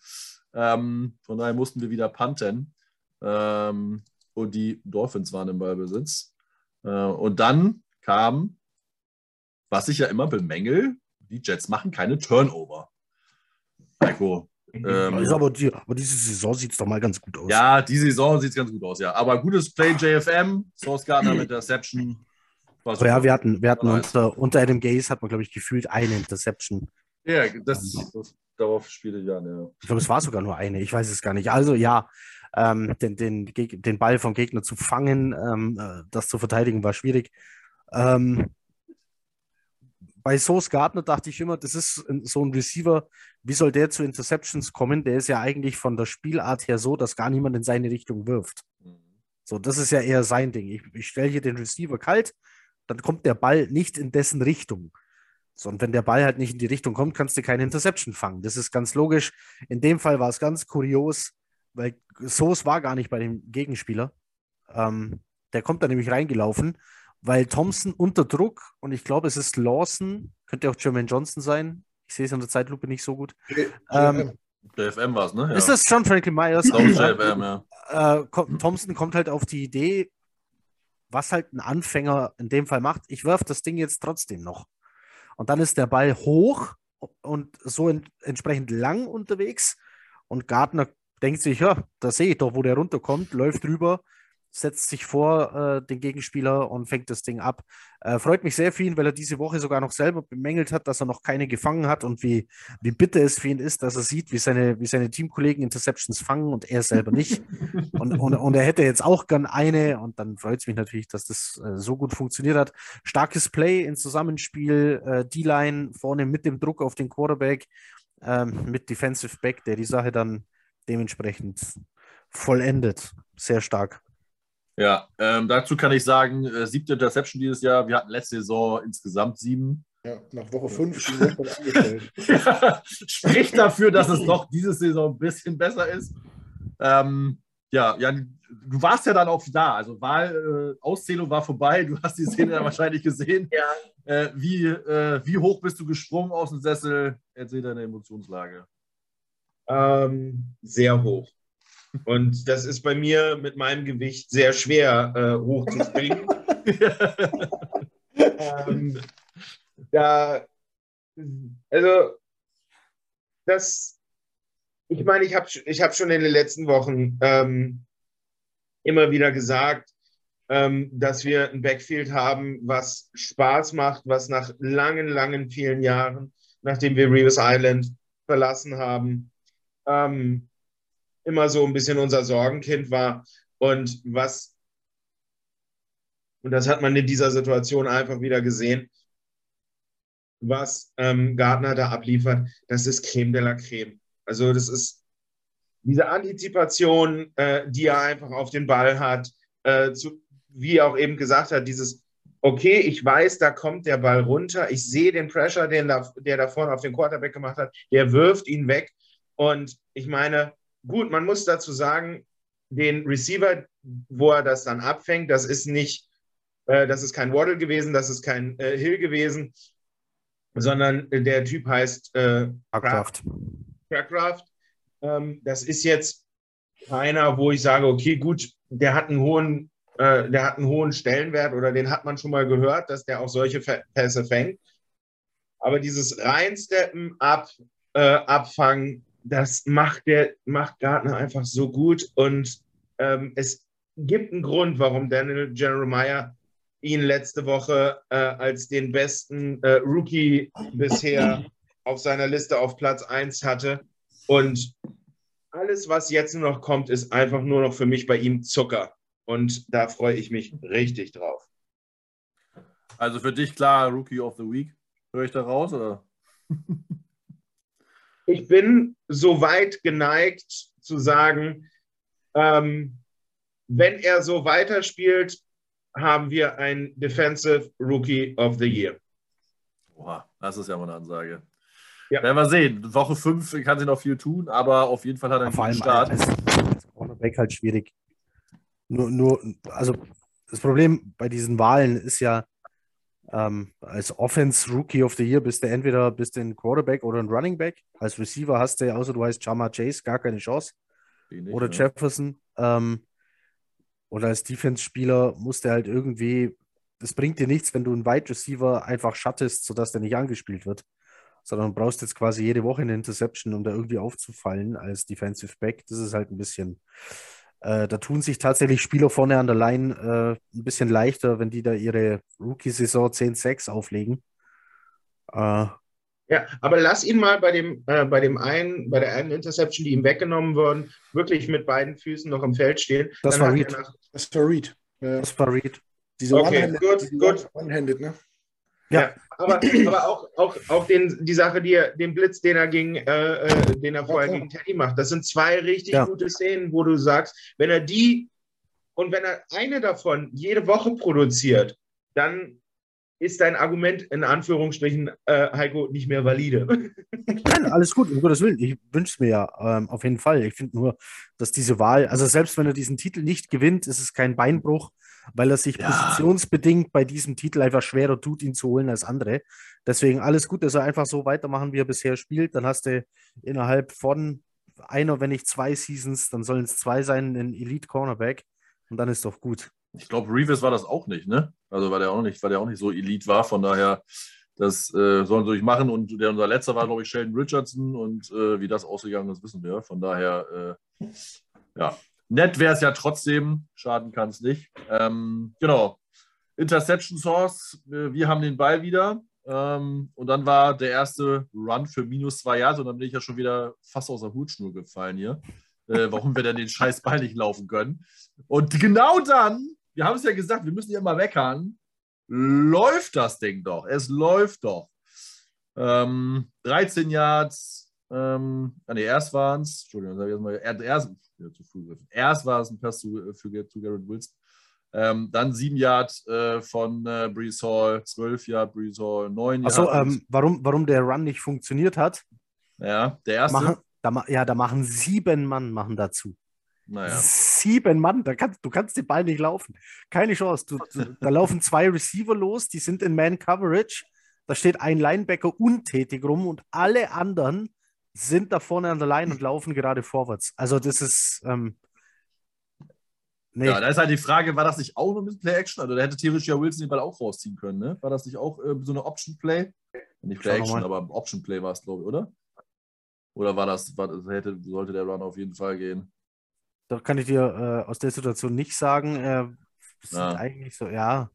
Ähm, von daher mussten wir wieder punten. Ähm, und die Dolphins waren im Ballbesitz. Äh, und dann kam, was ich ja immer bemängel, die Jets machen keine Turnover. Heiko. Ähm, aber, die, aber, diese Saison sieht es doch mal ganz gut aus. Ja, diese Saison sieht es ganz gut aus, ja. Aber gutes Play JFM, Source Gardner mit Interception. Oh ja, wir hatten, wir hatten unter, unter Adam Gaze hat man, glaube ich, gefühlt eine Interception. Ja, das, das darauf spiele ich an, ja. Ich glaube, es war sogar nur eine, ich weiß es gar nicht. Also ja, ähm, den, den, den Ball vom Gegner zu fangen, ähm, äh, das zu verteidigen, war schwierig. Ähm, bei Source Gardner dachte ich immer, das ist so ein Receiver, wie soll der zu Interceptions kommen? Der ist ja eigentlich von der Spielart her so, dass gar niemand in seine Richtung wirft. Mhm. So, das ist ja eher sein Ding. Ich, ich stelle hier den Receiver kalt, dann kommt der Ball nicht in dessen Richtung. So, und wenn der Ball halt nicht in die Richtung kommt, kannst du keine Interception fangen. Das ist ganz logisch. In dem Fall war es ganz kurios, weil Soos war gar nicht bei dem Gegenspieler. Ähm, der kommt da nämlich reingelaufen, weil Thompson unter Druck und ich glaube, es ist Lawson, könnte auch Jermaine Johnson sein. Ich sehe es in der Zeitlupe nicht so gut. Ähm, JFM war es, ne? Ja. Ist das John Franklin Myers? JFM, ja. Äh, Thompson kommt halt auf die Idee, was halt ein Anfänger in dem Fall macht. Ich werfe das Ding jetzt trotzdem noch. Und dann ist der Ball hoch und so in, entsprechend lang unterwegs. Und Gardner denkt sich, ja, da sehe ich doch, wo der runterkommt, läuft rüber, setzt sich vor äh, den Gegenspieler und fängt das Ding ab. Äh, freut mich sehr für ihn, weil er diese Woche sogar noch selber bemängelt hat, dass er noch keine gefangen hat und wie, wie bitter es für ihn ist, dass er sieht, wie seine, wie seine Teamkollegen Interceptions fangen und er selber nicht. und, und, und er hätte jetzt auch gern eine und dann freut es mich natürlich, dass das äh, so gut funktioniert hat. Starkes Play ins Zusammenspiel, äh, D-Line vorne mit dem Druck auf den Quarterback, ähm, mit Defensive Back, der die Sache dann dementsprechend vollendet. Sehr stark. Ja, ähm, dazu kann ich sagen, äh, siebte Interception dieses Jahr. Wir hatten letzte Saison insgesamt sieben. Ja, nach Woche fünf ja, spricht dafür, dass es doch diese Saison ein bisschen besser ist. Ähm, ja, Jan, du warst ja dann auch da. Also Wahl, äh, Auszählung war vorbei. Du hast die Szene ja wahrscheinlich gesehen. Ja. Äh, wie, äh, wie hoch bist du gesprungen aus dem Sessel? Erzähl deine Emotionslage. Ähm, sehr hoch. Und das ist bei mir mit meinem Gewicht sehr schwer äh, hochzuspringen. ähm, da, also, das, ich meine, ich habe ich hab schon in den letzten Wochen ähm, immer wieder gesagt, ähm, dass wir ein Backfield haben, was Spaß macht, was nach langen, langen, vielen Jahren, nachdem wir Reeves Island verlassen haben, ähm, immer so ein bisschen unser Sorgenkind war. Und was, und das hat man in dieser Situation einfach wieder gesehen, was ähm, Gardner da abliefert, das ist Creme de la Creme. Also das ist diese Antizipation, äh, die er einfach auf den Ball hat, äh, zu, wie er auch eben gesagt hat, dieses, okay, ich weiß, da kommt der Ball runter, ich sehe den Pressure, den da, der da vorne auf den Quarterback gemacht hat, der wirft ihn weg. Und ich meine, Gut, man muss dazu sagen, den Receiver, wo er das dann abfängt, das ist nicht, äh, das ist kein Waddle gewesen, das ist kein äh, Hill gewesen. sondern der Typ heißt äh. Aircraft. Ähm, das ist jetzt keiner, wo ich sage, okay, gut, der hat einen hohen, äh, der hat einen hohen Stellenwert oder den hat man schon mal gehört, dass der auch solche Pässe fängt. Aber dieses Reinsteppen, ab, äh, Abfangen, das macht der, macht Gardner einfach so gut. Und ähm, es gibt einen Grund, warum Daniel Jeremiah ihn letzte Woche äh, als den besten äh, Rookie bisher auf seiner Liste auf Platz 1 hatte. Und alles, was jetzt noch kommt, ist einfach nur noch für mich bei ihm Zucker. Und da freue ich mich richtig drauf. Also für dich klar Rookie of the Week. Höre ich da raus? Oder? ich bin so weit geneigt zu sagen, ähm, wenn er so weiterspielt, haben wir ein Defensive Rookie of the Year. Boah, das ist ja mal eine Ansage. Ja. Werden wir sehen. Woche 5 kann sie noch viel tun, aber auf jeden Fall hat er einen Vor allem Start. Als, als Cornerback halt schwierig. Nur, nur, also das Problem bei diesen Wahlen ist ja, ähm, als Offense Rookie of the Year bist du entweder bist du ein Quarterback oder ein Running Back. Als Receiver hast du, außer du heißt Chama Chase, gar keine Chance. Nicht, oder ja. Jefferson. Ähm, oder als Defense-Spieler musst du halt irgendwie, das bringt dir nichts, wenn du einen Wide Receiver einfach schattest, sodass der nicht angespielt wird. Sondern du brauchst jetzt quasi jede Woche eine Interception, um da irgendwie aufzufallen als Defensive Back. Das ist halt ein bisschen äh, da tun sich tatsächlich Spieler vorne an der Line äh, ein bisschen leichter, wenn die da ihre Rookie-Saison 10-6 auflegen. Äh, ja, aber lass ihn mal bei dem, äh, bei dem einen, bei der einen Interception, die ihm weggenommen wurden, wirklich mit beiden Füßen noch im Feld stehen. Das Dann war Reed. Das war Reed. Das war Reed. Diese okay, gut, gut. One-handed, ne? Ja. aber, aber auch, auch, auch den, die Sache, die er, den Blitz, den er, gegen, äh, äh, den er vorher gegen Teddy macht, das sind zwei richtig gute Szenen, wo du sagst, wenn er die und wenn er eine davon jede Woche produziert, dann ist dein Argument in Anführungsstrichen, äh, Heiko, nicht mehr valide. Nein, alles gut, um Gottes Willen. Ich wünsche es mir ja ähm, auf jeden Fall. Ich finde nur, dass diese Wahl, also selbst wenn er diesen Titel nicht gewinnt, ist es kein Beinbruch weil er sich ja. positionsbedingt bei diesem Titel einfach schwerer tut, ihn zu holen als andere. Deswegen alles gut, dass er einfach so weitermachen, wie er bisher spielt. Dann hast du innerhalb von einer, wenn nicht zwei Seasons, dann sollen es zwei sein, ein Elite Cornerback. Und dann ist doch gut. Ich glaube, Reeves war das auch nicht, ne? Also weil der auch nicht, weil der auch nicht so Elite war. Von daher, das äh, sollen sie durchmachen. Und der unser letzter war, glaube ich, Sheldon Richardson. Und äh, wie das ausgegangen ist, wissen wir. Von daher, äh, ja, Nett wäre es ja trotzdem, schaden kann es nicht. Ähm, genau. Interception Source, äh, wir haben den Ball wieder. Ähm, und dann war der erste Run für minus zwei Yards und dann bin ich ja schon wieder fast aus der Hutschnur gefallen hier, äh, warum wir denn den scheiß Ball nicht laufen können. Und genau dann, wir haben es ja gesagt, wir müssen ja mal weckern, läuft das Ding doch. Es läuft doch. Ähm, 13 Yards, ähm, ah, nee, erst waren es, Entschuldigung, erst, zu früh gegriffen. Erst war es ein Pass zu, äh, für, zu Garrett Wilson. Ähm, dann sieben Yard äh, von äh, Brees Hall, zwölf Yard Brees Hall, neun Yard. Achso, ähm, warum, warum der Run nicht funktioniert hat? Ja, der erste. Machen, da, ja, da machen sieben Mann machen dazu. Naja. Sieben Mann, da kannst, du kannst den Ball nicht laufen. Keine Chance. Du, du, da laufen zwei Receiver los, die sind in Man-Coverage. Da steht ein Linebacker untätig rum und alle anderen sind da vorne an der Line und laufen gerade vorwärts. Also das ist. Ähm, nee. Ja, da ist halt die Frage, war das nicht auch nur mit Play-Action? Also da hätte theoretisch ja Wilson den Ball auch rausziehen können, ne? War das nicht auch äh, so eine Option-Play? Nicht Play-Action, aber Option-Play war es, glaube ich, oder? Oder war das, war, hätte, sollte der Run auf jeden Fall gehen? Da kann ich dir äh, aus der Situation nicht sagen. Äh, ja. eigentlich so, ja.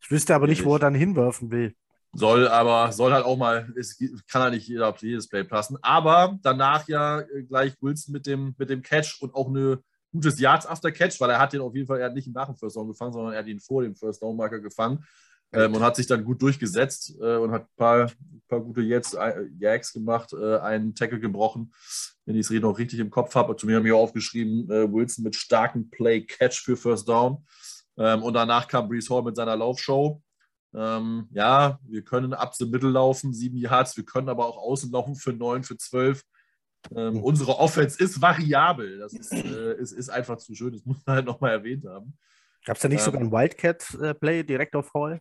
Ich wüsste aber nicht, wo er dann hinwerfen will. Soll aber, soll halt auch mal, es kann halt nicht jeder auf jedes Play passen. Aber danach ja gleich Wilson mit dem, mit dem Catch und auch eine gutes Yards after Catch, weil er hat den auf jeden Fall, er hat nicht nach dem First Down gefangen, sondern er hat ihn vor dem First Down Marker gefangen ähm, und hat sich dann gut durchgesetzt äh, und hat ein paar, paar gute Jets, äh, Jags gemacht, äh, einen Tackle gebrochen, wenn ich es noch richtig im Kopf habe. Zu mir haben wir aufgeschrieben, äh, Wilson mit starkem Play Catch für First Down. Ähm, und danach kam Brees Hall mit seiner Laufshow. Ähm, ja, wir können ab the middle laufen, sieben Yards, wir können aber auch außen laufen für neun, für zwölf. Ähm. Unsere Offense ist variabel. Das ist, äh, ist, ist einfach zu schön. Das muss man halt nochmal erwähnt haben. Gab es da nicht ähm, sogar ein Wildcat-Play direkt auf Hall?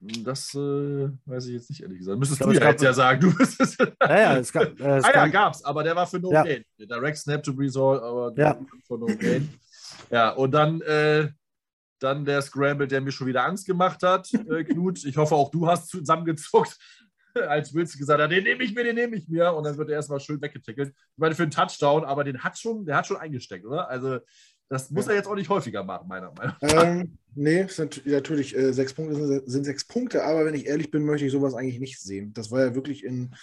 Das äh, weiß ich jetzt nicht, ehrlich gesagt. Müsstest du ja jetzt ja sagen. Du bist es. ja, ja, es gab. Äh, es ah ja, gab's, aber der war für No ja. Gain. Direct Snap to Result, aber ja. für No Gain. Ja, und dann, äh, dann der Scramble, der mir schon wieder Angst gemacht hat, äh, Knut. Ich hoffe, auch du hast zusammengezuckt, als Wilson gesagt hat, den nehme ich mir, den nehme ich mir. Und dann wird er erstmal schön weggetickelt. Ich meine, für einen Touchdown, aber den hat schon, der hat schon eingesteckt, oder? Also das muss er jetzt auch nicht häufiger machen, meiner Meinung nach. Ähm, nee, sind natürlich äh, sechs Punkte sind, sind, sechs Punkte, aber wenn ich ehrlich bin, möchte ich sowas eigentlich nicht sehen. Das war ja wirklich in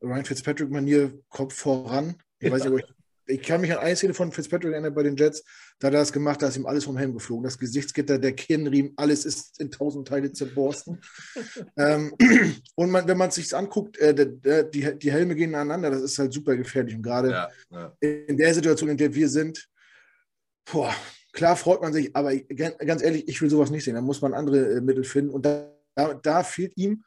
Ryan Fitzpatrick-Manier Kopf voran. Ich ja. weiß nicht, ich, ich kann mich an eine Szene von Fitzpatrick erinnern bei den Jets, da hat er das gemacht, da ist ihm alles vom Helm geflogen. Das Gesichtsgitter, der Kinnriemen, alles ist in tausend Teile zerborsten. ähm, und man, wenn man es sich anguckt, äh, die, die Helme gehen aneinander, das ist halt super gefährlich. Und gerade ja, ja. in der Situation, in der wir sind, boah, klar freut man sich, aber ganz ehrlich, ich will sowas nicht sehen. Da muss man andere äh, Mittel finden. Und da, da, da, fehlt ihm,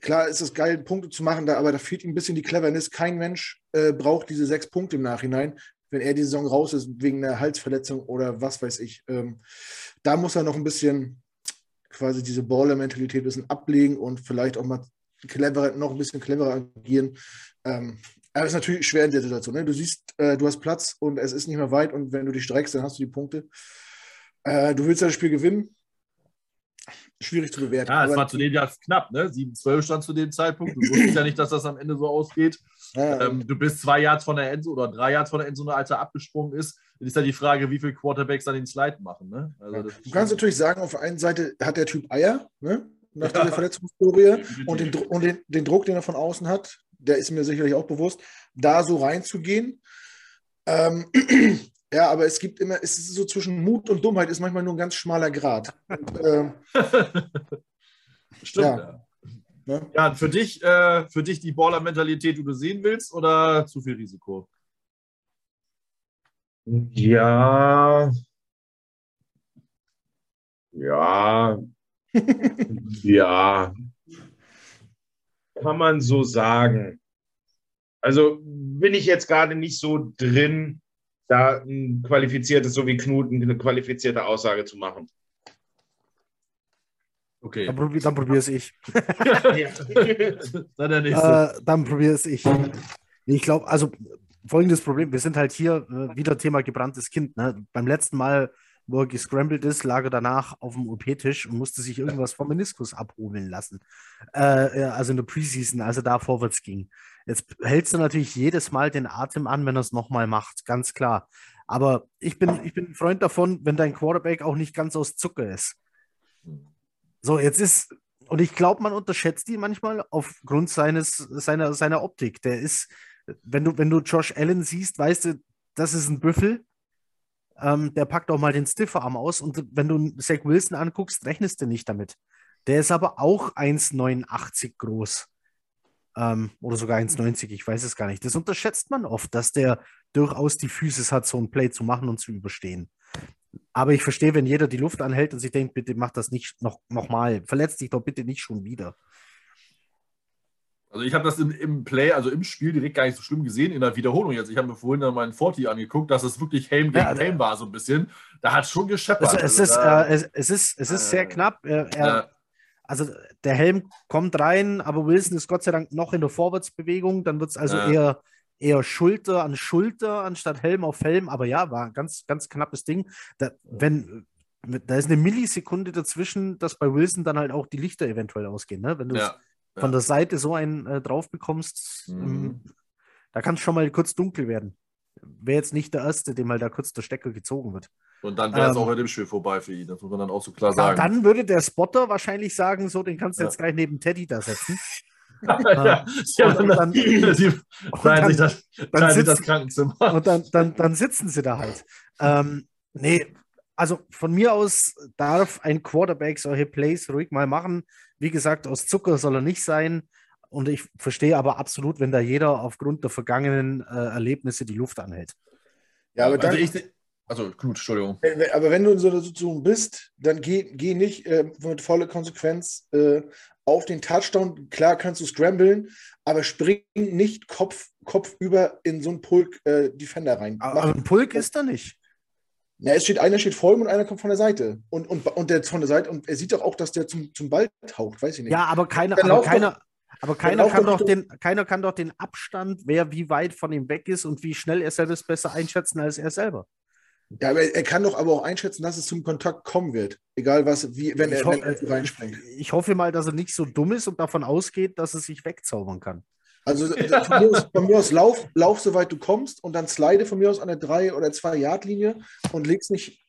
klar ist es geil, Punkte zu machen, da, aber da fehlt ihm ein bisschen die Cleverness. Kein Mensch äh, braucht diese sechs Punkte im Nachhinein, wenn er die Saison raus ist wegen einer Halsverletzung oder was weiß ich. Ähm, da muss er noch ein bisschen quasi diese Baller-Mentalität ein bisschen ablegen und vielleicht auch mal cleverer, noch ein bisschen cleverer agieren. Ähm, aber es ist natürlich schwer in der Situation. Ne? Du siehst, äh, du hast Platz und es ist nicht mehr weit und wenn du dich streckst, dann hast du die Punkte. Äh, du willst das Spiel gewinnen. Schwierig zu bewerten. Ja, es war zu dem Jahr knapp, ne? 7-12 stand zu dem Zeitpunkt. Du wusstest ja nicht, dass das am Ende so ausgeht. Ja, ähm, du bist zwei Yards von der Endzone oder drei Yards von der Endzone, als er abgesprungen ist. Dann ist ja die Frage, wie viele Quarterbacks dann den Slide machen. Ne? Also, du kannst natürlich sagen, auf der einen Seite hat der Typ Eier, ne? nach ja. dieser Verletzungshistorie und, den, und den, den Druck, den er von außen hat der ist mir sicherlich auch bewusst, da so reinzugehen. Ähm, ja, aber es gibt immer, es ist so zwischen Mut und Dummheit ist manchmal nur ein ganz schmaler Grad. Und, ähm, Stimmt. Ja. Ne? ja, für dich, äh, für dich die Baller-Mentalität, die du sehen willst, oder zu viel Risiko? Ja. Ja. ja kann man so sagen. Also bin ich jetzt gerade nicht so drin, da ein qualifiziertes, so wie Knut, eine qualifizierte Aussage zu machen. Okay. Dann, probier, dann probiere es ich. dann, äh, dann probiere es ich. Ich glaube, also folgendes Problem: Wir sind halt hier äh, wieder Thema gebranntes Kind. Ne? Beim letzten Mal wo er gescrambled ist, lag er danach auf dem OP-Tisch und musste sich irgendwas vom Meniskus abholen lassen. Äh, also in der Preseason, als er da vorwärts ging. Jetzt hältst du natürlich jedes Mal den Atem an, wenn er es nochmal macht, ganz klar. Aber ich bin, ich bin ein Freund davon, wenn dein Quarterback auch nicht ganz aus Zucker ist. So, jetzt ist, und ich glaube, man unterschätzt ihn manchmal aufgrund seines, seiner, seiner Optik. Der ist, wenn du, wenn du Josh Allen siehst, weißt du, das ist ein Büffel, ähm, der packt auch mal den Stifferarm aus und wenn du Zach Wilson anguckst, rechnest du nicht damit. Der ist aber auch 1,89 groß. Ähm, oder sogar 1,90, ich weiß es gar nicht. Das unterschätzt man oft, dass der durchaus die Physis hat, so ein Play zu machen und zu überstehen. Aber ich verstehe, wenn jeder die Luft anhält und sich denkt, bitte mach das nicht noch, noch mal. Verletzt dich doch bitte nicht schon wieder. Also ich habe das im, im, Play, also im Spiel direkt gar nicht so schlimm gesehen in der Wiederholung jetzt. Ich habe mir vorhin dann meinen 40 angeguckt, dass es wirklich Helm gegen ja, Helm war, so ein bisschen. Da hat schon gescheppert. Also es, also ist, da, äh, es, es, ist, es ist äh, sehr knapp. Er, er, also der Helm kommt rein, aber Wilson ist Gott sei Dank noch in der Vorwärtsbewegung. Dann wird es also eher, eher Schulter an Schulter anstatt Helm auf Helm. Aber ja, war ein ganz, ganz knappes Ding. Da, wenn, da ist eine Millisekunde dazwischen, dass bei Wilson dann halt auch die Lichter eventuell ausgehen. Ne? Wenn du ja von der Seite so einen äh, drauf bekommst, mhm. Ähm, da kann es schon mal kurz dunkel werden. Wäre jetzt nicht der Erste, dem mal da kurz der Stecker gezogen wird. Und dann wäre es ähm, auch in dem Spiel vorbei für ihn, das muss man dann auch so klar sagen. Dann würde der Spotter wahrscheinlich sagen, so, den kannst du ja. jetzt gleich neben Teddy da setzen. ja, ja, und dann, sie teilen sich das, dann sitzen, das Krankenzimmer. Und dann, dann, dann sitzen sie da halt. Ähm, nee, also von mir aus darf ein Quarterback solche Plays ruhig mal machen. Wie gesagt, aus Zucker soll er nicht sein. Und ich verstehe aber absolut, wenn da jeder aufgrund der vergangenen äh, Erlebnisse die Luft anhält. Ja, aber dann, also, ich, also gut, Entschuldigung. Aber wenn du in so einer Situation bist, dann geh, geh nicht äh, mit voller Konsequenz äh, auf den Touchdown. Klar kannst du scramblen, aber spring nicht Kopf, Kopf über in so einen Pulk äh, rein. Aber ein Pulk ist da nicht. Ja, es steht, einer steht vor ihm und einer kommt von der Seite. Und, und, und der von der Seite, und er sieht doch auch, dass der zum, zum Ball taucht, weiß ich nicht. Ja, aber keiner, aber keiner, aber keiner kann, doch den, keiner kann doch den Abstand, wer wie weit von ihm weg ist und wie schnell er selbst besser einschätzen als er selber. Ja, aber er kann doch aber auch einschätzen, dass es zum Kontakt kommen wird. Egal was, wie, wenn, er, wenn er reinspringt. Ich hoffe mal, dass er nicht so dumm ist und davon ausgeht, dass er sich wegzaubern kann. Also von mir aus, von mir aus lauf, lauf, soweit du kommst und dann slide von mir aus an der 3- oder 2-Yard-Linie und legst nicht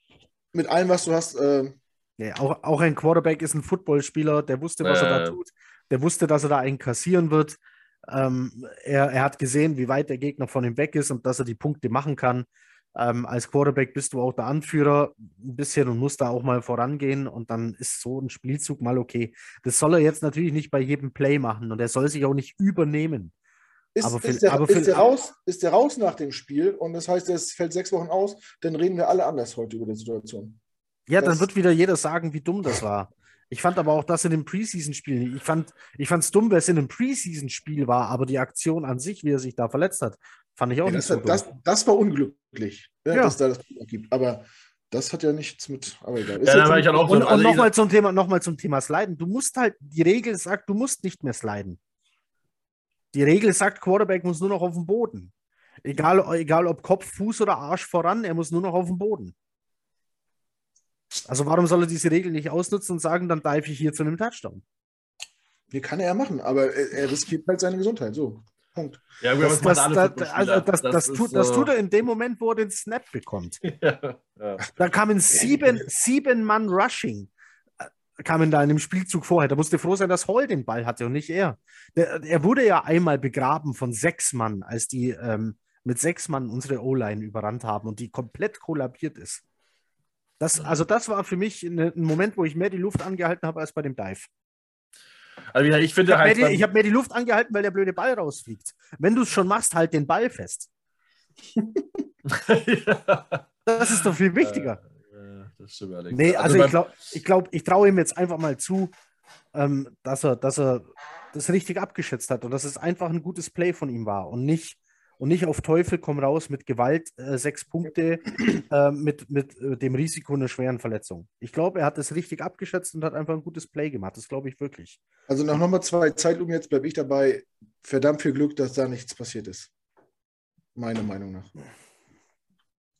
mit allem, was du hast. Äh ja, auch, auch ein Quarterback ist ein Footballspieler, der wusste, was äh. er da tut. Der wusste, dass er da einen kassieren wird. Ähm, er, er hat gesehen, wie weit der Gegner von ihm weg ist und dass er die Punkte machen kann. Ähm, als Quarterback bist du auch der Anführer ein bisschen und musst da auch mal vorangehen und dann ist so ein Spielzug mal okay. Das soll er jetzt natürlich nicht bei jedem Play machen und er soll sich auch nicht übernehmen. Ist, aber ist, der, aber ist, der raus, ist der raus nach dem Spiel und das heißt, er fällt sechs Wochen aus, dann reden wir alle anders heute über die Situation. Ja, das, dann wird wieder jeder sagen, wie dumm das war. Ich fand aber auch das in dem Preseason-Spiel nicht. Ich fand es dumm, wer es in einem Preseason-Spiel war, aber die Aktion an sich, wie er sich da verletzt hat, fand ich auch ja, nicht das. Das, das war unglücklich, ja, ja. dass da das gibt. Aber das hat ja nichts mit. Aber egal. Ja, aber ich auch und, und also nochmal zum Thema, noch zum Thema Sliden. Du musst halt, die Regel sagt, du musst nicht mehr sliden. Die Regel sagt, Quarterback muss nur noch auf dem Boden. Egal, egal ob Kopf, Fuß oder Arsch voran, er muss nur noch auf dem Boden. Also warum soll er diese Regel nicht ausnutzen und sagen, dann dive ich hier zu einem Touchdown? Wie kann er machen, aber er, er riskiert halt seine Gesundheit. So. Punkt. Ja, gut, das, das, das, also das, das, tut, das tut er in dem Moment, wo er den Snap bekommt. ja, ja. Da kamen sieben, sieben Mann Rushing äh, kamen da in dem Spielzug vorher. Da musste froh sein, dass Hall den Ball hatte und nicht er. Der, er wurde ja einmal begraben von sechs Mann, als die ähm, mit sechs Mann unsere O-Line überrannt haben und die komplett kollabiert ist. Das, also das war für mich ein Moment, wo ich mehr die Luft angehalten habe als bei dem Dive. Also ich finde ich halt. ich habe mir die Luft angehalten, weil der blöde Ball rausfliegt. Wenn du es schon machst, halt den Ball fest. Das ist doch viel wichtiger. Ja, das stimmt allerdings. Nee, also, also ich glaube, ich, glaub, ich traue ihm jetzt einfach mal zu, ähm, dass, er, dass er das richtig abgeschätzt hat und dass es einfach ein gutes Play von ihm war und nicht und nicht auf Teufel komm raus mit Gewalt äh, sechs Punkte äh, mit, mit äh, dem Risiko einer schweren Verletzung. Ich glaube, er hat es richtig abgeschätzt und hat einfach ein gutes Play gemacht. Das glaube ich wirklich. Also nach nochmal zwei Zeitlupen jetzt bleibe ich dabei. Verdammt viel Glück, dass da nichts passiert ist. Meiner Meinung nach.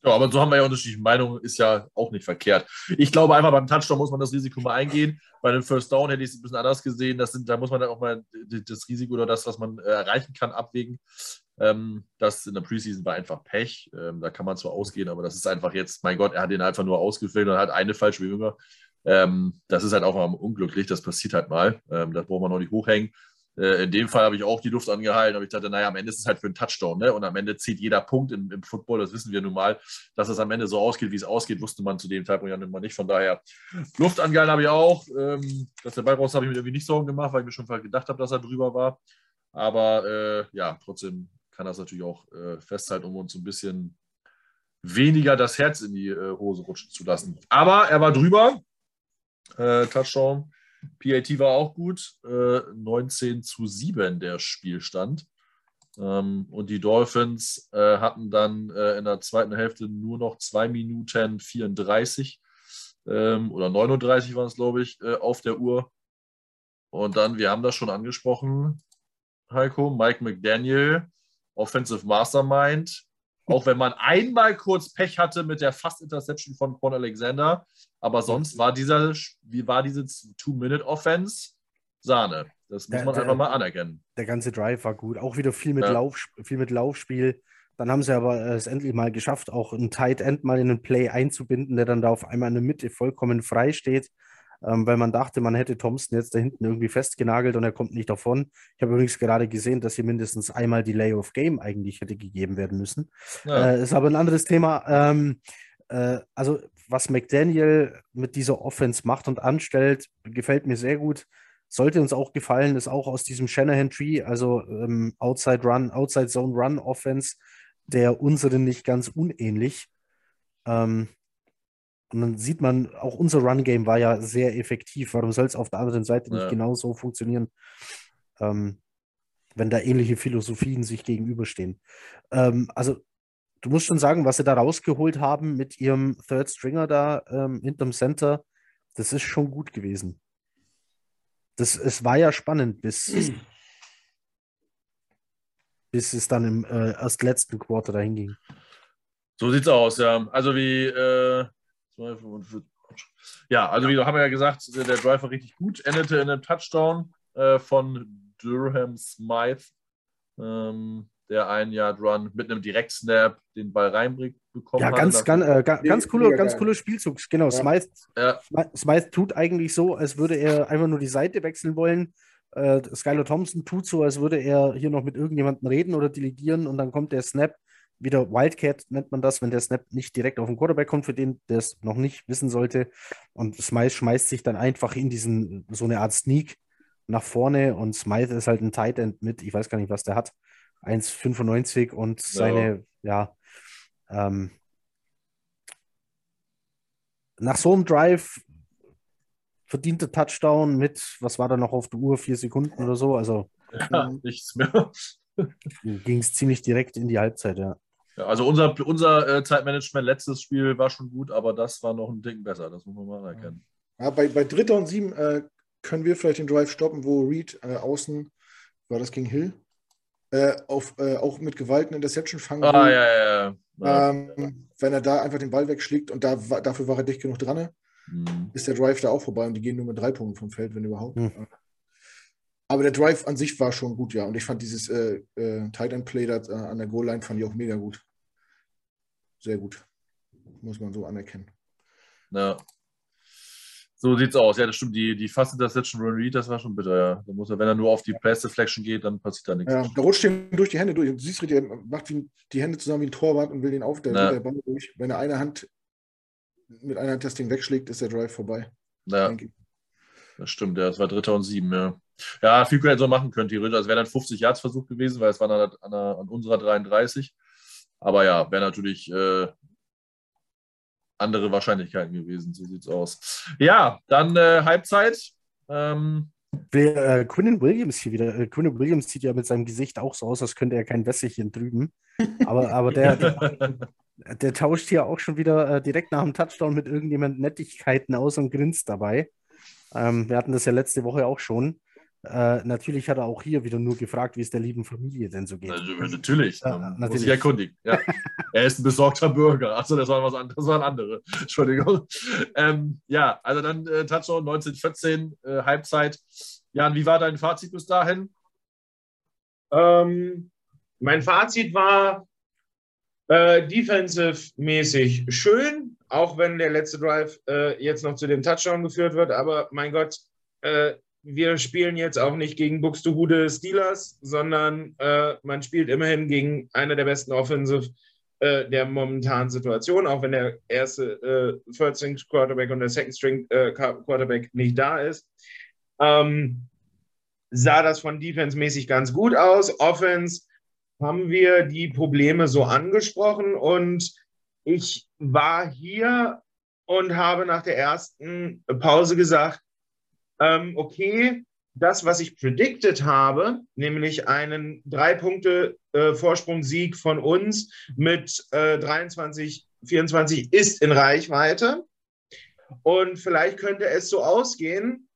Ja, aber so haben wir ja unterschiedliche Meinungen, ist ja auch nicht verkehrt. Ich glaube einfach, beim Touchdown muss man das Risiko mal eingehen. Bei dem First Down hätte ich es ein bisschen anders gesehen. Das sind, da muss man dann auch mal das Risiko oder das, was man äh, erreichen kann, abwägen. Ähm, das in der Preseason war einfach Pech. Ähm, da kann man zwar ausgehen, aber das ist einfach jetzt, mein Gott, er hat ihn einfach nur ausgefüllt und hat eine falsche Bewegung. Ähm, das ist halt auch mal unglücklich, das passiert halt mal. Das braucht man noch nicht hochhängen. Äh, in dem Fall habe ich auch die Luft angehalten, aber ich dachte, naja, am Ende ist es halt für einen Touchdown, ne? Und am Ende zieht jeder Punkt im, im Football, das wissen wir nun mal. Dass es am Ende so ausgeht, wie es ausgeht, wusste man zu dem Zeitpunkt ja nun nicht. Von daher, Luft angehalten habe ich auch. Dass der Ball raus habe ich mir irgendwie nicht Sorgen gemacht, weil ich mir schon gedacht habe, dass er drüber war. Aber äh, ja, trotzdem kann das natürlich auch äh, festhalten, um uns ein bisschen weniger das Herz in die äh, Hose rutschen zu lassen. Aber er war drüber. Äh, Touchdown. PAT war auch gut. Äh, 19 zu 7 der Spielstand. Ähm, und die Dolphins äh, hatten dann äh, in der zweiten Hälfte nur noch 2 Minuten 34 ähm, oder 39 waren es, glaube ich, äh, auf der Uhr. Und dann, wir haben das schon angesprochen, Heiko, Mike McDaniel Offensive Mastermind. Auch wenn man einmal kurz Pech hatte mit der Fast-Interception von Quan Alexander. Aber sonst war dieser, wie war diese Two-Minute-Offense? Sahne. Das muss der, man der, einfach mal anerkennen. Der ganze Drive war gut. Auch wieder viel mit, ja. Lauf, viel mit Laufspiel. Dann haben sie aber es endlich mal geschafft, auch einen Tight End mal in einen Play einzubinden, der dann da auf einmal in der Mitte vollkommen frei steht ähm, weil man dachte, man hätte Thompson jetzt da hinten irgendwie festgenagelt und er kommt nicht davon. Ich habe übrigens gerade gesehen, dass hier mindestens einmal Delay of Game eigentlich hätte gegeben werden müssen. Ja. Äh, ist aber ein anderes Thema. Ähm, äh, also, was McDaniel mit dieser Offense macht und anstellt, gefällt mir sehr gut. Sollte uns auch gefallen, ist auch aus diesem Shanahan Tree, also ähm, Outside Run, Outside Zone Run Offense, der unseren nicht ganz unähnlich. Ähm, und dann sieht man, auch unser Run-Game war ja sehr effektiv. Warum soll es auf der anderen Seite nicht ja. genauso funktionieren, ähm, wenn da ähnliche Philosophien sich gegenüberstehen? Ähm, also du musst schon sagen, was sie da rausgeholt haben mit ihrem Third Stringer da ähm, hinterm Center, das ist schon gut gewesen. Das, es war ja spannend, bis, bis es dann im äh, erst letzten Quarter dahin ging. So sieht's aus, ja. Also wie, äh, ja, also wie haben wir ja gesagt, der Drive war richtig gut, endete in einem Touchdown äh, von Durham Smythe. Ähm, der einen Yard Run mit einem Direkt-Snap den Ball reinbringt bekommen ja, ganz, ganz, äh, ganz, ganz cooler, ganz cooler Spielzug. Genau, ja. Smythe, ja. Smythe tut eigentlich so, als würde er einfach nur die Seite wechseln wollen. Äh, Skylar Thompson tut so, als würde er hier noch mit irgendjemandem reden oder delegieren und dann kommt der Snap. Wieder Wildcat nennt man das, wenn der Snap nicht direkt auf den Quarterback kommt, für den der es noch nicht wissen sollte. Und Smythe schmeißt sich dann einfach in diesen, so eine Art Sneak nach vorne und Smythe ist halt ein Tight End mit, ich weiß gar nicht, was der hat, 1,95 und seine, ja, ja ähm, nach so einem Drive verdiente Touchdown mit, was war da noch auf der Uhr, vier Sekunden oder so, also ja, nichts mehr. ging es ziemlich direkt in die Halbzeit, ja. Ja also unser, unser äh, Zeitmanagement letztes Spiel war schon gut, aber das war noch ein Ding besser, das muss man mal erkennen. Ja, bei, bei Dritter und Sieben äh, können wir vielleicht den Drive stoppen, wo Reed äh, außen, war das gegen Hill, äh, auf, äh, auch mit Gewalt eine Interception fangen ah, will. Ja, ja, ja. Ähm, wenn er da einfach den Ball wegschlägt und da, dafür war er dicht genug dran, mhm. ist der Drive da auch vorbei und die gehen nur mit drei Punkten vom Feld, wenn überhaupt. Mhm. Aber der Drive an sich war schon gut, ja. Und ich fand dieses äh, äh, Tight End Play da äh, an der Goal Line fand ich auch mega gut. Sehr gut. Muss man so anerkennen. Ja. So sieht's aus. Ja, das stimmt. Die, die Fast Interception Run Reed, das war schon bitter, ja. Da muss er, wenn er nur auf die Pass Deflection geht, dann passiert da nichts. Ja, da rutscht ihm durch die Hände durch. Du siehst, er macht die Hände zusammen wie ein Torwart und will den auf, der, ja. der Ball durch. Wenn er eine Hand mit einer Hand das Ding wegschlägt, ist der Drive vorbei. Ja. Das stimmt, ja. Das war Dritter und Sieben, ja. Ja, viel hätte so machen können, theoretisch. Also wäre dann 50 Yards Versuch gewesen, weil es war an, an, an unserer 33. Aber ja, wäre natürlich äh, andere Wahrscheinlichkeiten gewesen. So sieht es aus. Ja, dann äh, Halbzeit. Ähm, äh, Quinnen Williams hier wieder. Äh, Quinnen Williams sieht ja mit seinem Gesicht auch so aus, als könnte er kein Wässerchen drüben. Aber, aber der, der, der, tauscht hier auch schon wieder äh, direkt nach dem Touchdown mit irgendjemand Nettigkeiten aus und grinst dabei. Ähm, wir hatten das ja letzte Woche auch schon. Äh, natürlich hat er auch hier wieder nur gefragt, wie es der lieben Familie denn so geht. Also, natürlich, ja, natürlich. muss ich erkundigen. Ja. er ist ein besorgter Bürger. Achso, das war was anderes, das waren andere. Entschuldigung. Ähm, ja, also dann äh, Touchdown 1914, äh, Halbzeit. Jan, wie war dein Fazit bis dahin? Ähm, mein Fazit war äh, defensive-mäßig schön, auch wenn der letzte Drive äh, jetzt noch zu dem Touchdown geführt wird. Aber mein Gott, äh, wir spielen jetzt auch nicht gegen Buxtehude Steelers, sondern äh, man spielt immerhin gegen eine der besten Offensive äh, der momentanen Situation, auch wenn der erste äh, Third String Quarterback und der Second String äh, Quarterback nicht da ist. Ähm, sah das von Defense-mäßig ganz gut aus. Offense haben wir die Probleme so angesprochen und ich war hier und habe nach der ersten Pause gesagt, ähm, okay, das, was ich predicted habe, nämlich einen drei Punkte äh, von uns mit äh, 23, 24 ist in Reichweite. Und vielleicht könnte es so ausgehen.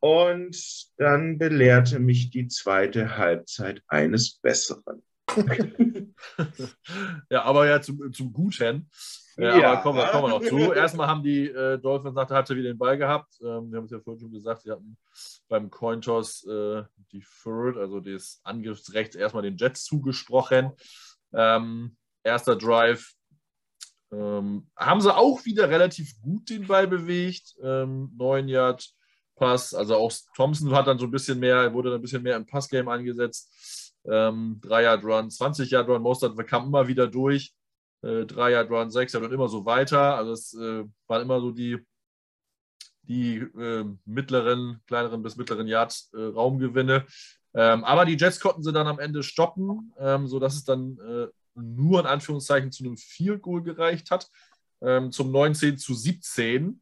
Und dann belehrte mich die zweite Halbzeit eines Besseren. ja, aber ja zum, zum Guten. Ja, ja, aber kommen wir, kommen wir noch zu. Erstmal haben die äh, Dolphins nach der Halbzeit wieder den Ball gehabt. Ähm, wir haben es ja vorhin schon gesagt, sie hatten beim Cointoss äh, die Third, also das Angriffsrecht, erstmal den Jets zugesprochen. Ähm, erster Drive. Ähm, haben sie auch wieder relativ gut den Ball bewegt. Ähm, 9 Yard Pass. Also auch Thompson hat dann so ein bisschen mehr, wurde dann ein bisschen mehr im Passgame angesetzt. Ähm, 3 Yard Run, 20 Yard Run, Mostert kam immer wieder durch äh, drei Yard Run, sechs Yard und immer so weiter. Also es äh, waren immer so die, die äh, mittleren, kleineren bis mittleren Yards äh, Raumgewinne. Ähm, aber die Jets konnten sie dann am Ende stoppen, ähm, sodass es dann äh, nur in Anführungszeichen zu einem Field Goal gereicht hat, ähm, zum 19 zu 17.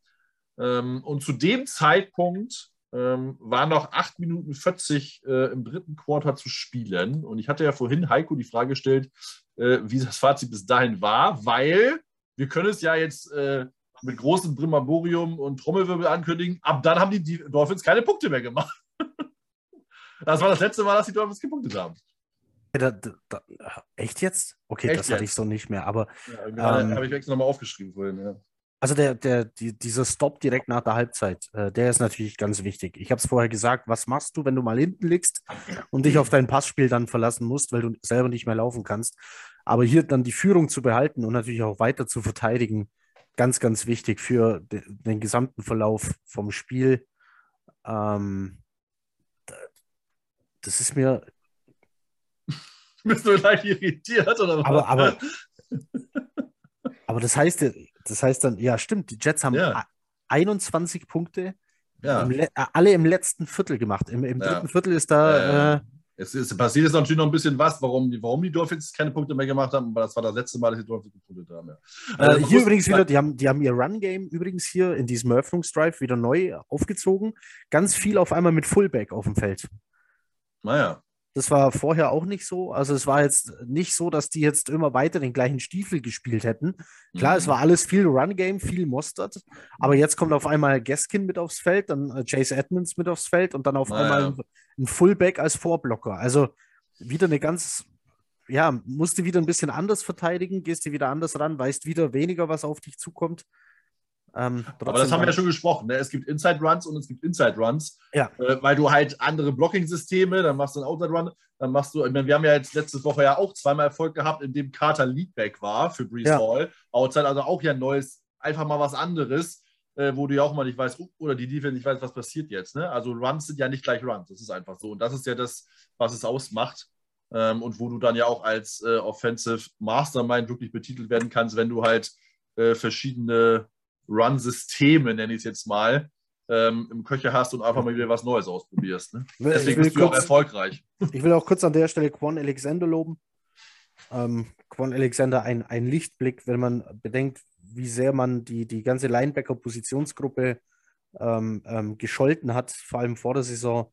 Ähm, und zu dem Zeitpunkt ähm, waren noch 8 Minuten 40 äh, im dritten Quarter zu spielen. Und ich hatte ja vorhin Heiko die Frage gestellt, äh, wie das Fazit bis dahin war, weil wir können es ja jetzt äh, mit großem Brimamborium und Trommelwirbel ankündigen. Ab dann haben die, die Dolphins keine Punkte mehr gemacht. das war das letzte Mal, dass die Dolphins gepunktet haben. Da, da, da, echt jetzt? Okay, echt das jetzt? hatte ich so nicht mehr. Aber ja, ähm, habe ich extra nochmal aufgeschrieben vorhin. Ja. Also der, der, die, dieser Stop direkt nach der Halbzeit, äh, der ist natürlich ganz wichtig. Ich habe es vorher gesagt, was machst du, wenn du mal hinten liegst und dich auf dein Passspiel dann verlassen musst, weil du selber nicht mehr laufen kannst. Aber hier dann die Führung zu behalten und natürlich auch weiter zu verteidigen, ganz, ganz wichtig für de, den gesamten Verlauf vom Spiel. Ähm, das ist mir. Bist du leicht irritiert oder was? Aber, aber, aber das heißt, das heißt dann, ja, stimmt, die Jets haben ja. 21 Punkte, ja. im alle im letzten Viertel gemacht. Im, im dritten Viertel ist da. Äh, es, ist, passiert jetzt natürlich noch ein bisschen was, warum die, warum die Dolphins keine Punkte mehr gemacht haben, aber das war das letzte Mal, dass die Dolphins gepunktet haben. Ja. Also, äh, hier übrigens wieder, die haben, die haben ihr Run-Game übrigens hier in diesem Eröffnungsdrive wieder neu aufgezogen. Ganz viel auf einmal mit Fullback auf dem Feld. Naja. Das war vorher auch nicht so. Also es war jetzt nicht so, dass die jetzt immer weiter den gleichen Stiefel gespielt hätten. Klar, mhm. es war alles viel Run-Game, viel Mustard. Aber jetzt kommt auf einmal Gaskin mit aufs Feld, dann äh, Chase Edmonds mit aufs Feld und dann auf naja. einmal ein, ein Fullback als Vorblocker. Also wieder eine ganz, ja, musst du wieder ein bisschen anders verteidigen, gehst du wieder anders ran, weißt wieder weniger, was auf dich zukommt. Ähm, aber das haben wir ja schon gesprochen. Ne? Es gibt Inside Runs und es gibt Inside Runs. Ja. Äh, weil du halt andere Blocking-Systeme, dann machst du einen Outside Run, dann machst du, ich meine, wir haben ja jetzt letzte Woche ja auch zweimal Erfolg gehabt, in dem Carter Leadback war für Breeze ja. Hall. Outside, also auch ja ein neues, einfach mal was anderes, äh, wo du ja auch mal nicht weißt, uh, oder die Defense nicht weiß, was passiert jetzt. Ne? Also Runs sind ja nicht gleich Runs. Das ist einfach so. Und das ist ja das, was es ausmacht. Ähm, und wo du dann ja auch als äh, Offensive Mastermind wirklich betitelt werden kannst, wenn du halt äh, verschiedene Run-Systeme, nenne ich es jetzt mal, ähm, im Köcher hast und einfach mal wieder was Neues ausprobierst. Ne? Deswegen bist du kurz, auch erfolgreich. Ich will auch kurz an der Stelle Quan Alexander loben. Ähm, Quan Alexander ein, ein Lichtblick, wenn man bedenkt, wie sehr man die, die ganze Linebacker-Positionsgruppe ähm, ähm, gescholten hat, vor allem vor der Saison.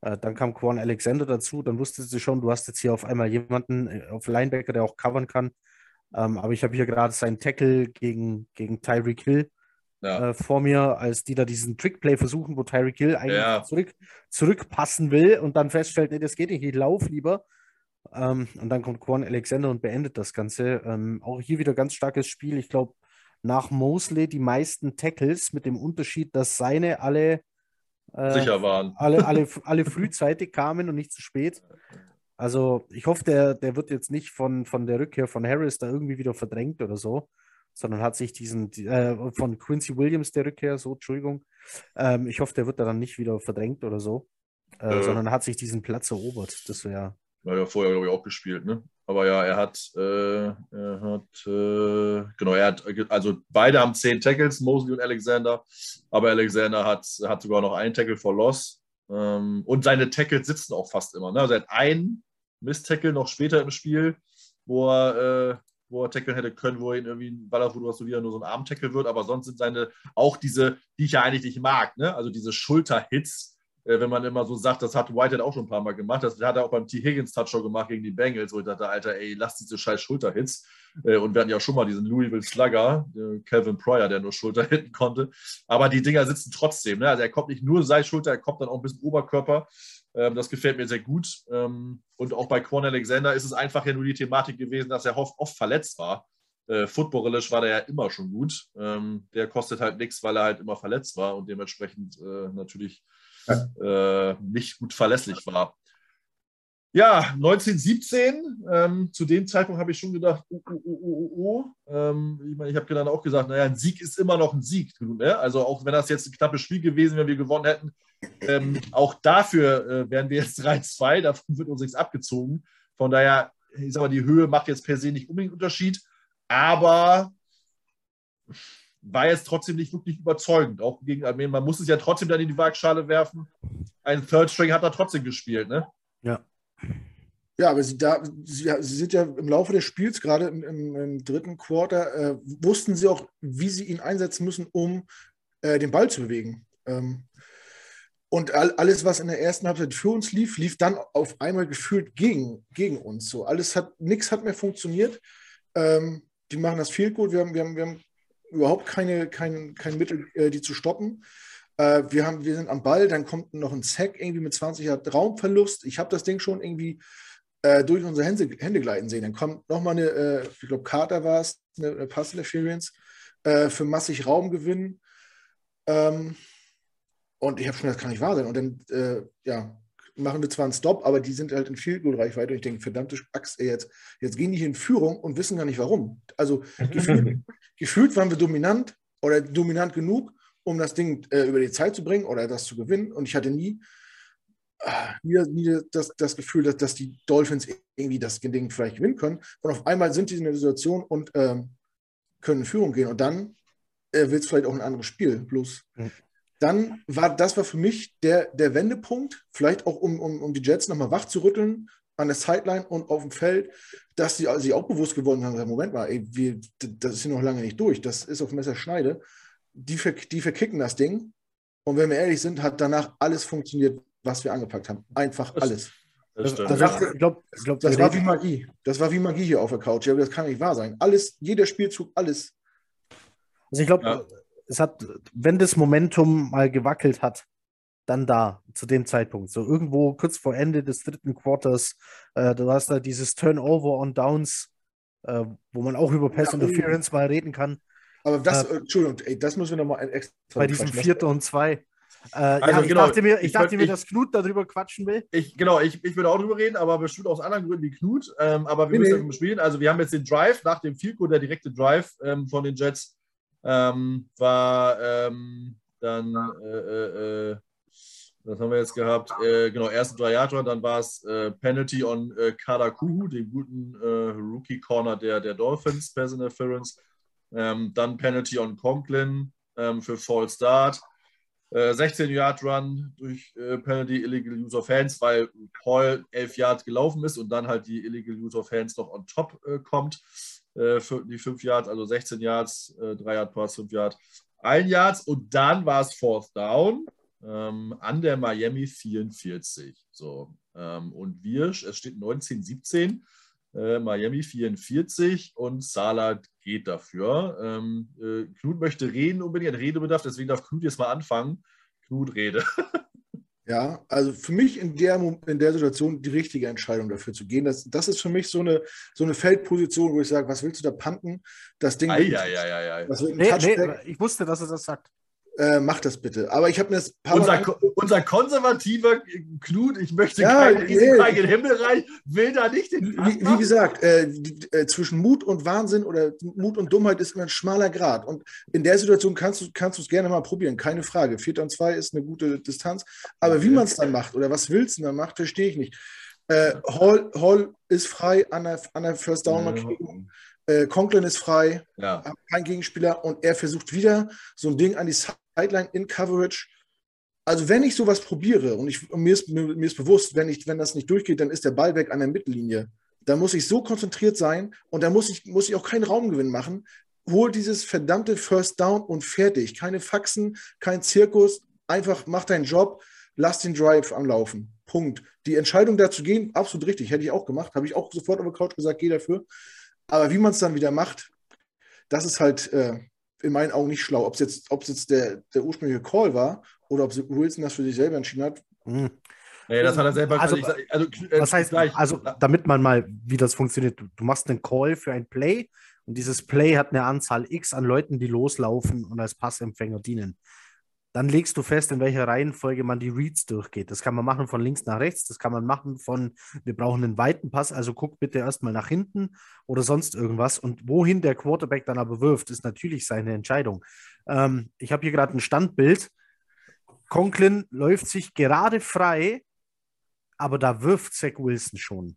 Äh, dann kam Quan Alexander dazu, dann wusstest du schon, du hast jetzt hier auf einmal jemanden äh, auf Linebacker, der auch covern kann. Ähm, aber ich habe hier gerade seinen Tackle gegen, gegen Tyreek Hill ja. äh, vor mir, als die da diesen Trickplay versuchen, wo Tyreek Hill eigentlich ja. zurück, zurückpassen will und dann feststellt, nee, das geht nicht, ich laufe lieber. Ähm, und dann kommt Quan Alexander und beendet das Ganze. Ähm, auch hier wieder ganz starkes Spiel. Ich glaube, nach Mosley die meisten Tackles mit dem Unterschied, dass seine alle äh, sicher waren. Alle, alle, alle frühzeitig kamen und nicht zu spät. Also ich hoffe, der, der wird jetzt nicht von, von der Rückkehr von Harris da irgendwie wieder verdrängt oder so sondern hat sich diesen, äh, von Quincy Williams der Rückkehr, so, Entschuldigung, ähm, ich hoffe, der wird da dann nicht wieder verdrängt oder so, äh, äh, sondern hat sich diesen Platz erobert. Das wäre. Ja, ja, vorher, glaube ich, auch gespielt, ne? Aber ja, er hat, äh, er hat, äh, genau, er hat, also beide haben zehn Tackles, Mosley und Alexander, aber Alexander hat, hat sogar noch einen Tackle for Loss. Ähm, und seine Tackles sitzen auch fast immer. Ne? Also er hat einen Miss-Tackle noch später im Spiel, wo er, äh, wo er tackeln hätte können, wo er ihn irgendwie ein Ball auf, wo du wieder nur so ein Arm-Tackle wird, aber sonst sind seine auch diese, die ich ja eigentlich nicht mag, ne? also diese Schulter-Hits, äh, wenn man immer so sagt, das hat Whitehead auch schon ein paar Mal gemacht, das hat er auch beim T. Higgins Touchdown gemacht gegen die Bengals, wo ich dachte, Alter, ey, lass diese scheiß Schulter-Hits. Äh, und wir hatten ja schon mal diesen Louisville Slugger, äh, Calvin Pryor, der nur Schulter hitten konnte, aber die Dinger sitzen trotzdem, ne? also er kommt nicht nur sei Schulter, er kommt dann auch ein bisschen Oberkörper das gefällt mir sehr gut. Ähm, und auch bei Quan Alexander ist es einfach ja nur die Thematik gewesen, dass er oft, oft verletzt war. Äh, footballerisch war der ja immer schon gut. Ähm, der kostet halt nichts, weil er halt immer verletzt war und dementsprechend äh, natürlich äh, nicht gut verlässlich war. Ja, 1917, ähm, zu dem Zeitpunkt habe ich schon gedacht, oh, oh, oh, oh, oh. Ähm, ich meine, ich habe dann auch gesagt, naja, ein Sieg ist immer noch ein Sieg. Ne? Also auch wenn das jetzt ein knappes Spiel gewesen wäre, wenn wir gewonnen hätten, ähm, auch dafür äh, wären wir jetzt 3-2, davon wird uns nichts abgezogen. Von daher, ich sage mal, die Höhe macht jetzt per se nicht unbedingt Unterschied, aber war jetzt trotzdem nicht wirklich überzeugend. Auch gegen Armenien. Man muss es ja trotzdem dann in die Waagschale werfen. Ein Third String hat er trotzdem gespielt, ne? Ja. Ja, aber sie, da, sie, sie sind ja im Laufe des Spiels, gerade im, im, im dritten Quarter, äh, wussten sie auch, wie sie ihn einsetzen müssen, um äh, den Ball zu bewegen. Ähm, Und alles, was in der ersten Halbzeit für uns lief, lief dann auf einmal gefühlt gegen, gegen uns. So alles hat, nichts hat mehr funktioniert. Ähm, die machen das viel gut. Wir haben, wir haben, wir haben überhaupt keine, kein, kein Mittel, äh, die zu stoppen. Äh, wir, haben, wir sind am Ball, dann kommt noch ein Sack irgendwie mit 20 Yard Raumverlust. Ich habe das Ding schon irgendwie äh, durch unsere Hände, Hände gleiten sehen. Dann kommt nochmal eine, äh, ich glaube, Carter war es, eine, eine Pass-Interference äh, für massig Raumgewinn. Ähm, und ich habe schon, das kann nicht wahr sein. Und dann, äh, ja, machen wir zwar einen Stop, aber die sind halt in viel Reichweite. Und ich denke, verdammte Axt, jetzt, jetzt gehen die hier in Führung und wissen gar nicht warum. Also gefühlt, gefühlt waren wir dominant oder dominant genug, um das Ding äh, über die Zeit zu bringen oder das zu gewinnen. Und ich hatte nie, äh, nie, nie das, das Gefühl, dass, dass die Dolphins irgendwie das Ding vielleicht gewinnen können. Und auf einmal sind die in der Situation und ähm, können in Führung gehen. Und dann äh, wird es vielleicht auch ein anderes Spiel. Bloß mhm dann war das war für mich der, der Wendepunkt, vielleicht auch um, um, um die Jets nochmal wach zu rütteln an der Sideline und auf dem Feld, dass sie sich auch bewusst geworden haben, Moment mal, ey, wir, das ist hier noch lange nicht durch, das ist auf Messerschneide. Die, die verkicken das Ding und wenn wir ehrlich sind, hat danach alles funktioniert, was wir angepackt haben. Einfach alles. Das, das, das, ich glaub, ich glaub, das war wie Magie. Das war wie Magie hier auf der Couch. Ja, das kann nicht wahr sein. Alles, jeder Spielzug, alles. Also ich glaube, ja es hat, wenn das Momentum mal gewackelt hat, dann da, zu dem Zeitpunkt. So irgendwo kurz vor Ende des dritten Quarters, äh, du hast da dieses Turnover on Downs, äh, wo man auch über Pass ja, Interference mal reden kann. Aber das, äh, Entschuldigung, ey, das müssen wir nochmal extra. Bei diesem Vierter und zwei. Äh, also, ja, ich genau, dachte mir, ich, ich dachte mir ich, dass Knut darüber quatschen will. Ich, genau, ich, ich würde auch drüber reden, aber bestimmt aus anderen Gründen wie Knut. Ähm, aber wir nee, müssen nee. spielen. Also, wir haben jetzt den Drive nach dem Field der direkte Drive ähm, von den Jets ähm, war ähm, dann, äh, äh, äh, was haben wir jetzt gehabt? Äh, genau, erste drei Jahre, dann war es äh, Penalty on äh, Kadakuhu, dem guten äh, Rookie-Corner der, der Dolphins, Pass Interference. Ähm, dann Penalty on Conklin ähm, für Fall Start. 16-Yard-Run durch Penalty Illegal Use of Hands, weil Paul 11 Yards gelaufen ist und dann halt die Illegal Use of Hands noch on top kommt äh, die 5 Yards, also 16 Yards, äh, 3 Yard Pass, 5 Yards, 1 Yards und dann war es Fourth Down ähm, an der Miami 44. So, ähm, und wir, es steht 1917, äh, Miami 44 und Salah geht dafür. Ähm, äh, Knut möchte reden, unbedingt Redebedarf, deswegen darf Knut jetzt mal anfangen. Knut, rede. Ja, also für mich in der, in der Situation die richtige Entscheidung dafür zu gehen. Das, das ist für mich so eine, so eine Feldposition, wo ich sage, was willst du da panten? Das Ding. Ei, ei, ei, ei. Nee, nee, ich wusste, dass er das sagt äh, mach das bitte. Aber ich habe mir das unser, unser konservativer Knut, ich möchte ja, kein Risiko nee. in den Himmel rein, will da nicht den Wie, wie gesagt, äh, äh, zwischen Mut und Wahnsinn oder Mut und Dummheit ist immer ein schmaler Grad. Und in der Situation kannst du kannst es gerne mal probieren, keine Frage. 4 und 2 ist eine gute Distanz. Aber wie man es dann macht oder was willst du dann macht, verstehe ich nicht. Äh, Hall, Hall ist frei an der, an der First Down Markierung. Äh, Conklin ist frei, ja. kein Gegenspieler und er versucht wieder so ein Ding an die Sideline in Coverage. Also wenn ich sowas probiere und, ich, und mir, ist, mir, mir, ist, bewusst, wenn, ich, wenn das nicht durchgeht, dann ist der Ball weg an der Mittellinie. Da muss ich so konzentriert sein und da muss ich, muss ich auch keinen Raumgewinn machen. Hol dieses verdammte First Down und fertig. Keine Faxen, kein Zirkus. Einfach mach deinen Job, lass den Drive am Laufen. Punkt. Die Entscheidung dazu gehen, absolut richtig. Hätte ich auch gemacht. Habe ich auch sofort auf der Couch gesagt, geh dafür. Aber wie man es dann wieder macht, das ist halt äh, in meinen Augen nicht schlau. Ob es jetzt, jetzt der, der ursprüngliche Call war oder ob Wilson das für sich selber entschieden hat. Hm. Nee, das hat er selber. Also, also, also äh, was heißt, gleich. also damit man mal, wie das funktioniert, du machst einen Call für ein Play und dieses Play hat eine Anzahl X an Leuten, die loslaufen und als Passempfänger dienen dann legst du fest, in welcher Reihenfolge man die Reads durchgeht. Das kann man machen von links nach rechts, das kann man machen von, wir brauchen einen weiten Pass, also guck bitte erstmal nach hinten oder sonst irgendwas. Und wohin der Quarterback dann aber wirft, ist natürlich seine Entscheidung. Ähm, ich habe hier gerade ein Standbild. Conklin läuft sich gerade frei, aber da wirft Zach Wilson schon.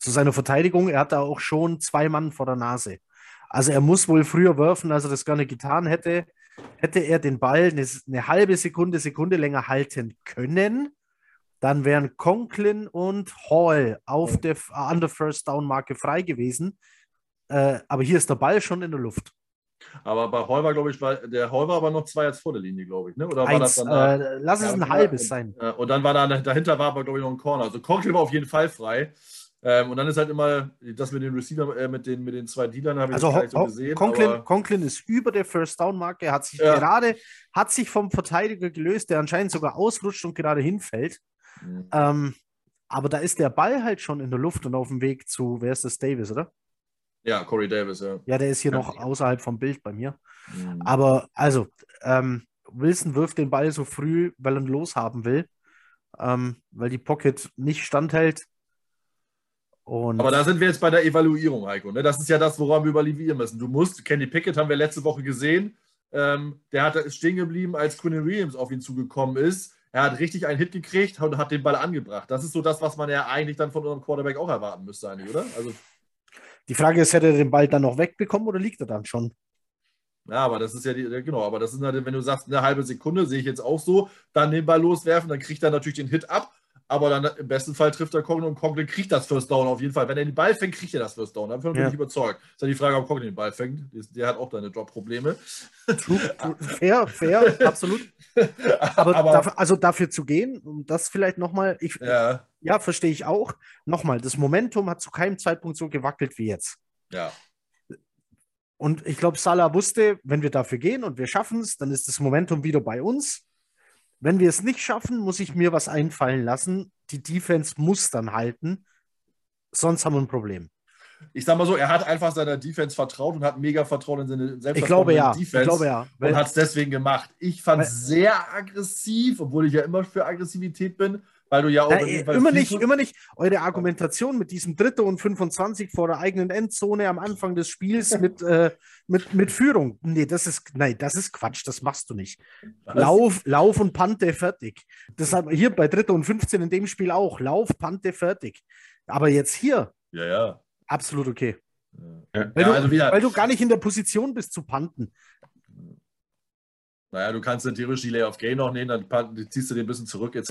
Zu seiner Verteidigung, er hat da auch schon zwei Mann vor der Nase. Also er muss wohl früher werfen, als er das gerne getan hätte hätte er den Ball eine, eine halbe Sekunde, Sekunde länger halten können, dann wären Conklin und Hall auf der, an der First Down Marke frei gewesen. Äh, aber hier ist der Ball schon in der Luft. Aber bei Hall war, glaube ich, war, der Hall war aber noch zwei als vor der Linie, glaube ich. Ne? Oder war Eins, das dann äh, lass es Ja, ein und- halbes sein. Äh, Und dann war da, dahinter war aber, glaube ich, noch ein Corner. Also Conkle war auf jeden Fall frei. Ähm, und dann ist halt immer das mit den Receiver, äh, mit, den, mit den zwei Dealern habe ich Also nicht so gesehen. Conklin, Conklin ist über der First Down Marke, er hat sich Ja. gerade hat sich vom Verteidiger gelöst, der anscheinend sogar ausrutscht und gerade hinfällt. Mhm. Ähm, aber da ist der Ball halt schon in der Luft und auf dem Weg zu, wer ist das, Davis, oder? ja, Corey Davis, ja. Ja, der ist hier Ja. noch außerhalb vom Bild bei mir. Mhm. Aber also, ähm, Wilson wirft den Ball so früh, weil er ihn loshaben will, ähm, weil die Pocket nicht standhält. Und Aber da sind wir jetzt bei der Evaluierung, Heiko. Ne? Das ist ja das, woran wir evaluieren müssen. Du musst, Kenny Pickett haben wir letzte Woche gesehen, ähm, der hat, stehen geblieben, als Quinn Williams auf ihn zugekommen ist. Er hat richtig einen Hit gekriegt und hat den Ball angebracht. Das ist so das, was man ja eigentlich dann von unserem Quarterback auch erwarten müsste, eigentlich, oder? Also, die Frage ist, hätte er den Ball dann noch wegbekommen oder liegt er dann schon? ja, aber das ist ja die, genau, aber das ist halt, wenn du sagst, eine halbe Sekunde, sehe ich jetzt auch so, dann den Ball loswerfen, dann kriegt er natürlich den Hit ab. Aber dann im besten Fall trifft er Conklin und Conklin kriegt das First Down auf jeden Fall. Wenn er den Ball fängt, kriegt er das First Down. Davon bin Ja. ich überzeugt. Ist ja die Frage, ob Conklin den Ball fängt. Der hat auch seine Jobprobleme. Fair, fair, absolut. Aber, Aber- dafür, also dafür zu gehen, und das vielleicht nochmal, ich, ja, Ja, verstehe ich auch. Nochmal, das Momentum hat zu keinem Zeitpunkt so gewackelt wie jetzt. ja. Und ich glaube, Salah wusste, wenn wir dafür gehen und wir schaffen es, dann ist das Momentum wieder bei uns. Wenn wir es nicht schaffen, muss ich mir was einfallen lassen. Die Defense muss dann halten, sonst haben wir ein Problem. Ich sag mal so, er hat einfach seiner Defense vertraut und hat mega Vertrauen in seine Selbstvertrauen Ich glaube ja. die Ich Defense glaube ja. Weil- und hat es deswegen gemacht. Ich fand es sehr aggressiv, obwohl ich ja immer für Aggressivität bin, weil du ja auch Na, Fall immer nicht, immer nicht. Eure Argumentation mit diesem Dritte und 25 vor der eigenen Endzone am Anfang des Spiels mit, äh, mit, mit Führung. Nee, das ist, nein, das ist Quatsch, das machst du nicht. Was? Lauf, Lauf und Pante fertig. Das haben wir hier bei Dritte und 15 in dem Spiel auch. Lauf, Pante fertig. Aber jetzt hier, Ja, ja. absolut okay. ja. Weil, ja du, also weil du gar nicht in der Position bist zu panten. Naja, du kannst dann theoretisch die Lay of Gain noch nehmen, dann ziehst du den ein bisschen zurück, etc.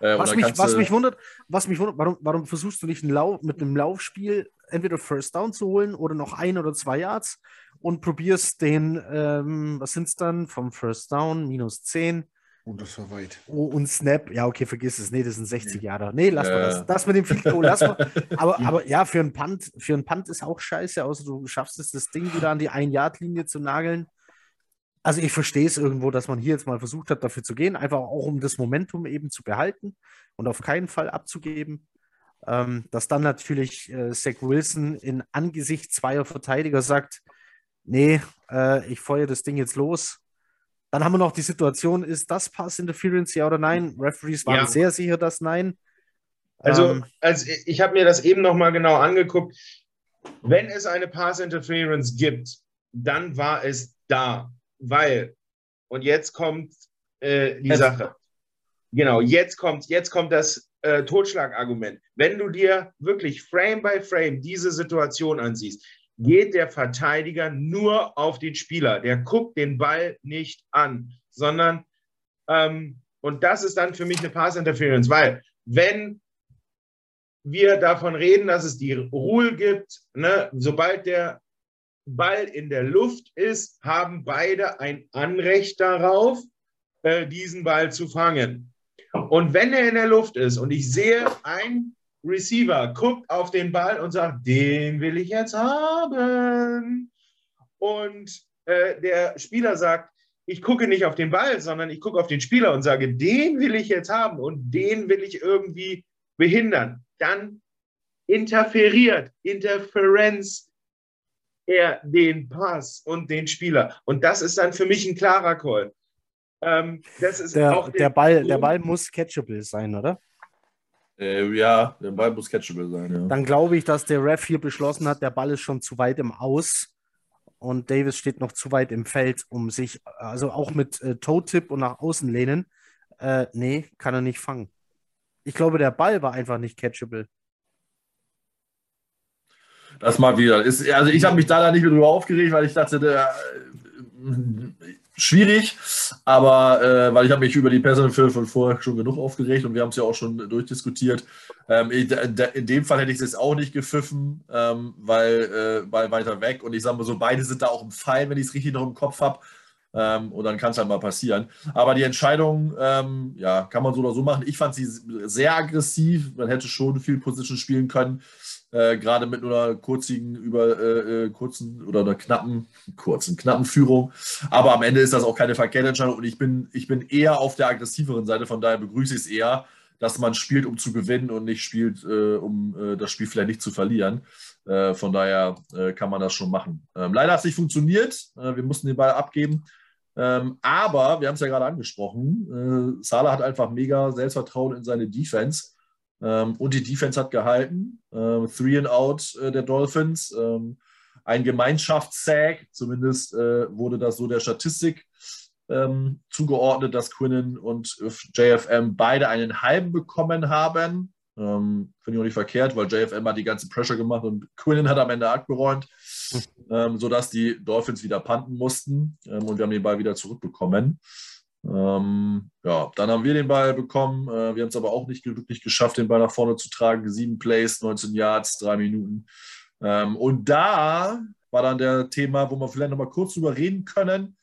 Äh, Was mich, was mich wundert, was mich wundert, warum, warum versuchst du nicht einen Lauf, mit einem Laufspiel entweder First Down zu holen oder noch ein oder zwei Yards und probierst den, ähm, was sind es dann, vom First Down, minus 10 Und das war weit. oh, und Snap. Ja, okay, vergiss es. Nee, das sind 60 Jahre. Nee, lass mal Ja. das. Das mit dem Field Goal, lass mal. Aber, aber ja, für einen Punt, für einen Punt ist auch scheiße, außer du schaffst es, das Ding wieder an die Ein-Yard-Linie zu nageln. Also ich verstehe es irgendwo, dass man hier jetzt mal versucht hat, dafür zu gehen, einfach auch um das Momentum eben zu behalten und auf keinen Fall abzugeben. Ähm, dass dann natürlich äh, Zach Wilson in Angesicht zweier Verteidiger sagt, nee, äh, ich feuere das Ding jetzt los. Dann haben wir noch die Situation, ist das Pass Interference, ja oder nein? Referees waren Ja. sehr sicher, dass nein. Also, Ähm, als ich habe mir das eben nochmal genau angeguckt. Wenn es eine Pass Interference gibt, dann war es da, weil, und jetzt kommt äh, die Jetzt. Sache. Genau, jetzt kommt, jetzt kommt das äh, Totschlagargument. Wenn du dir wirklich Frame by Frame diese Situation ansiehst, geht der Verteidiger nur auf den Spieler. Der guckt den Ball nicht an, sondern, ähm, und das ist dann für mich eine Pass Interference, weil wenn wir davon reden, dass es die Rule gibt, ne, sobald der Ball in der Luft ist, haben beide ein Anrecht darauf, äh, diesen Ball zu fangen. Und wenn er in der Luft ist und ich sehe, ein Receiver guckt auf den Ball und sagt, den will ich jetzt haben. Und äh, der Spieler sagt, ich gucke nicht auf den Ball, sondern ich gucke auf den Spieler und sage, den will ich jetzt haben und den will ich irgendwie behindern. Dann interferiert, Interferenz er den Pass und den Spieler. Und das ist dann für mich ein klarer Call. Ähm, das ist der, auch der, Ball, der Ball muss catchable sein, oder? Äh, ja, der Ball muss catchable sein, ja. Dann glaube ich, dass der Ref hier beschlossen hat, der Ball ist schon zu weit im Aus und Davis steht noch zu weit im Feld, um sich, also auch mit äh, Toe-Tip und nach außen lehnen. Äh, nee, kann er nicht fangen. Ich glaube, der Ball war einfach nicht catchable. Das mal wieder. Ist, also ich habe mich da nicht mehr drüber aufgeregt, weil ich dachte, der, äh, schwierig, aber äh, weil ich habe mich über die Personal von vorher schon genug aufgeregt und wir haben es ja auch schon durchdiskutiert. Ähm, in, in, dem Fall hätte ich es jetzt auch nicht gepfiffen, ähm, weil, äh, weil weiter weg und ich sage mal so, beide sind da auch im Fall, wenn ich es richtig noch im Kopf habe. Ähm, und dann kann es halt mal passieren. Aber die Entscheidung, ähm, ja, kann man so oder so machen. Ich fand sie sehr aggressiv. Man hätte schon viel Position spielen können. Äh, gerade mit nur einer über äh, äh, kurzen oder einer knappen, kurzen, knappen Führung. Aber am Ende ist das auch keine verkehrte Entscheidung und ich bin, ich bin eher auf der aggressiveren Seite, von daher begrüße ich es eher, dass man spielt, um zu gewinnen und nicht spielt, äh, um äh, das Spiel vielleicht nicht zu verlieren. Äh, von daher kann man das schon machen. Ähm, leider hat es nicht funktioniert. wir mussten den Ball abgeben. Ähm, aber wir haben es ja gerade angesprochen. Salah hat einfach mega Selbstvertrauen in seine Defense. Ähm, und die Defense hat gehalten. Ähm, three and out äh, der Dolphins. Ähm, ein Gemeinschaftssack, zumindest äh, wurde das so der Statistik zugeordnet, dass Quinnen und JFM beide einen halben bekommen haben. Ähm, Finde ich auch nicht verkehrt, weil JFM hat die ganze Pressure gemacht und Quinnen hat am Ende abgeräumt, ähm, sodass die Dolphins wieder panten mussten ähm, und wir haben den Ball wieder zurückbekommen. Ähm, ja, dann haben wir den Ball bekommen. Äh, wir haben es aber auch nicht wirklich geschafft, den Ball nach vorne zu tragen. Sieben Plays, 19 Yards, drei Minuten. Ähm, und da war dann der Thema, wo wir vielleicht noch mal kurz drüber reden können.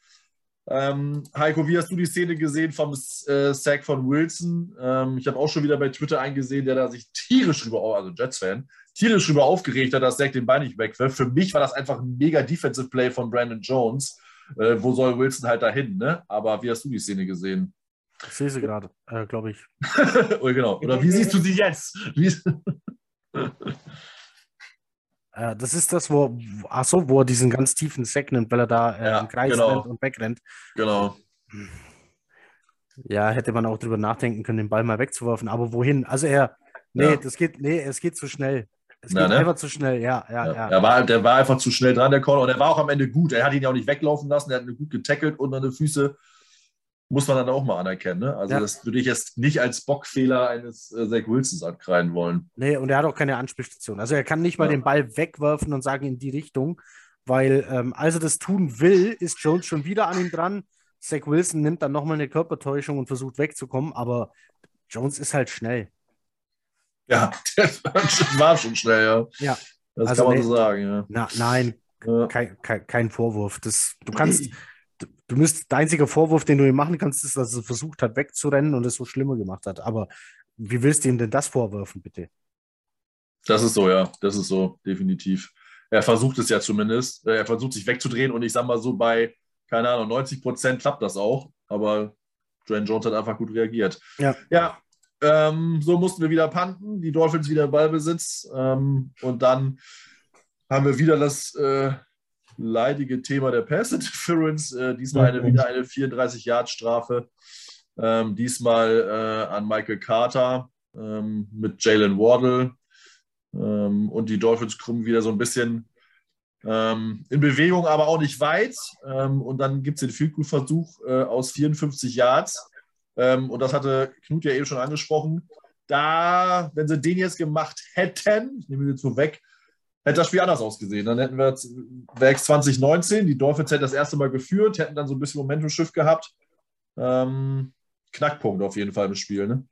Ähm, Heiko, wie hast du die Szene gesehen vom äh, Sack von Wilson? Ähm, ich habe auch schon wieder bei Twitter eingesehen, der da sich tierisch drüber, also Jets-Fan, tierisch drüber aufgeregt hat, dass Sack den Ball nicht wegwirft. Für mich war das einfach ein mega Defensive Play von Brandon Jones äh, wo soll Wilson halt dahin, ne? Aber wie hast du die Szene gesehen? Ich sehe sie gerade, äh, glaube ich. oh, genau. Oder wie siehst du sie jetzt? äh, das ist das, wo, achso, wo er diesen ganz tiefen Sack nimmt, weil er da äh, ja, im Kreis genau. rennt und wegrennt. Genau. Ja, hätte man auch drüber nachdenken können, den Ball mal wegzuwerfen. Aber wohin? Also er, nee, ja. das geht, nee, es geht zu schnell. Es geht ne? einfach zu schnell, ja, ja, ja. ja. Er war, der war einfach zu schnell dran, der Call. Und er war auch am Ende gut. Er hat ihn ja auch nicht weglaufen lassen. Er hat ihn gut getackelt unter den Füße. Muss man dann auch mal anerkennen. Ne? Also, ja. das würde ich jetzt nicht als Bockfehler eines äh, Zach Wilsons ankreiden wollen. Nee, und er hat auch keine Anspielstation. Also, er kann nicht mal ja. den Ball wegwerfen und sagen in die Richtung, weil, ähm, als er das tun will, ist Jones schon wieder an ihm dran. Zach Wilson nimmt dann nochmal eine Körpertäuschung und versucht wegzukommen, aber Jones ist halt schnell. Ja, das war schon schnell, ja. Ja. Das also kann man nee, so sagen, ja. Na, nein, ja. Kein, kein, kein, Vorwurf. Das, du kannst, du, du müsst, der einzige Vorwurf, den du ihm machen kannst, ist, dass er versucht hat, wegzurennen und es so schlimmer gemacht hat. Aber wie willst du ihm denn das vorwerfen, bitte? Das ist so, ja. Das ist so, definitiv. Er versucht es ja zumindest. Er versucht sich wegzudrehen und ich sag mal so, bei, keine Ahnung, 90 Prozent klappt das auch. Aber Dwayne Jones hat einfach gut reagiert. Ja. Ja, ähm, so mussten wir wieder panten, die Dolphins wieder Ballbesitz. Ähm, und dann haben wir wieder das äh, leidige Thema der Pass Interference. Äh, diesmal eine, wieder eine 34-Yard-Strafe. Ähm, diesmal äh, an Michael Carter ähm, mit Jalen Wardle. Ähm, und die Dolphins krummen wieder so ein bisschen ähm, in Bewegung, aber auch nicht weit. und dann gibt es den Field Versuch äh, aus 54 Yards. Ähm, und das hatte Knut ja eben schon angesprochen. Da, wenn sie den jetzt gemacht hätten, ich nehme ihn jetzt so weg, hätte das Spiel anders ausgesehen. Dann hätten wir Werks 2019, die Dolphins hätten das erste Mal geführt, hätten dann so ein bisschen Momentum-Schiff gehabt. Ähm, Knackpunkt auf jeden Fall im Spiel, ne?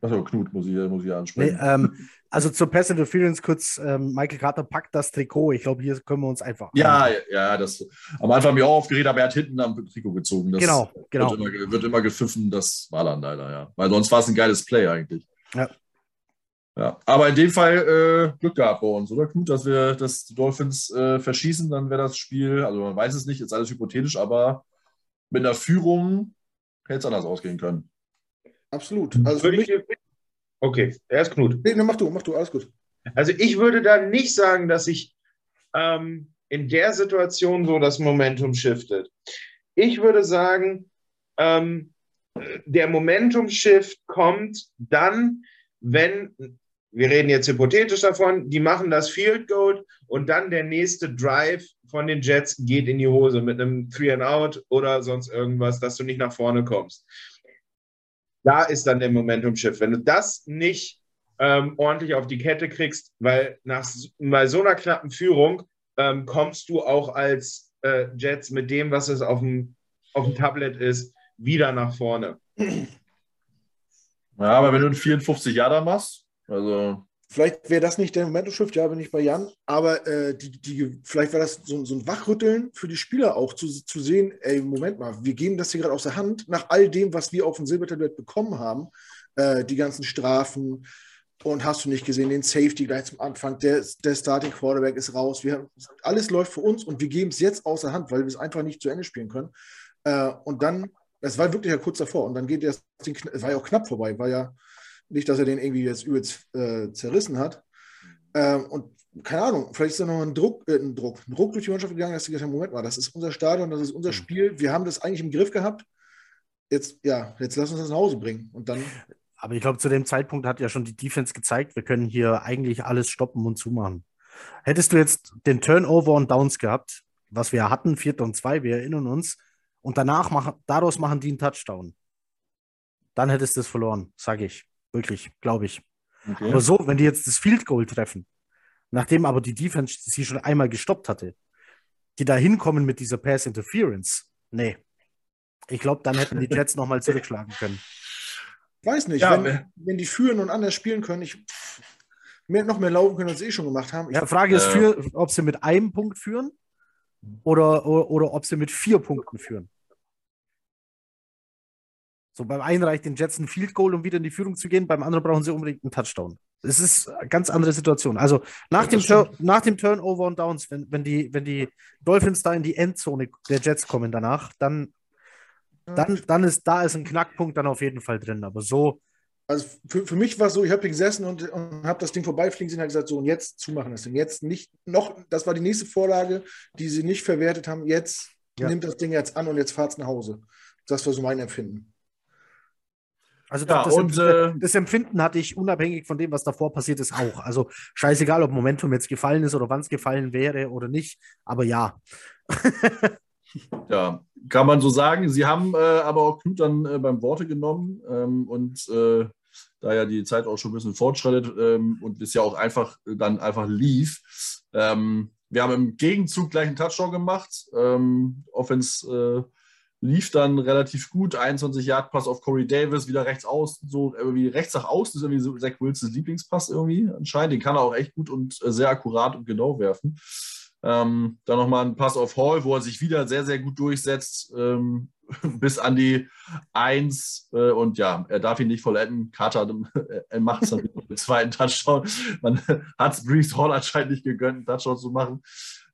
Achso, Knut muss ich, muss ich ansprechen. Nee, ähm, also zur Pass Interference kurz, ähm, Michael Carter packt das Trikot. Ich glaube, hier können wir uns einfach. Ja, ja, das am Anfang mir auch aufgeregt, aber er hat hinten am Trikot gezogen. Das genau, genau. Wird immer, wird immer gepfiffen, das war dann leider, ja. Weil sonst war es ein geiles Play eigentlich. Ja. Ja, aber in dem Fall äh, Glück gehabt bei uns, oder Knut, dass wir das Dolphins äh, verschießen, dann wäre das Spiel, also man weiß es nicht, ist alles hypothetisch, aber mit einer Führung hätte es anders ausgehen können. Absolut. Also für mich, okay, er ist Knut. Nee, mach du, mach du, alles gut. Also ich würde da nicht sagen, dass ich ähm, in der Situation so das Momentum shiftet. Ich würde sagen, ähm, der Momentum-Shift kommt dann, wenn, wir reden jetzt hypothetisch davon, die machen das Field Goal und dann der nächste Drive von den Jets geht in die Hose mit einem Three and Out oder sonst irgendwas, dass du nicht nach vorne kommst. Da ist dann der Momentum-Shift. Wenn du das nicht ähm, ordentlich auf die Kette kriegst, weil nach bei so einer knappen Führung ähm, kommst du auch als äh, Jets mit dem, was es auf dem, auf dem Tablet ist, wieder nach vorne. Ja, aber wenn du einen 54 Jahre machst, also. Vielleicht wäre das nicht der Momentum-Shift, ja, bin ich bei Jan, aber äh, die, die, vielleicht war das so, so, ein Wachrütteln für die Spieler auch, zu, zu sehen, ey, Moment mal, wir geben das hier gerade aus der Hand, nach all dem, was wir auf dem Silbertablett bekommen haben, äh, die ganzen Strafen. Und hast du nicht gesehen, den Safety gleich zum Anfang, der, der Starting Quarterback ist raus, wir, alles läuft für uns und wir geben es jetzt aus der Hand, weil wir es einfach nicht zu Ende spielen können. Äh, und dann, es war wirklich ja kurz davor und dann geht das es war ja auch knapp vorbei, war ja nicht, dass er den irgendwie jetzt übelst äh, zerrissen hat. Ähm, und keine Ahnung, vielleicht ist da noch ein Druck, äh, ein Druck, ein Druck durch die Mannschaft gegangen, dass sie gesagt haben, Moment mal, das ist unser Stadion, das ist unser mhm. Spiel, wir haben das eigentlich im Griff gehabt. Jetzt, ja, jetzt lass uns das nach Hause bringen. Und dann. Aber ich glaube, zu dem Zeitpunkt hat ja schon die Defense gezeigt, wir können hier eigentlich alles stoppen und zumachen. Hättest du jetzt den Turnover und Downs gehabt, was wir hatten, Vierter und zwei, wir erinnern uns, und danach machen, daraus machen die einen Touchdown, dann hättest du es verloren, sage ich. Wirklich, glaube ich. Okay. Aber so, wenn die jetzt das Field Goal treffen, nachdem aber die Defense sie schon einmal gestoppt hatte, die da hinkommen mit dieser Pass Interference, nee. Ich glaube, dann hätten die Jets nochmal zurückschlagen können. Weiß nicht, ja, wenn, wenn, die führen und anders spielen können, ich mehr, noch mehr laufen können, als sie eh schon gemacht haben. Ja, Frage ist, für, ob sie mit einem Punkt führen oder, oder, oder ob sie mit vier Punkten führen. So, beim einen reicht den Jets ein Field Goal, um wieder in die Führung zu gehen, beim anderen brauchen sie unbedingt einen Touchdown. Es ist eine ganz andere Situation. Also nach, dem, nach dem Turnover und Downs, wenn, wenn, die, wenn die Dolphins da in die Endzone der Jets kommen danach, dann, dann, dann ist da ist ein Knackpunkt dann auf jeden Fall drin. Aber so. Also für, für mich war es so, ich habe hier gesessen und, und habe das Ding vorbeifliegen sehen und gesagt, so und jetzt zumachen das Ding. Jetzt nicht noch, das war die nächste Vorlage, die sie nicht verwertet haben. Jetzt ja. nimmt das Ding jetzt an und jetzt fahrt es nach Hause. Das war so mein Empfinden. Also ja, das, und, Empfinden, äh, das, Empfinden hatte ich unabhängig von dem, was davor passiert ist, auch. Also scheißegal, ob Momentum jetzt gefallen ist oder wann es gefallen wäre oder nicht, aber ja. ja, kann man so sagen. Sie haben äh, aber auch Knut dann äh, beim Worte genommen ähm, und äh, da ja die Zeit auch schon ein bisschen fortschreitet ähm, und es ja auch einfach dann einfach lief. Ähm, wir haben im Gegenzug gleich einen Touchdown gemacht. Ähm, Offense äh, lief dann relativ gut. 21 Yard Pass auf Corey Davis, wieder rechts außen, so irgendwie rechts nach außen ist irgendwie so Zach Wilsons Lieblingspass irgendwie anscheinend. Den kann er auch echt gut und äh, sehr akkurat und genau werfen. Ähm, dann nochmal ein Pass auf Hall, wo er sich wieder sehr, sehr gut durchsetzt, ähm, bis an die 1. Äh, und ja, er darf ihn nicht vollenden. Carter äh, macht es dann mit dem zweiten Touchdown. Man hat es Brees Hall anscheinend nicht gegönnt, einen Touchdown zu machen.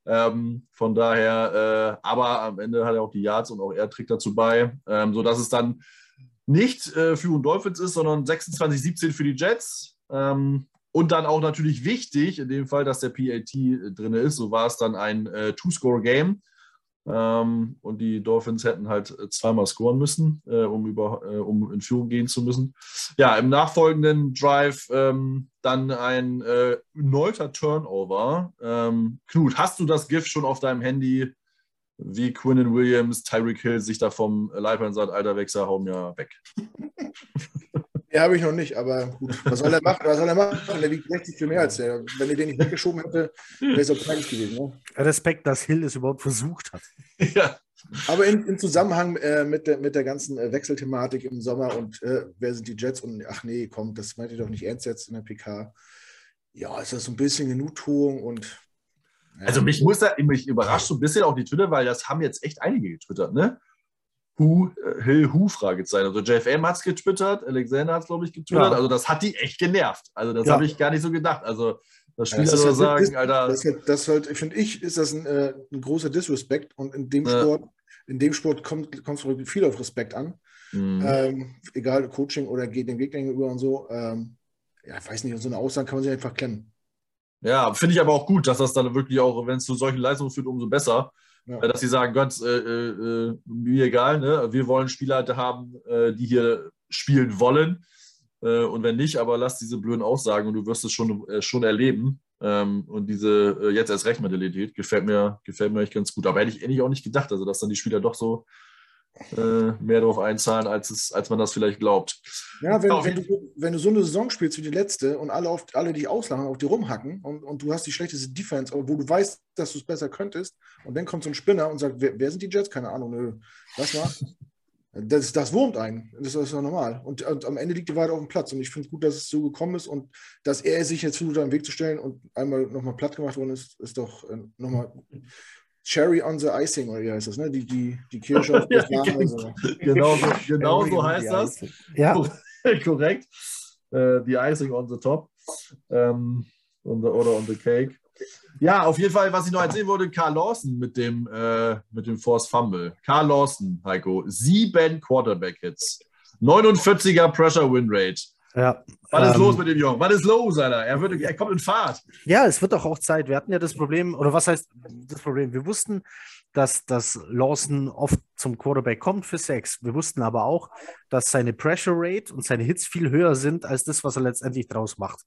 Ähm, von daher, äh, aber am Ende hat er auch die Yards und auch er trägt dazu bei, ähm, sodass es dann nicht äh, für Dolphins ist, sondern 26-17 für die Jets. Ähm, und dann auch natürlich wichtig, in dem Fall, dass der PAT drin ist. So war es dann ein äh, Two-Score-Game. Ähm, und die Dolphins hätten halt äh, zweimal scoren müssen, äh, um, über, äh, um in Führung gehen zu müssen. Ja, im nachfolgenden Drive ähm, dann ein äh, erneuter Turnover. Ähm, Knut, hast du das GIF schon auf deinem Handy, wie Quinnen Williams, Tyreek Hill sich da vom Leib sagt, alter Wechsel, hau mir weg? Ja, habe ich noch nicht, aber gut. Was soll er machen? Was soll er machen? Der wiegt 60 viel mehr als der. Wenn er den nicht weggeschoben hätte, wäre es auch peinlich gewesen. Ne? Respekt, dass Hill es überhaupt versucht hat. Ja. Aber in, im Zusammenhang äh, mit, der, mit der ganzen äh, Wechselthematik im Sommer und äh, wer sind die Jets und ach nee, komm, das meint ihr doch nicht ernst jetzt in der PK. Ja, ist das so ein bisschen Genugtuung und. Ja. Also mich muss da, mich überrascht so ein bisschen auch die Twitter, weil das haben jetzt echt einige getwittert, ne? Who, äh, Hill Who Fragezeichen. Also JFM hat es getwittert, Alexander hat es, glaube ich, getwittert. Ja. Also das hat die echt genervt. Also das ja. habe ich gar nicht so gedacht. Also das Spieler ja, das sagen, das, Alter. Das, das halt, finde ich, ist das ein, äh, ein, großer Disrespect und in dem Sport, in dem Sport kommt, es viel auf Respekt an. Mhm. Ähm, egal, Coaching oder geht den Weg gegenüber und so. Ähm, ja, ich weiß nicht, und so eine Aussage kann man sich einfach klemmen. Ja, finde ich aber auch gut, dass das dann wirklich auch, wenn es zu solchen Leistungen führt, umso besser. Ja. Dass sie sagen, Gott, äh, äh, mir egal, ne? wir wollen Spieler haben, äh, die hier spielen wollen. Äh, und wenn nicht, aber lass diese blöden Aussagen und du wirst es schon, äh, schon erleben. Ähm, und diese äh, jetzt erst Recht Mentalität gefällt mir, gefällt mir echt ganz gut. Aber hätte ich eigentlich auch nicht gedacht, also dass dann die Spieler doch so, äh, mehr darauf einzahlen, als, es, als man das vielleicht glaubt. Ja, wenn, wenn, du, wenn du so eine Saison spielst wie die letzte und alle, auf, alle dich auslachen, auf die rumhacken und, und du hast die schlechteste Defense, wo du weißt, dass du es besser könntest und dann kommt so ein Spinner und sagt, wer, wer sind die Jets? Keine Ahnung, nö. Was war? Das, das wurmt einen. Das ist ja normal. Und, und, am Ende liegt die Wahrheit auf dem Platz. Und ich finde es gut, dass es so gekommen ist und dass er sich jetzt versucht, einen Weg zu stellen und einmal nochmal platt gemacht worden ist, ist doch äh, nochmal Cherry on the Icing, oder wie heißt das, ne? Die, die, die Kirsche auf das ja, genau, genau so, genau so heißt das. Ja. Korrekt. Uh, the Icing on the top. Um, on the, oder on the cake. Ja, auf jeden Fall, was ich noch erzählen wollte, Carl Lawson mit dem, äh, mit dem Force Fumble. Carl Lawson, Heiko, sieben Quarterback-Hits, 49er Pressure Win Rate. Ja. Was ist ähm, los mit dem Jungen? Was ist los, Alter? Er, wird, er kommt in Fahrt. Ja, es wird doch auch Zeit. Wir hatten ja das Problem, oder was heißt das Problem? Wir wussten, dass, dass Lawson oft zum Quarterback kommt für Sex. Wir wussten aber auch, dass seine Pressure Rate und seine Hits viel höher sind als das, was er letztendlich draus macht.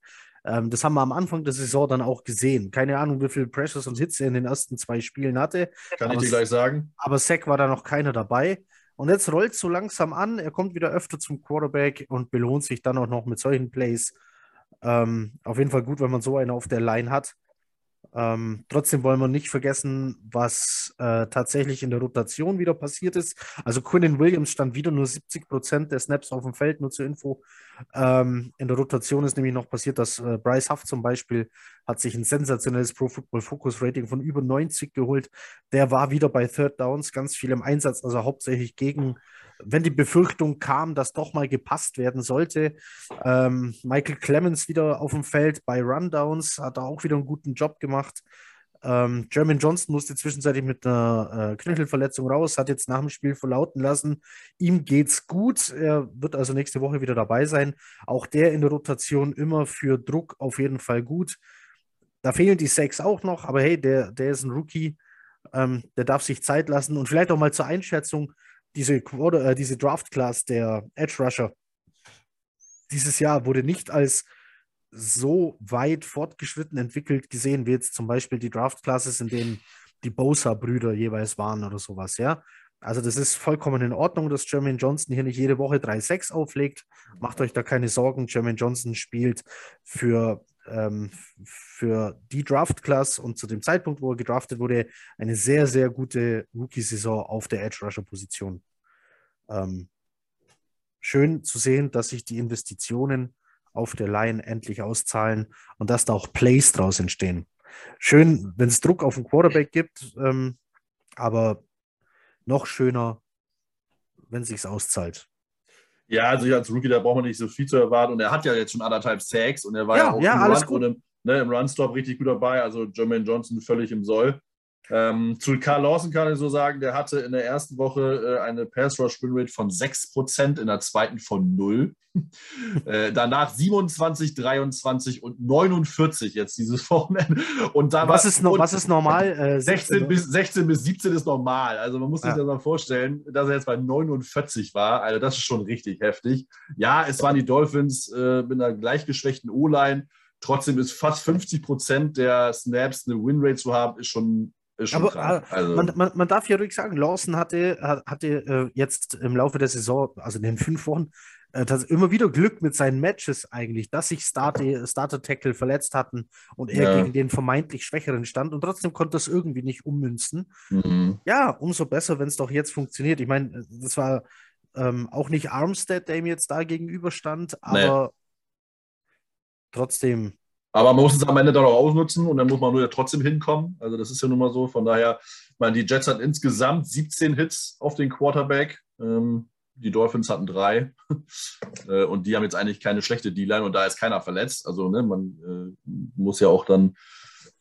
Ähm, das haben wir am Anfang der Saison dann auch gesehen. Keine Ahnung, wie viele Pressures und Hits er in den ersten zwei Spielen hatte. Kann aber, ich dir gleich sagen. Aber Sack war da noch keiner dabei. Und jetzt rollt so langsam an. Er kommt wieder öfter zum Quarterback und belohnt sich dann auch noch mit solchen Plays. Ähm, auf jeden Fall gut, wenn man so einen auf der Line hat. Ähm, trotzdem wollen wir nicht vergessen, was äh, tatsächlich in der Rotation wieder passiert ist. Also Quinnen Williams stand wieder nur 70 Prozent der Snaps auf dem Feld, nur zur Info. Ähm, in der Rotation ist nämlich noch passiert, dass äh, Bryce Huff zum Beispiel hat sich ein sensationelles Pro Football Focus Rating von über 90 geholt. Der war wieder bei Third Downs ganz viel im Einsatz, also hauptsächlich gegen wenn die Befürchtung kam, dass doch mal gepasst werden sollte. Ähm, Michael Clemens wieder auf dem Feld bei Rundowns, hat auch wieder einen guten Job gemacht. Ähm, Jermaine Johnson musste zwischenzeitlich mit einer äh, Knöchelverletzung raus, hat jetzt nach dem Spiel verlauten lassen, ihm geht's gut. Er wird also nächste Woche wieder dabei sein. Auch der in der Rotation immer für Druck auf jeden Fall gut. Da fehlen die Sacks auch noch, aber hey, der, der ist ein Rookie. Ähm, der darf sich Zeit lassen. Und vielleicht auch mal zur Einschätzung: diese, äh, diese Draft-Class der Edge Rusher dieses Jahr wurde nicht als so weit fortgeschritten entwickelt gesehen, wie jetzt zum Beispiel die Draft-Classes, in denen die Bosa-Brüder jeweils waren oder sowas, ja. Also das ist vollkommen in Ordnung, dass Jermaine Johnson hier nicht jede Woche 3-6 auflegt. Macht euch da keine Sorgen. Jermaine Johnson spielt für ähm, für die Draft-Class und zu dem Zeitpunkt, wo er gedraftet wurde, eine sehr, sehr gute Rookie-Saison auf der Edge-Rusher-Position. Ähm, schön zu sehen, dass sich die Investitionen auf der Line endlich auszahlen und dass da auch Plays draus entstehen. Schön, wenn es Druck auf den Quarterback gibt, ähm, aber noch schöner, wenn es sich auszahlt. Ja, also als Rookie, da braucht man nicht so viel zu erwarten. Und er hat ja jetzt schon anderthalb Sacks und er war ja, ja auch ja, im, Run im, ne, im Runstop richtig gut dabei. Also Jermaine Johnson völlig im Soll. Ähm, zu Carl Lawson kann ich so sagen, der hatte in der ersten Woche äh, eine Pass-Rush-Win-Rate von 6%, in der zweiten von 0. äh, danach 27, 23 und 49 jetzt dieses Wochenende. Und da was, ist no, was ist normal? Äh, 16, bis, 16 bis 17 ist normal. Also man muss sich ja. das mal vorstellen, dass er jetzt bei 49 war. Also das ist schon richtig heftig. Ja, es waren die Dolphins äh, mit einer gleichgeschwächten O-Line. Trotzdem ist fast 50 Prozent der Snaps eine Winrate zu haben, ist schon aber äh, also, man, man, man, darf ja ruhig sagen, Lawson hatte, hatte äh, jetzt im Laufe der Saison, also in den fünf Wochen, äh, immer wieder Glück mit seinen Matches eigentlich, dass sich Starter-Tackle verletzt hatten und er ja. gegen den vermeintlich Schwächeren stand und trotzdem konnte das irgendwie nicht ummünzen. Mhm. Ja, umso besser, wenn es doch jetzt funktioniert. Ich meine, das war ähm, auch nicht Armstead, der ihm jetzt da gegenüberstand, aber nee. trotzdem aber man muss es am Ende dann auch ausnutzen und dann muss man nur ja trotzdem hinkommen. Also das ist ja nun mal so. Von daher, meine, die Jets hatten insgesamt 17 Hits auf den Quarterback. Ähm, die Dolphins hatten drei. äh, und die haben jetzt eigentlich keine schlechte D-Line und da ist keiner verletzt. Also ne, man äh, muss ja auch dann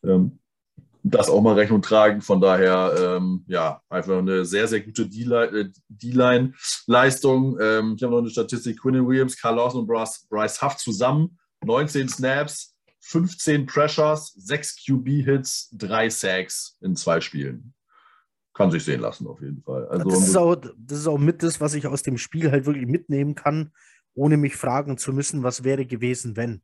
ähm, das auch mal Rechnung tragen. Von daher, ähm, ja, einfach eine sehr, sehr gute D-Line-Leistung. Ähm, ich habe noch eine Statistik: Quinn Williams, Carl Lawson und Bryce Huff zusammen. 19 Snaps, 15 Pressures, 6 QB-Hits, 3 Sacks in zwei Spielen. Kann sich sehen lassen, auf jeden Fall. Also, das, ist auch, das ist auch mit das, was ich aus dem Spiel halt wirklich mitnehmen kann, ohne mich fragen zu müssen, was wäre gewesen, wenn.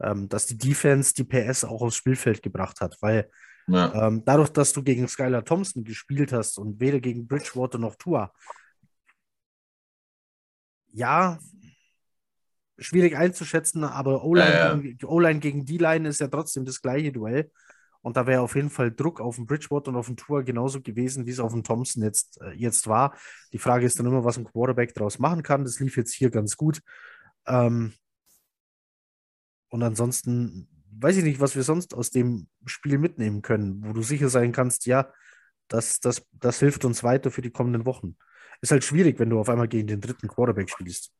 Ähm, dass die Defense die PS auch aufs Spielfeld gebracht hat, weil ja. ähm, dadurch, dass du gegen Skylar Thompson gespielt hast und weder gegen Bridgewater noch Tua, ja, schwierig einzuschätzen, aber O-Line Ja, ja. gegen, D-Line ist ja trotzdem das gleiche Duell. Und da wäre auf jeden Fall Druck auf den Bridgewater und auf den Tour genauso gewesen, wie es auf den Thompson jetzt, äh, jetzt war. Die Frage ist dann immer, was ein Quarterback daraus machen kann. Das lief jetzt hier ganz gut. Ähm, und ansonsten weiß ich nicht, was wir sonst aus dem Spiel mitnehmen können, wo du sicher sein kannst, ja, das, das, das hilft uns weiter für die kommenden Wochen. Ist halt schwierig, wenn du auf einmal gegen den dritten Quarterback spielst.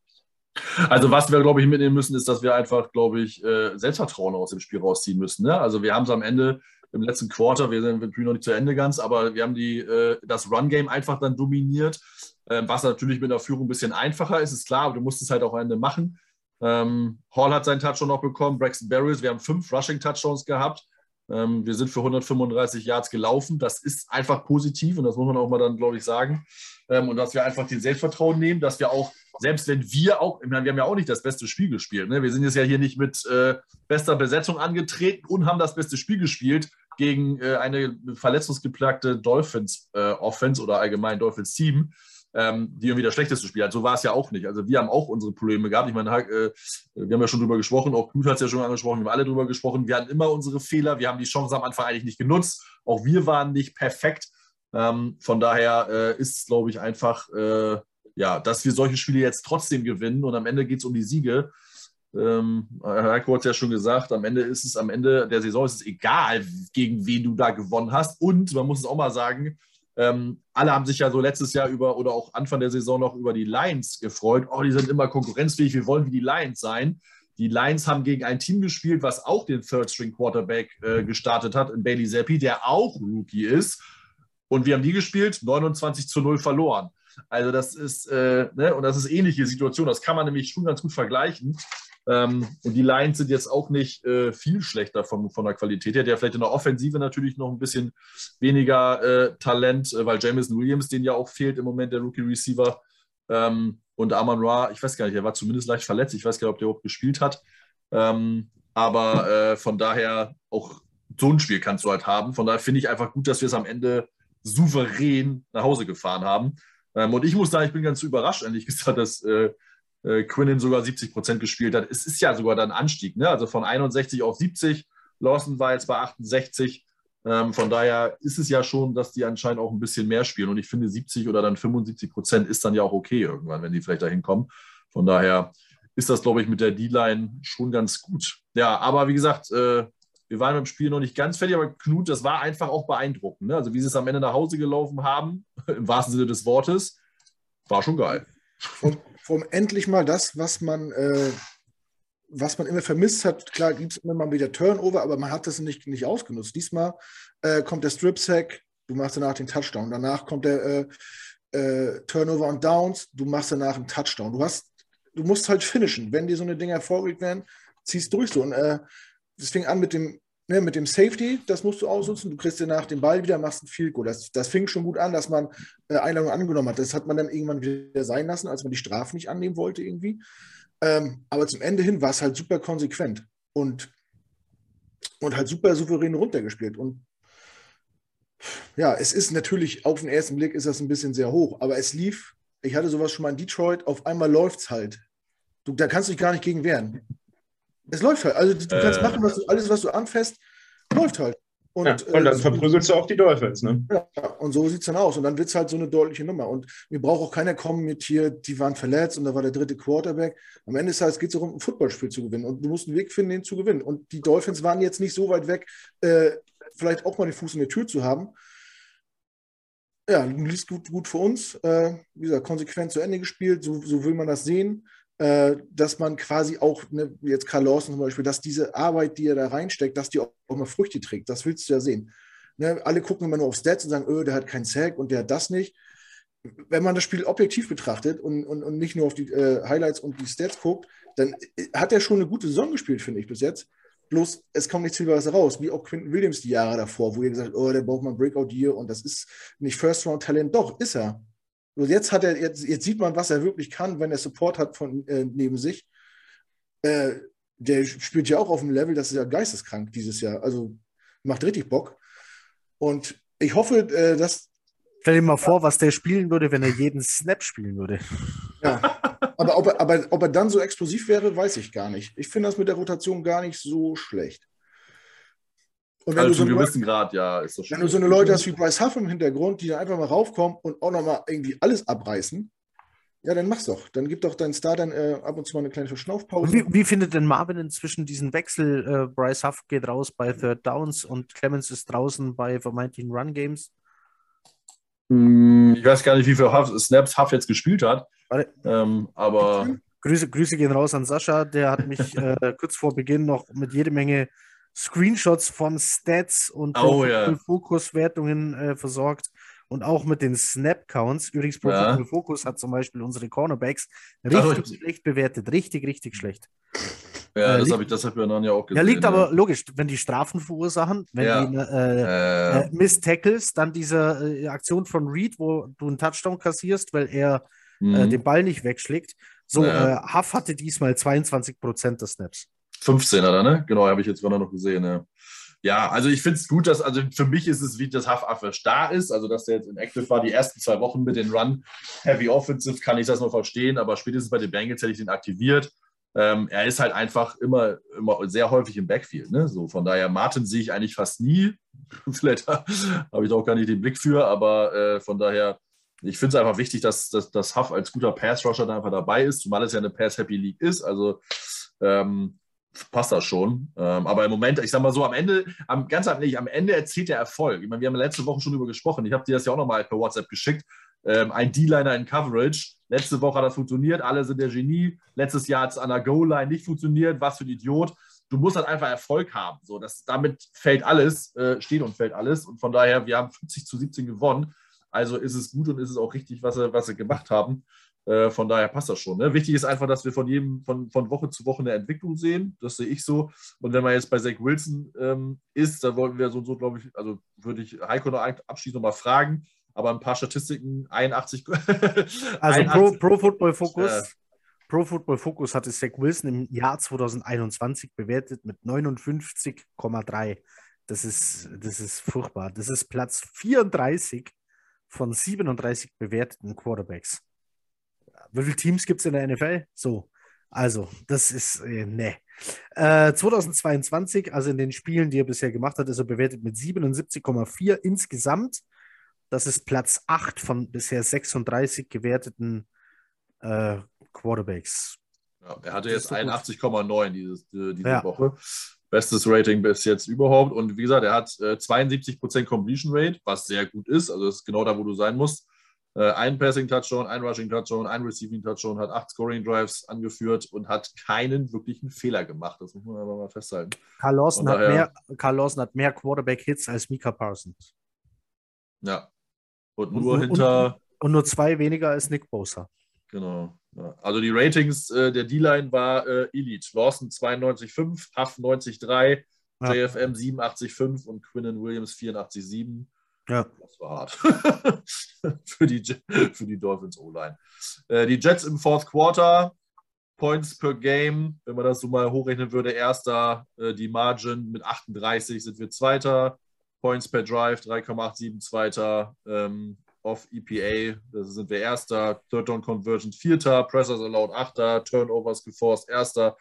Also was wir, glaube ich, mitnehmen müssen, ist, dass wir einfach, glaube ich, äh, Selbstvertrauen aus dem Spiel rausziehen müssen. Ne? Also wir haben es am Ende im letzten Quarter, wir sind natürlich noch nicht zu Ende ganz, aber wir haben die, äh, das Run-Game einfach dann dominiert, äh, was natürlich mit der Führung ein bisschen einfacher ist, ist klar, aber du musst es halt auch am Ende machen. Ähm, Hall hat seinen Touchdown noch bekommen, Braxton Berrios, wir haben fünf Rushing-Touchdowns gehabt. Ähm, wir sind für 135 Yards gelaufen. Das ist einfach positiv und das muss man auch mal dann, glaube ich, sagen. Ähm, und dass wir einfach den Selbstvertrauen nehmen, dass wir auch, selbst wenn wir auch, ich meine, wir haben ja auch nicht das beste Spiel gespielt. Ne? Wir sind jetzt ja hier nicht mit äh, bester Besetzung angetreten und haben das beste Spiel gespielt gegen äh, eine verletzungsgeplagte Dolphins-Offense oder allgemein Dolphins-Team ähm, die irgendwie das schlechteste Spiel hat. So war es ja auch nicht. Also wir haben auch unsere Probleme gehabt. Ich meine, äh, wir haben ja schon drüber gesprochen, auch Knut hat es ja schon angesprochen, wir haben alle drüber gesprochen. Wir hatten immer unsere Fehler, wir haben die Chance am Anfang eigentlich nicht genutzt. Auch wir waren nicht perfekt. Ähm, von daher äh, ist es, glaube ich, einfach, äh, ja, dass wir solche Spiele jetzt trotzdem gewinnen und am Ende geht es um die Siege. Ähm, Heiko hat es ja schon gesagt, am Ende ist es, am Ende der Saison ist es egal, gegen wen du da gewonnen hast. Und man muss es auch mal sagen, ähm, alle haben sich ja so letztes Jahr über oder auch Anfang der Saison noch über die Lions gefreut. Oh, die sind immer konkurrenzfähig, wir wollen wie die Lions sein. Die Lions haben gegen ein Team gespielt, was auch den Third-String-Quarterback äh, gestartet hat, in Bailey Zappi, der auch Rookie ist. Und wir haben die gespielt, 29 zu 0 verloren. Also das ist, äh, ne, und das ist ähnliche Situation. Das kann man nämlich schon ganz gut vergleichen. Ähm, und die Lions sind jetzt auch nicht äh, viel schlechter von, von der Qualität her. Der vielleicht in der Offensive natürlich noch ein bisschen weniger äh, Talent, äh, weil Jameson Williams, den ja auch fehlt im Moment, der Rookie Receiver. Ähm, und Amon Ra, ich weiß gar nicht, er war zumindest leicht verletzt. Ich weiß gar nicht, ob der auch gespielt hat. Ähm, aber äh, von daher auch so ein Spiel kannst du halt haben. Von daher finde ich einfach gut, dass wir es am Ende souverän nach Hause gefahren haben. Ähm, und ich muss sagen, ich bin ganz überrascht, ehrlich gesagt, dass äh, Quinnen sogar 70 Prozent gespielt hat. Es ist ja sogar dann Anstieg, ne? also von 61 auf 70. Lawson war jetzt bei 68. Ähm, von daher ist es ja schon, dass die anscheinend auch ein bisschen mehr spielen. Und ich finde, 70 oder dann 75 Prozent ist dann ja auch okay irgendwann, wenn die vielleicht dahin kommen. Von daher ist das, glaube ich, mit der D-Line schon ganz gut. Ja, aber wie gesagt, äh, wir waren beim Spiel noch nicht ganz fertig, aber Knut, das war einfach auch beeindruckend. Ne? Also wie sie es am Ende nach Hause gelaufen haben, im wahrsten Sinne des Wortes, war schon geil. Vom endlich mal das, was man, äh, was man immer vermisst hat. Klar gibt es immer mal wieder Turnover, aber man hat das nicht, nicht ausgenutzt. Diesmal äh, kommt der Strip-Sack, du machst danach den Touchdown. Danach kommt der äh, äh, Turnover und Downs, du machst danach einen Touchdown. Du hast, du musst halt finishen. Wenn dir so eine Dinger vorgelegt werden, ziehst durch so. Und äh, das fing an mit dem, ne, mit dem Safety, das musst du ausnutzen. Du kriegst dir nach dem Ball wieder, machst ein Field Goal. Das, das fing schon gut an, dass man äh, Einladung angenommen hat. Das hat man dann irgendwann wieder sein lassen, als man die Strafe nicht annehmen wollte irgendwie. Ähm, aber zum Ende hin war es halt super konsequent und, und halt super souverän runtergespielt. Und ja, es ist natürlich, auf den ersten Blick ist das ein bisschen sehr hoch, aber es lief, ich hatte sowas schon mal in Detroit, auf einmal läuft es halt. Du, da kannst du dich gar nicht gegen wehren. Es läuft halt. Also du kannst Äh. machen, was du, alles, was du anfasst, läuft halt. Und, ja, und dann äh, verprügelst du auch die Dolphins, ne? ja, und so sieht es dann aus. Und dann wird es halt so eine deutliche Nummer. Und mir braucht auch keiner kommen mit hier, die waren verletzt und da war der dritte Quarterback. Am Ende des Tages geht es darum, ein Footballspiel zu gewinnen. Und du musst einen Weg finden, den zu gewinnen. Und die Dolphins waren jetzt nicht so weit weg, äh, vielleicht auch mal den Fuß in der Tür zu haben. Ja, liest gut, gut für uns. Äh, wie gesagt, konsequent zu Ende gespielt. So, so will man das sehen. Äh, dass man quasi auch, ne, jetzt Karl Lawson zum Beispiel, dass diese Arbeit, die er da reinsteckt, dass die auch, auch mal Früchte trägt. Das willst du ja sehen. Ne, alle gucken immer nur auf Stats und sagen, öh, der hat keinen Sack und der hat das nicht. Wenn man das Spiel objektiv betrachtet und, und, und nicht nur auf die äh, Highlights und die Stats guckt, dann äh, hat er schon eine gute Saison gespielt, finde ich, bis jetzt. Bloß, es kommt nichts viel was raus, wie auch Quinton Williams die Jahre davor, wo ihr gesagt habt, oh, der braucht mal ein Breakout hier und das ist nicht First-Round-Talent. Doch, ist er. Und jetzt hat er, jetzt, jetzt sieht man, was er wirklich kann, wenn er Support hat von äh, neben sich. Äh, der spielt ja auch auf dem Level, das ist ja geisteskrank dieses Jahr. Also macht richtig Bock. Und ich hoffe, äh, dass Stell dir mal vor, was der spielen würde, wenn er jeden Snap spielen würde. ja, aber, ob er, aber ob er dann so explosiv wäre, weiß ich gar nicht. Ich finde das mit der Rotation gar nicht so schlecht. Und wenn, also du so gewissen Leute, Grad, ja, ist das schon. Wenn du so eine Leute hast wie Bryce Huff im Hintergrund, die dann einfach mal raufkommen und auch nochmal irgendwie alles abreißen, ja, dann mach's doch. Dann gib doch deinen Star dann äh, ab und zu mal eine kleine Verschnaufpause. Wie, wie, findet denn Marvin inzwischen diesen Wechsel? Äh, Bryce Huff geht raus bei Third Downs und Clemens ist draußen bei vermeintlichen Run Games. Hm, ich weiß gar nicht, wie viele Huff, Snaps Huff jetzt gespielt hat. Ähm, aber. Grüße, Grüße gehen raus an Sascha. Der hat mich äh, kurz vor Beginn noch mit jede Menge Screenshots von Stats und oh, ja. Fokuswertungen äh, versorgt und auch mit den Snap-Counts. Übrigens, Pro ja. Football Focus hat zum Beispiel unsere Cornerbacks richtig oh. schlecht bewertet. Richtig, richtig schlecht. Ja, äh, das habe ich deshalb ja noch auch gesehen. Ja, liegt ja. aber logisch, wenn die Strafen verursachen, wenn ja. die äh, äh, Miss Tackles, dann diese äh, Aktion von Reed, wo du einen Touchdown kassierst, weil er äh, mhm. den Ball nicht wegschlägt. So, ja. Äh, Huff hatte diesmal 22 Prozent des Snaps. 15er da, ne? Genau, habe ich jetzt gerade noch gesehen. Ja. Ja, also ich finde es gut, dass, also für mich ist es wie, dass Huff Affisch da ist, also dass der jetzt in Active war, die ersten zwei Wochen mit den Run Heavy Offensive, kann ich das noch verstehen, aber spätestens bei den Bengals hätte ich den aktiviert. Ähm, er ist halt einfach immer, immer sehr häufig im Backfield. Ne? So, von daher, Martin sehe ich eigentlich fast nie. Vielleicht habe ich da auch gar nicht den Blick für, aber äh, von daher, ich finde es einfach wichtig, dass, dass, dass Huff als guter Pass-Rusher da einfach dabei ist, zumal es ja eine Pass-Happy League ist. Also ähm, passt das schon. Ähm, aber im Moment, ich sag mal so, am Ende, am, ganz am, nicht, am Ende erzählt der Erfolg. Ich meine, wir haben letzte Woche schon darüber gesprochen. Ich habe dir das ja auch nochmal per WhatsApp geschickt. Ähm, ein D-Liner in Coverage. Letzte Woche hat das funktioniert, alle sind der Genie. Letztes Jahr hat es an der Goal-Line nicht funktioniert. Was für ein Idiot. Du musst halt einfach Erfolg haben. So, das, damit fällt alles, äh, steht und fällt alles. Und von daher, wir haben 50 zu 17 gewonnen. Also ist es gut und ist es auch richtig, was sie, was sie gemacht haben. Äh, von daher passt das schon. Ne? Wichtig ist einfach, dass wir von jedem, von, von Woche zu Woche eine Entwicklung sehen. Das sehe ich so. Und wenn man jetzt bei Zach Wilson ähm, ist, dann wollten wir so und so, glaube ich, also würde ich Heiko noch abschließend nochmal fragen. Aber ein paar Statistiken, 81. also 81, Pro, Pro, Football Focus. Äh, Pro Football Focus hatte Zach Wilson im Jahr 2021 bewertet mit 59,3. Das ist, das ist furchtbar. Das ist Platz 34 von 37 bewerteten Quarterbacks wie viele Teams gibt es in der NFL? So. Also, das ist, äh, ne. Äh, 2022, also in den Spielen, die er bisher gemacht hat, ist er bewertet mit 77,4 insgesamt. Das ist Platz 8 von bisher 36 gewerteten äh, Quarterbacks. Ja, er hatte jetzt 81,9 diese, diese ja. Woche. Bestes Rating bis jetzt überhaupt. Und wie gesagt, er hat äh, 72% Completion Rate, was sehr gut ist. Also das ist genau da, wo du sein musst. Äh, ein Passing-Touchdown, ein Rushing-Touchdown, ein Receiving-Touchdown, hat acht Scoring-Drives angeführt und hat keinen wirklichen Fehler gemacht. Das muss man aber mal festhalten. Carl Lawson, hat, mehr, Carl Lawson hat mehr Quarterback-Hits als Mika Parsons. Ja. Und nur und, hinter. Und, und, nur zwei weniger als Nick Bosa. Genau. Ja. Also die Ratings äh, der D-Line war äh, Elite. Lawson 92,5, Huff 90,3, ja. JFM 87,5 und Quinnen Williams 84,7. Ja. Das war hart. für, die, für die Dolphins O-Line. Äh, die Jets im Fourth Quarter, Points per Game, wenn man das so mal hochrechnen würde, erster, äh, die Margin mit 38 sind wir Zweiter. Points per Drive 3,87 Zweiter. Ähm, off EPA, da sind wir Erster. Third Down Conversion Vierter. Pressers allowed Achter. Turnovers geforst Erster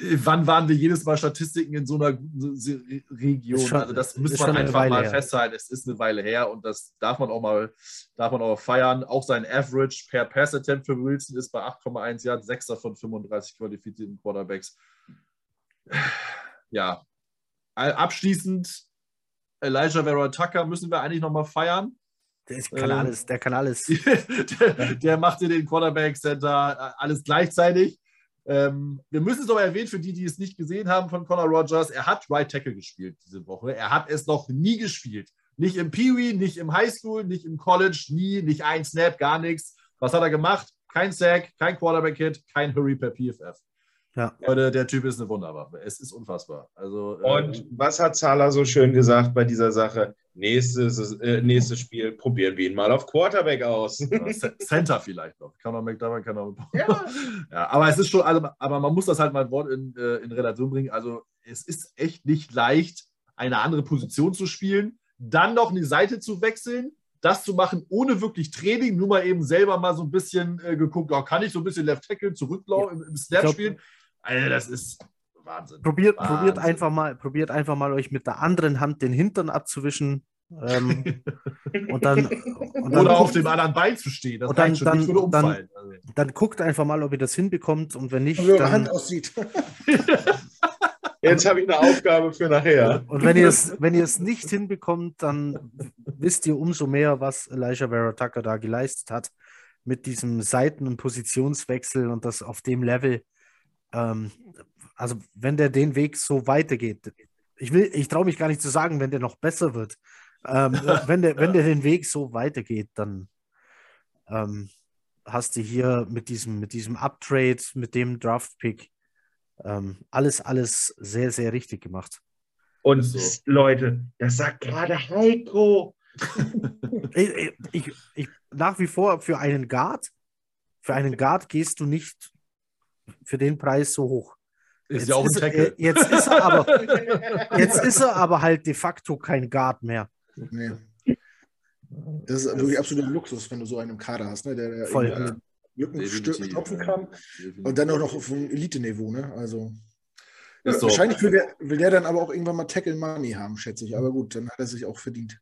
wann waren wir jedes Mal Statistiken in so einer guten Region? Schon, also das muss man einfach mal her. festhalten. Es ist eine Weile her und das darf man auch mal, darf man auch feiern. Auch sein Average per Pass Attempt für Wilson ist bei 8,1 Yards, 6 von 35 qualifizierten Quarterbacks. Ja, abschließend Elijah Vera Tucker müssen wir eigentlich nochmal feiern. Der kann ähm, alles, der kann alles. der, der macht dir den Quarterback Center alles gleichzeitig. Ähm, wir müssen es aber erwähnen, für die, die es nicht gesehen haben von Conor Rogers, er hat Right Tackle gespielt diese Woche. Er hat es noch nie gespielt. Nicht im Peewee, nicht im Highschool, nicht im College, nie, nicht ein Snap, gar nichts. Was hat er gemacht? Kein Sack, kein Quarterback-Hit, kein Hurry per PFF. Ja. Leute, der Typ ist eine Wunderwaffe. Es ist unfassbar. Also, Und äh, was hat Zahler so schön gesagt bei dieser Sache? Nächstes, äh, nächstes Spiel probieren wir ihn mal auf Quarterback aus. Center vielleicht noch. Kann man McDermott, kann man. Ja. ja. aber es ist schon, also, aber man muss das halt mal ein Wort in, äh, in Relation bringen. Also, es ist echt nicht leicht, eine andere Position zu spielen, dann noch eine Seite zu wechseln das zu machen, ohne wirklich Training, nur mal eben selber mal so ein bisschen äh, geguckt, oh, kann ich so ein bisschen Left Tackle zurücklaufen, im, im Snap glaub, spielen? Alter, das ist Wahnsinn. Probiert, Wahnsinn. probiert, einfach mal, probiert einfach mal euch mit der anderen Hand den Hintern abzuwischen. Ähm, und dann, und dann Oder auf dem anderen Bein zu stehen. Das und dann, schon dann, nicht dann, umfallen. Also. dann guckt einfach mal, ob ihr das hinbekommt und wenn nicht, Wie eure dann, Hand aussieht. Jetzt habe ich eine Aufgabe für nachher. und wenn ihr es, wenn ihr es nicht hinbekommt, dann wisst ihr umso mehr, was Elijah Vera Tucker da geleistet hat mit diesem Seiten- und Positionswechsel und das auf dem Level. Ähm, also wenn der den Weg so weitergeht, ich will, ich traue mich gar nicht zu sagen, wenn der noch besser wird. Ähm, wenn, der, wenn der den Weg so weitergeht, dann ähm, hast du hier mit diesem, mit diesem Uptrade, mit dem Draft-Pick ähm, alles, alles sehr, sehr richtig gemacht. Und So. Leute, das sagt gerade Heiko. Ich, ich, ich, ich, nach wie vor für einen Guard, für einen Guard gehst du nicht für den Preis so hoch. Ist ja auch ein ist, Tackle. er- jetzt, ist er aber, jetzt ist er aber halt de facto kein Guard mehr. Nee. Das ist wirklich absoluter Luxus, wenn du so einen im Kader hast, ne? der, der Voll. den Lücken Definitiv, stopfen ja. kann und dann auch noch auf einem Elite-Niveau. Ne? Also, so. Wahrscheinlich will der, will der dann aber auch irgendwann mal Tackle Money haben, schätze ich. Aber gut, dann hat er sich auch verdient.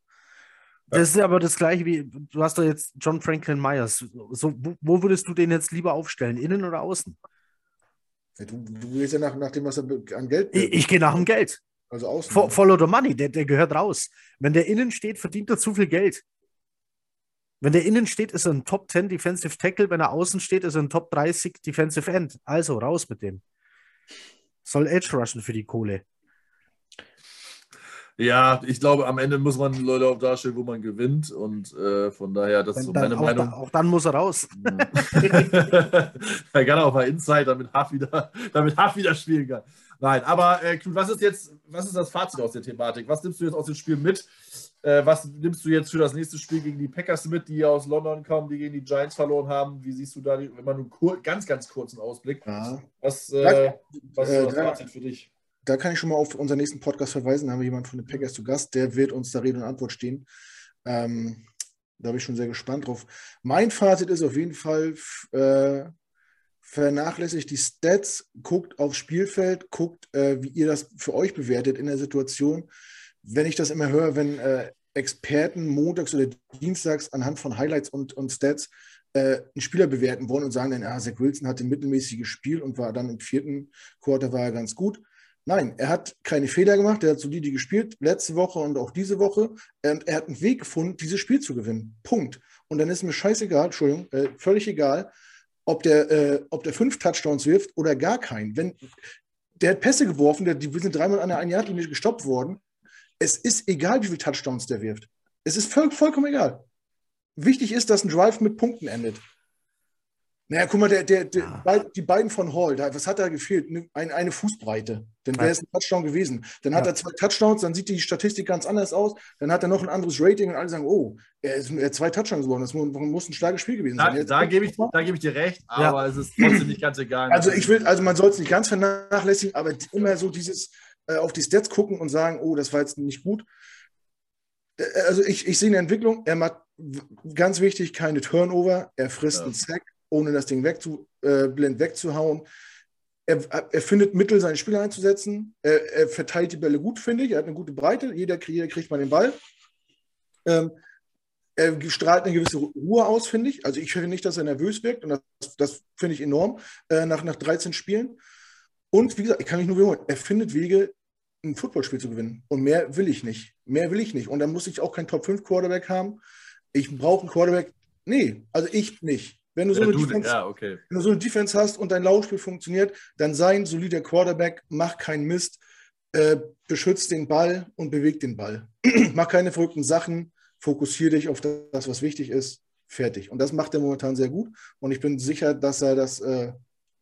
Das ist aber das gleiche wie, du hast doch jetzt John Franklin Myers. So, wo, wo würdest du den jetzt lieber aufstellen? Innen oder außen? Du, du gehst ja nach, nach dem, was er an Geld Ich, ich gehe nach dem Geld. Also außen. Fo- Follow the money, der, der gehört raus. Wenn der innen steht, verdient er zu viel Geld. Wenn der innen steht, ist er ein Top 10 Defensive Tackle. Wenn er außen steht, ist er ein Top 30 Defensive End. Also raus mit dem. Soll Edge rushen für die Kohle. Ja, ich glaube, am Ende muss man Leute auch darstellen, wo man gewinnt. Und äh, von daher, das ist so meine auch, Meinung. auch dann muss er raus. er kann auch mal Inside, damit Haft wieder, damit Haft wieder spielen kann. Nein, aber äh, Knut, was ist jetzt, was ist das Fazit aus der Thematik? Was nimmst du jetzt aus dem Spiel mit? Äh, was nimmst du jetzt für das nächste Spiel gegen die Packers mit, die aus London kommen, die gegen die Giants verloren haben? Wie siehst du da, wenn man nur ganz, ganz kurzen Ausblick? Ja. Was, äh, was ist äh, das da- Fazit für dich? Da kann ich schon mal auf unseren nächsten Podcast verweisen. Da haben wir jemanden von den Packers zu Gast, der wird uns da Rede und Antwort stehen. Ähm, da bin ich schon sehr gespannt drauf. Mein Fazit ist auf jeden Fall, äh, vernachlässigt die Stats, guckt aufs Spielfeld, guckt, äh, wie ihr das für euch bewertet in der Situation. Wenn ich das immer höre, wenn äh, Experten montags oder dienstags anhand von Highlights und, und Stats äh, einen Spieler bewerten wollen und sagen dann, ah, Zach Wilson hatte ein mittelmäßiges Spiel und war dann im vierten Quarter war er ganz gut. Nein, er hat keine Fehler gemacht, er hat solide gespielt, letzte Woche und auch diese Woche. Und er hat einen Weg gefunden, dieses Spiel zu gewinnen. Punkt. Und dann ist mir scheißegal, Entschuldigung, äh, völlig egal, ob der, äh, ob der fünf Touchdowns wirft oder gar keinen. Wenn, der hat Pässe geworfen, der, die sind dreimal an der Ein-Yard-Linie gestoppt worden. Es ist egal, wie viele Touchdowns der wirft. Es ist voll, vollkommen egal. Wichtig ist, dass ein Drive mit Punkten endet. Naja, guck mal, der, der, der, Ja. bei- die beiden von Hall, da, was hat da gefehlt? Ne- Ein, eine Fußbreite. Dann wäre Ja. es ein Touchdown gewesen. Dann hat Ja. er zwei Touchdowns, dann sieht die Statistik ganz anders aus. Dann hat er noch ein anderes Rating und alle sagen, oh, er, ist, er hat zwei Touchdowns geworden. Das mu- muss ein starkes Spiel gewesen Da, sein. Jetzt- da gebe ich, da gebe ich dir recht, Ja. aber es ist trotzdem nicht ganz egal. also ich will, also man soll es nicht ganz vernachlässigen, aber immer so dieses äh, auf die Stats gucken und sagen, oh, das war jetzt nicht gut. Äh, Also ich, ich sehe eine Entwicklung. Er macht ganz wichtig keine Turnover. Er frisst Ja. einen Sack, ohne das Ding wegzu, äh, blind wegzuhauen. Er, er findet Mittel, seine Spieler einzusetzen. Er, er verteilt die Bälle gut, finde ich. Er hat eine gute Breite. Jeder, jeder kriegt mal den Ball. Ähm, er strahlt eine gewisse Ruhe aus, finde ich. Also ich finde nicht, dass er nervös wirkt. Und das, das finde ich enorm äh, nach, nach 13 Spielen. Und wie gesagt, ich kann mich nur wiederholen, er findet Wege, ein Footballspiel zu gewinnen. Und mehr will ich nicht. Mehr will ich nicht. Und dann muss ich auch keinen Top-5-Quarterback haben. Ich brauche einen Quarterback. Nee, also ich nicht. Wenn du, so Ja, eine du, Defense, ja, okay. wenn du so eine Defense hast und dein Laufspiel funktioniert, dann sei ein solider Quarterback, mach keinen Mist, äh, beschützt den Ball und bewegt den Ball. mach keine verrückten Sachen, fokussiere dich auf das, was wichtig ist, fertig. Und das macht er momentan sehr gut. Und ich bin sicher, dass er das äh,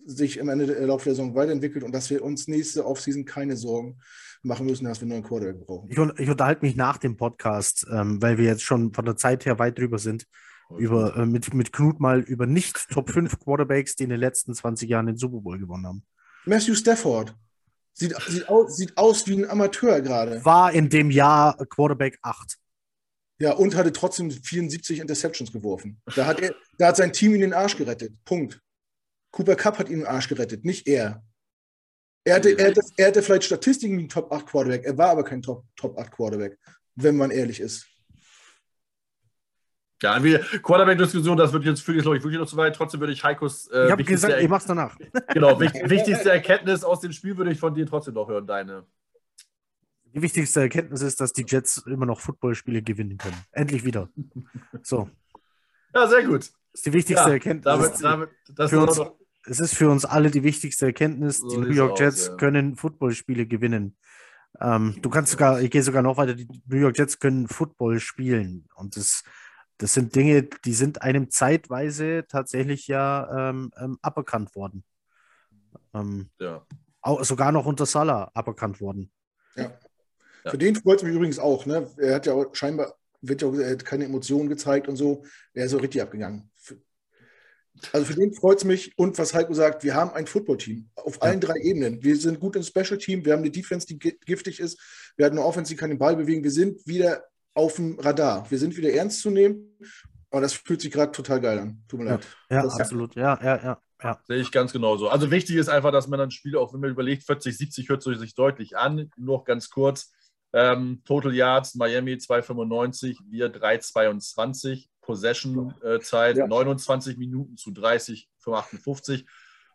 sich im Ende der Lauf der Saison weiterentwickelt und dass wir uns nächste Offseason keine Sorgen machen müssen, dass wir einen neuen Quarterback brauchen. Ich, ich unterhalte mich nach dem Podcast, ähm, weil wir jetzt schon von der Zeit her weit drüber sind, über, äh, mit, mit Knut mal über nicht Top 5 Quarterbacks, die in den letzten 20 Jahren den Super Bowl gewonnen haben. Matthew Stafford sieht, sieht, aus, sieht aus wie ein Amateur gerade. War in dem Jahr Quarterback 8. Ja, und hatte trotzdem 74 Interceptions geworfen. Da hat, er, da hat sein Team ihn den Arsch gerettet. Punkt. Cooper Cup hat ihn den Arsch gerettet, nicht er. Er hatte, er hatte, er hatte vielleicht Statistiken wie ein Top 8 Quarterback, er war aber kein Top, Top 8 Quarterback, wenn man ehrlich ist. Ja, Quarterback-Diskussion, das wird jetzt für glaube ich, wirklich noch zu weit. Trotzdem würde ich Heikos. Äh, ich habe gesagt, ich mach's danach. Genau, wichtigste Erkenntnis aus dem Spiel würde ich von dir trotzdem noch hören, deine. Die wichtigste Erkenntnis ist, dass die Jets immer noch Footballspiele gewinnen können. Endlich wieder. So. Ja, sehr gut. Das ist die wichtigste ja, Erkenntnis. Damit, damit, das für uns, es ist für uns alle die wichtigste Erkenntnis. So die New York Jets aus, ja. können Footballspiele gewinnen. Ähm, du kannst sogar, ich gehe sogar noch weiter, die New York Jets können Football spielen. Und das das sind Dinge, die sind einem zeitweise tatsächlich ja ähm, ähm, aberkannt worden. Ähm, ja. Auch, sogar noch unter Salah aberkannt worden. Ja. ja. Für den freut es mich übrigens auch. Ne? Er hat ja auch scheinbar wird ja auch, keine Emotionen gezeigt und so. Er ist so richtig abgegangen. Also für den freut es mich. Und was Heiko sagt, wir haben ein Football-Team auf allen ja. drei Ebenen. Wir sind gut im Special-Team. Wir haben eine Defense, die giftig ist. Wir hatten eine Offense, die kann den Ball bewegen. Wir sind wieder auf dem Radar. Wir sind wieder ernst zu nehmen, aber das fühlt sich gerade total geil an. Tut mir ja. leid. Ja, das absolut. Ja, ja, ja, ja. Sehe ich ganz genauso. Also wichtig ist einfach, dass man ein Spiel, auch wenn man überlegt, 40, 70 hört sich deutlich an. Nur ganz kurz. Ähm, Total Yards, Miami 295, wir 322. Possession-Zeit äh, ja. 29 Minuten zu 30 für 58.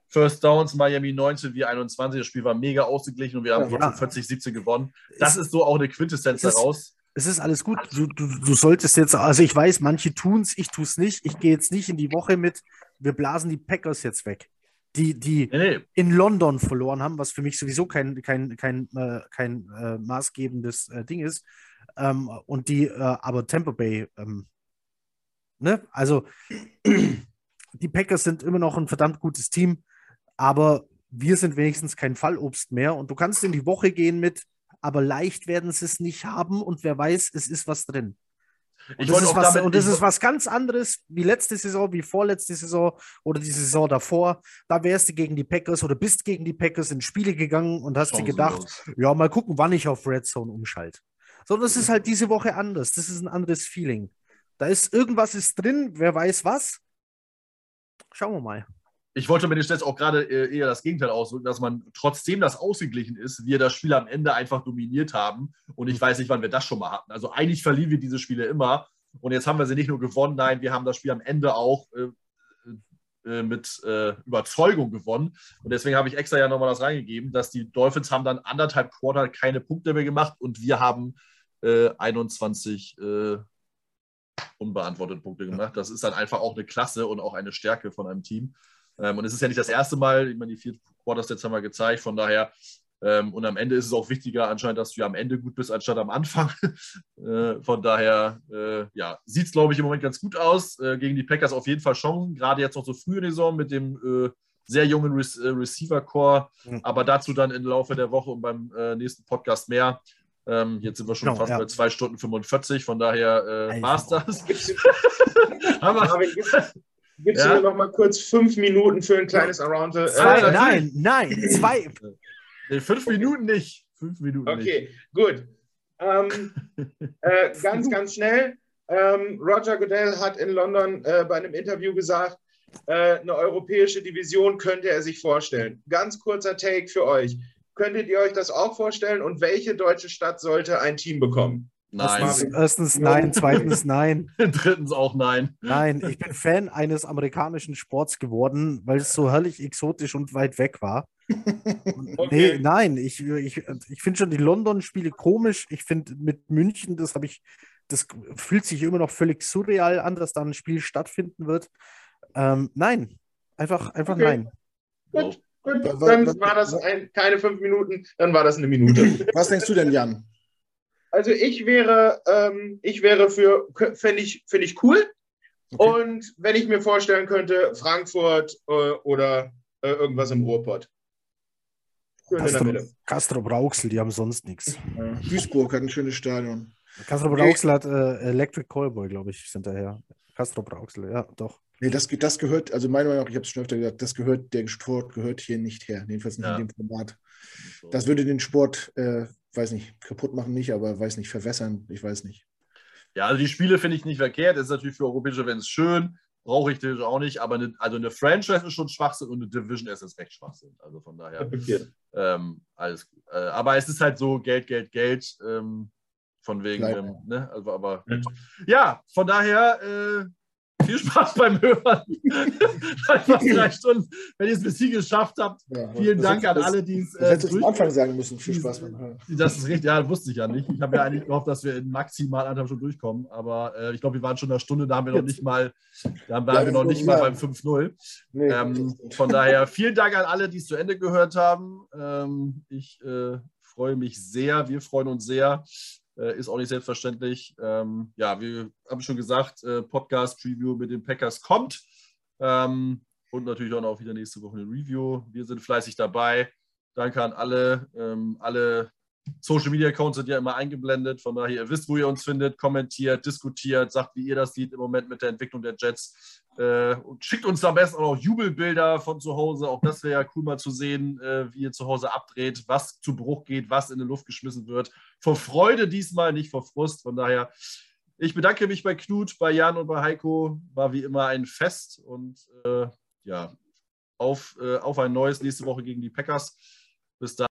First Downs, Miami 19, wir 21. Das Spiel war mega ausgeglichen und wir haben ja. 40, 17 gewonnen. Das ist, ist so auch eine Quintessenz daraus es ist alles gut. Du, du, du solltest jetzt, also ich weiß, manche tun es, ich tue es nicht. Ich gehe jetzt nicht in die Woche mit, wir blasen die Packers jetzt weg. Die, die nee, nee. in London verloren haben, was für mich sowieso kein, kein, kein, äh, kein äh, maßgebendes äh, Ding ist. Ähm, und die, äh, aber Tampa Bay, ähm, ne? Also die Packers sind immer noch ein verdammt gutes Team, aber wir sind wenigstens kein Fallobst mehr. Und du kannst in die Woche gehen mit, aber leicht werden sie es nicht haben und wer weiß, es ist was drin. Und, das ist, was, und das ist was ganz anderes wie letzte Saison, wie vorletzte Saison oder die Saison davor. Da wärst du gegen die Packers oder bist gegen die Packers in Spiele gegangen und hast dir gedacht, ja, mal gucken, wann ich auf Red Zone umschalte. So, das ist halt diese Woche anders. Das ist ein anderes Feeling. Da ist irgendwas ist drin, wer weiß was. Schauen wir mal ich wollte mir jetzt auch gerade äh, eher das Gegenteil ausdrücken, dass man trotzdem das ausgeglichen ist, wir das Spiel am Ende einfach dominiert haben. Und ich weiß nicht, wann wir das schon mal hatten. Also eigentlich verlieren wir diese Spiele immer. Und jetzt haben wir sie nicht nur gewonnen, nein, wir haben das Spiel am Ende auch äh, äh, mit äh, Überzeugung gewonnen. Und deswegen habe ich extra ja nochmal das reingegeben, dass die Dolphins haben dann anderthalb Quarter keine Punkte mehr gemacht und wir haben 21 äh, unbeantwortete Punkte gemacht. Das ist dann einfach auch eine Klasse und auch eine Stärke von einem Team. Ähm, und es ist ja nicht das erste Mal, ich meine, die vier Quarters jetzt haben wir gezeigt, von daher, ähm, und am Ende ist es auch wichtiger anscheinend, dass du ja am Ende gut bist, anstatt am Anfang. äh, von daher, äh, ja, sieht es, glaube ich, im Moment ganz gut aus. Äh, gegen die Packers auf jeden Fall schon, gerade jetzt noch so früh in der Saison mit dem äh, sehr jungen Re äh, Receiver-Core, mhm. aber dazu dann im Laufe der Woche und beim äh, nächsten Podcast mehr. Ähm, jetzt sind wir schon genau, fast ja. bei 2 Stunden 45, von daher äh. Haben wir, Gibst ja? du mir noch mal kurz fünf Minuten für ein kleines Around the, zwei, äh, Nein, nein, zwei. Nee, fünf Minuten nicht. Fünf Minuten okay, nicht. gut. Ähm, äh, ganz, ganz schnell. Ähm, Roger Goodell hat in London äh, bei einem Interview gesagt, äh, eine europäische Division könnte er sich vorstellen. Ganz kurzer Take für euch. Könntet ihr euch das auch vorstellen und welche deutsche Stadt sollte ein Team bekommen? Nein. Erstens, erstens nein, zweitens nein. Drittens auch nein. Nein, ich bin Fan eines amerikanischen Sports geworden, weil es so herrlich exotisch und weit weg war. Okay. Nee, nein, ich, ich, ich finde schon die London-Spiele komisch. Ich finde mit München, das habe ich, das fühlt sich immer noch völlig surreal an, dass da ein Spiel stattfinden wird. Ähm, nein, einfach, einfach okay. nein. Gut, gut. Dann war das ein, keine fünf Minuten, dann war das eine Minute. Was denkst du denn, Jan? Also ich wäre, ähm, ich wäre für, fände ich, find ich cool. Okay. Und wenn ich mir vorstellen könnte, Frankfurt äh, oder äh, irgendwas im Ruhrpott. Castro, Castro Brauxel, die haben sonst nichts. Ja. Duisburg hat ein schönes Stadion. Castro Brauxel hat äh, Electric Callboy, glaube ich, hinterher. Castro Brauxel, ja, doch. Nee, das, das gehört, also meiner Meinung nach, ich habe es schon öfter gesagt, das gehört, der Sport gehört hier nicht her, jedenfalls nicht ja. in dem Format. Das würde den Sport äh, weiß nicht, kaputt machen nicht, aber weiß nicht, verwässern, ich weiß nicht. Ja, also die Spiele finde ich nicht verkehrt. Das ist natürlich für europäische Events schön. Brauche ich natürlich auch nicht. Aber eine, also eine Franchise ist schon Schwachsinn und eine Division ist es recht Schwachsinn. Also von daher. Okay. Ähm, alles gut. Äh, aber es ist halt so Geld, Geld, Geld. Ähm, von wegen, ähm, ne? Also, aber ja. ja, von daher. Äh, viel Spaß beim Hören. Einfach drei Stunden. Wenn ihr es bis hier geschafft habt, ja, vielen Dank an alle, die es. Äh, hättest am Anfang sagen müssen. Viel Spaß beim Hören. Das ist richtig, ja, wusste ich ja nicht. Ich habe ja eigentlich gehofft, dass wir in maximal anderthalb Stunden durchkommen. Aber äh, ich glaube, wir waren schon eine Stunde, da haben wir noch nicht mal, da waren ja, wir noch nicht mal beim 5-0. Nee, ähm, von daher vielen Dank an alle, die es zu Ende gehört haben. Ähm, ich äh, freue mich sehr, wir freuen uns sehr. Äh, ist auch nicht selbstverständlich. Ähm, ja, wir haben schon gesagt, äh, Podcast-Preview mit den Packers kommt. Ähm, und natürlich auch noch wieder nächste Woche eine Review. Wir sind fleißig dabei. Danke an alle. Ähm, alle Social Media Accounts sind ja immer eingeblendet. Von daher, ihr wisst, wo ihr uns findet. Kommentiert, diskutiert, sagt, wie ihr das seht im Moment mit der Entwicklung der Jets. Äh, und schickt uns am besten auch noch Jubelbilder von zu Hause. Auch das wäre ja cool mal zu sehen, äh, wie ihr zu Hause abdreht, was zu Bruch geht, was in die Luft geschmissen wird. Vor Freude diesmal, nicht vor Frust. Von daher, ich bedanke mich bei Knut, bei Jan und bei Heiko. War wie immer ein Fest und äh, ja, auf, äh, auf ein neues nächste Woche gegen die Packers. Bis dann.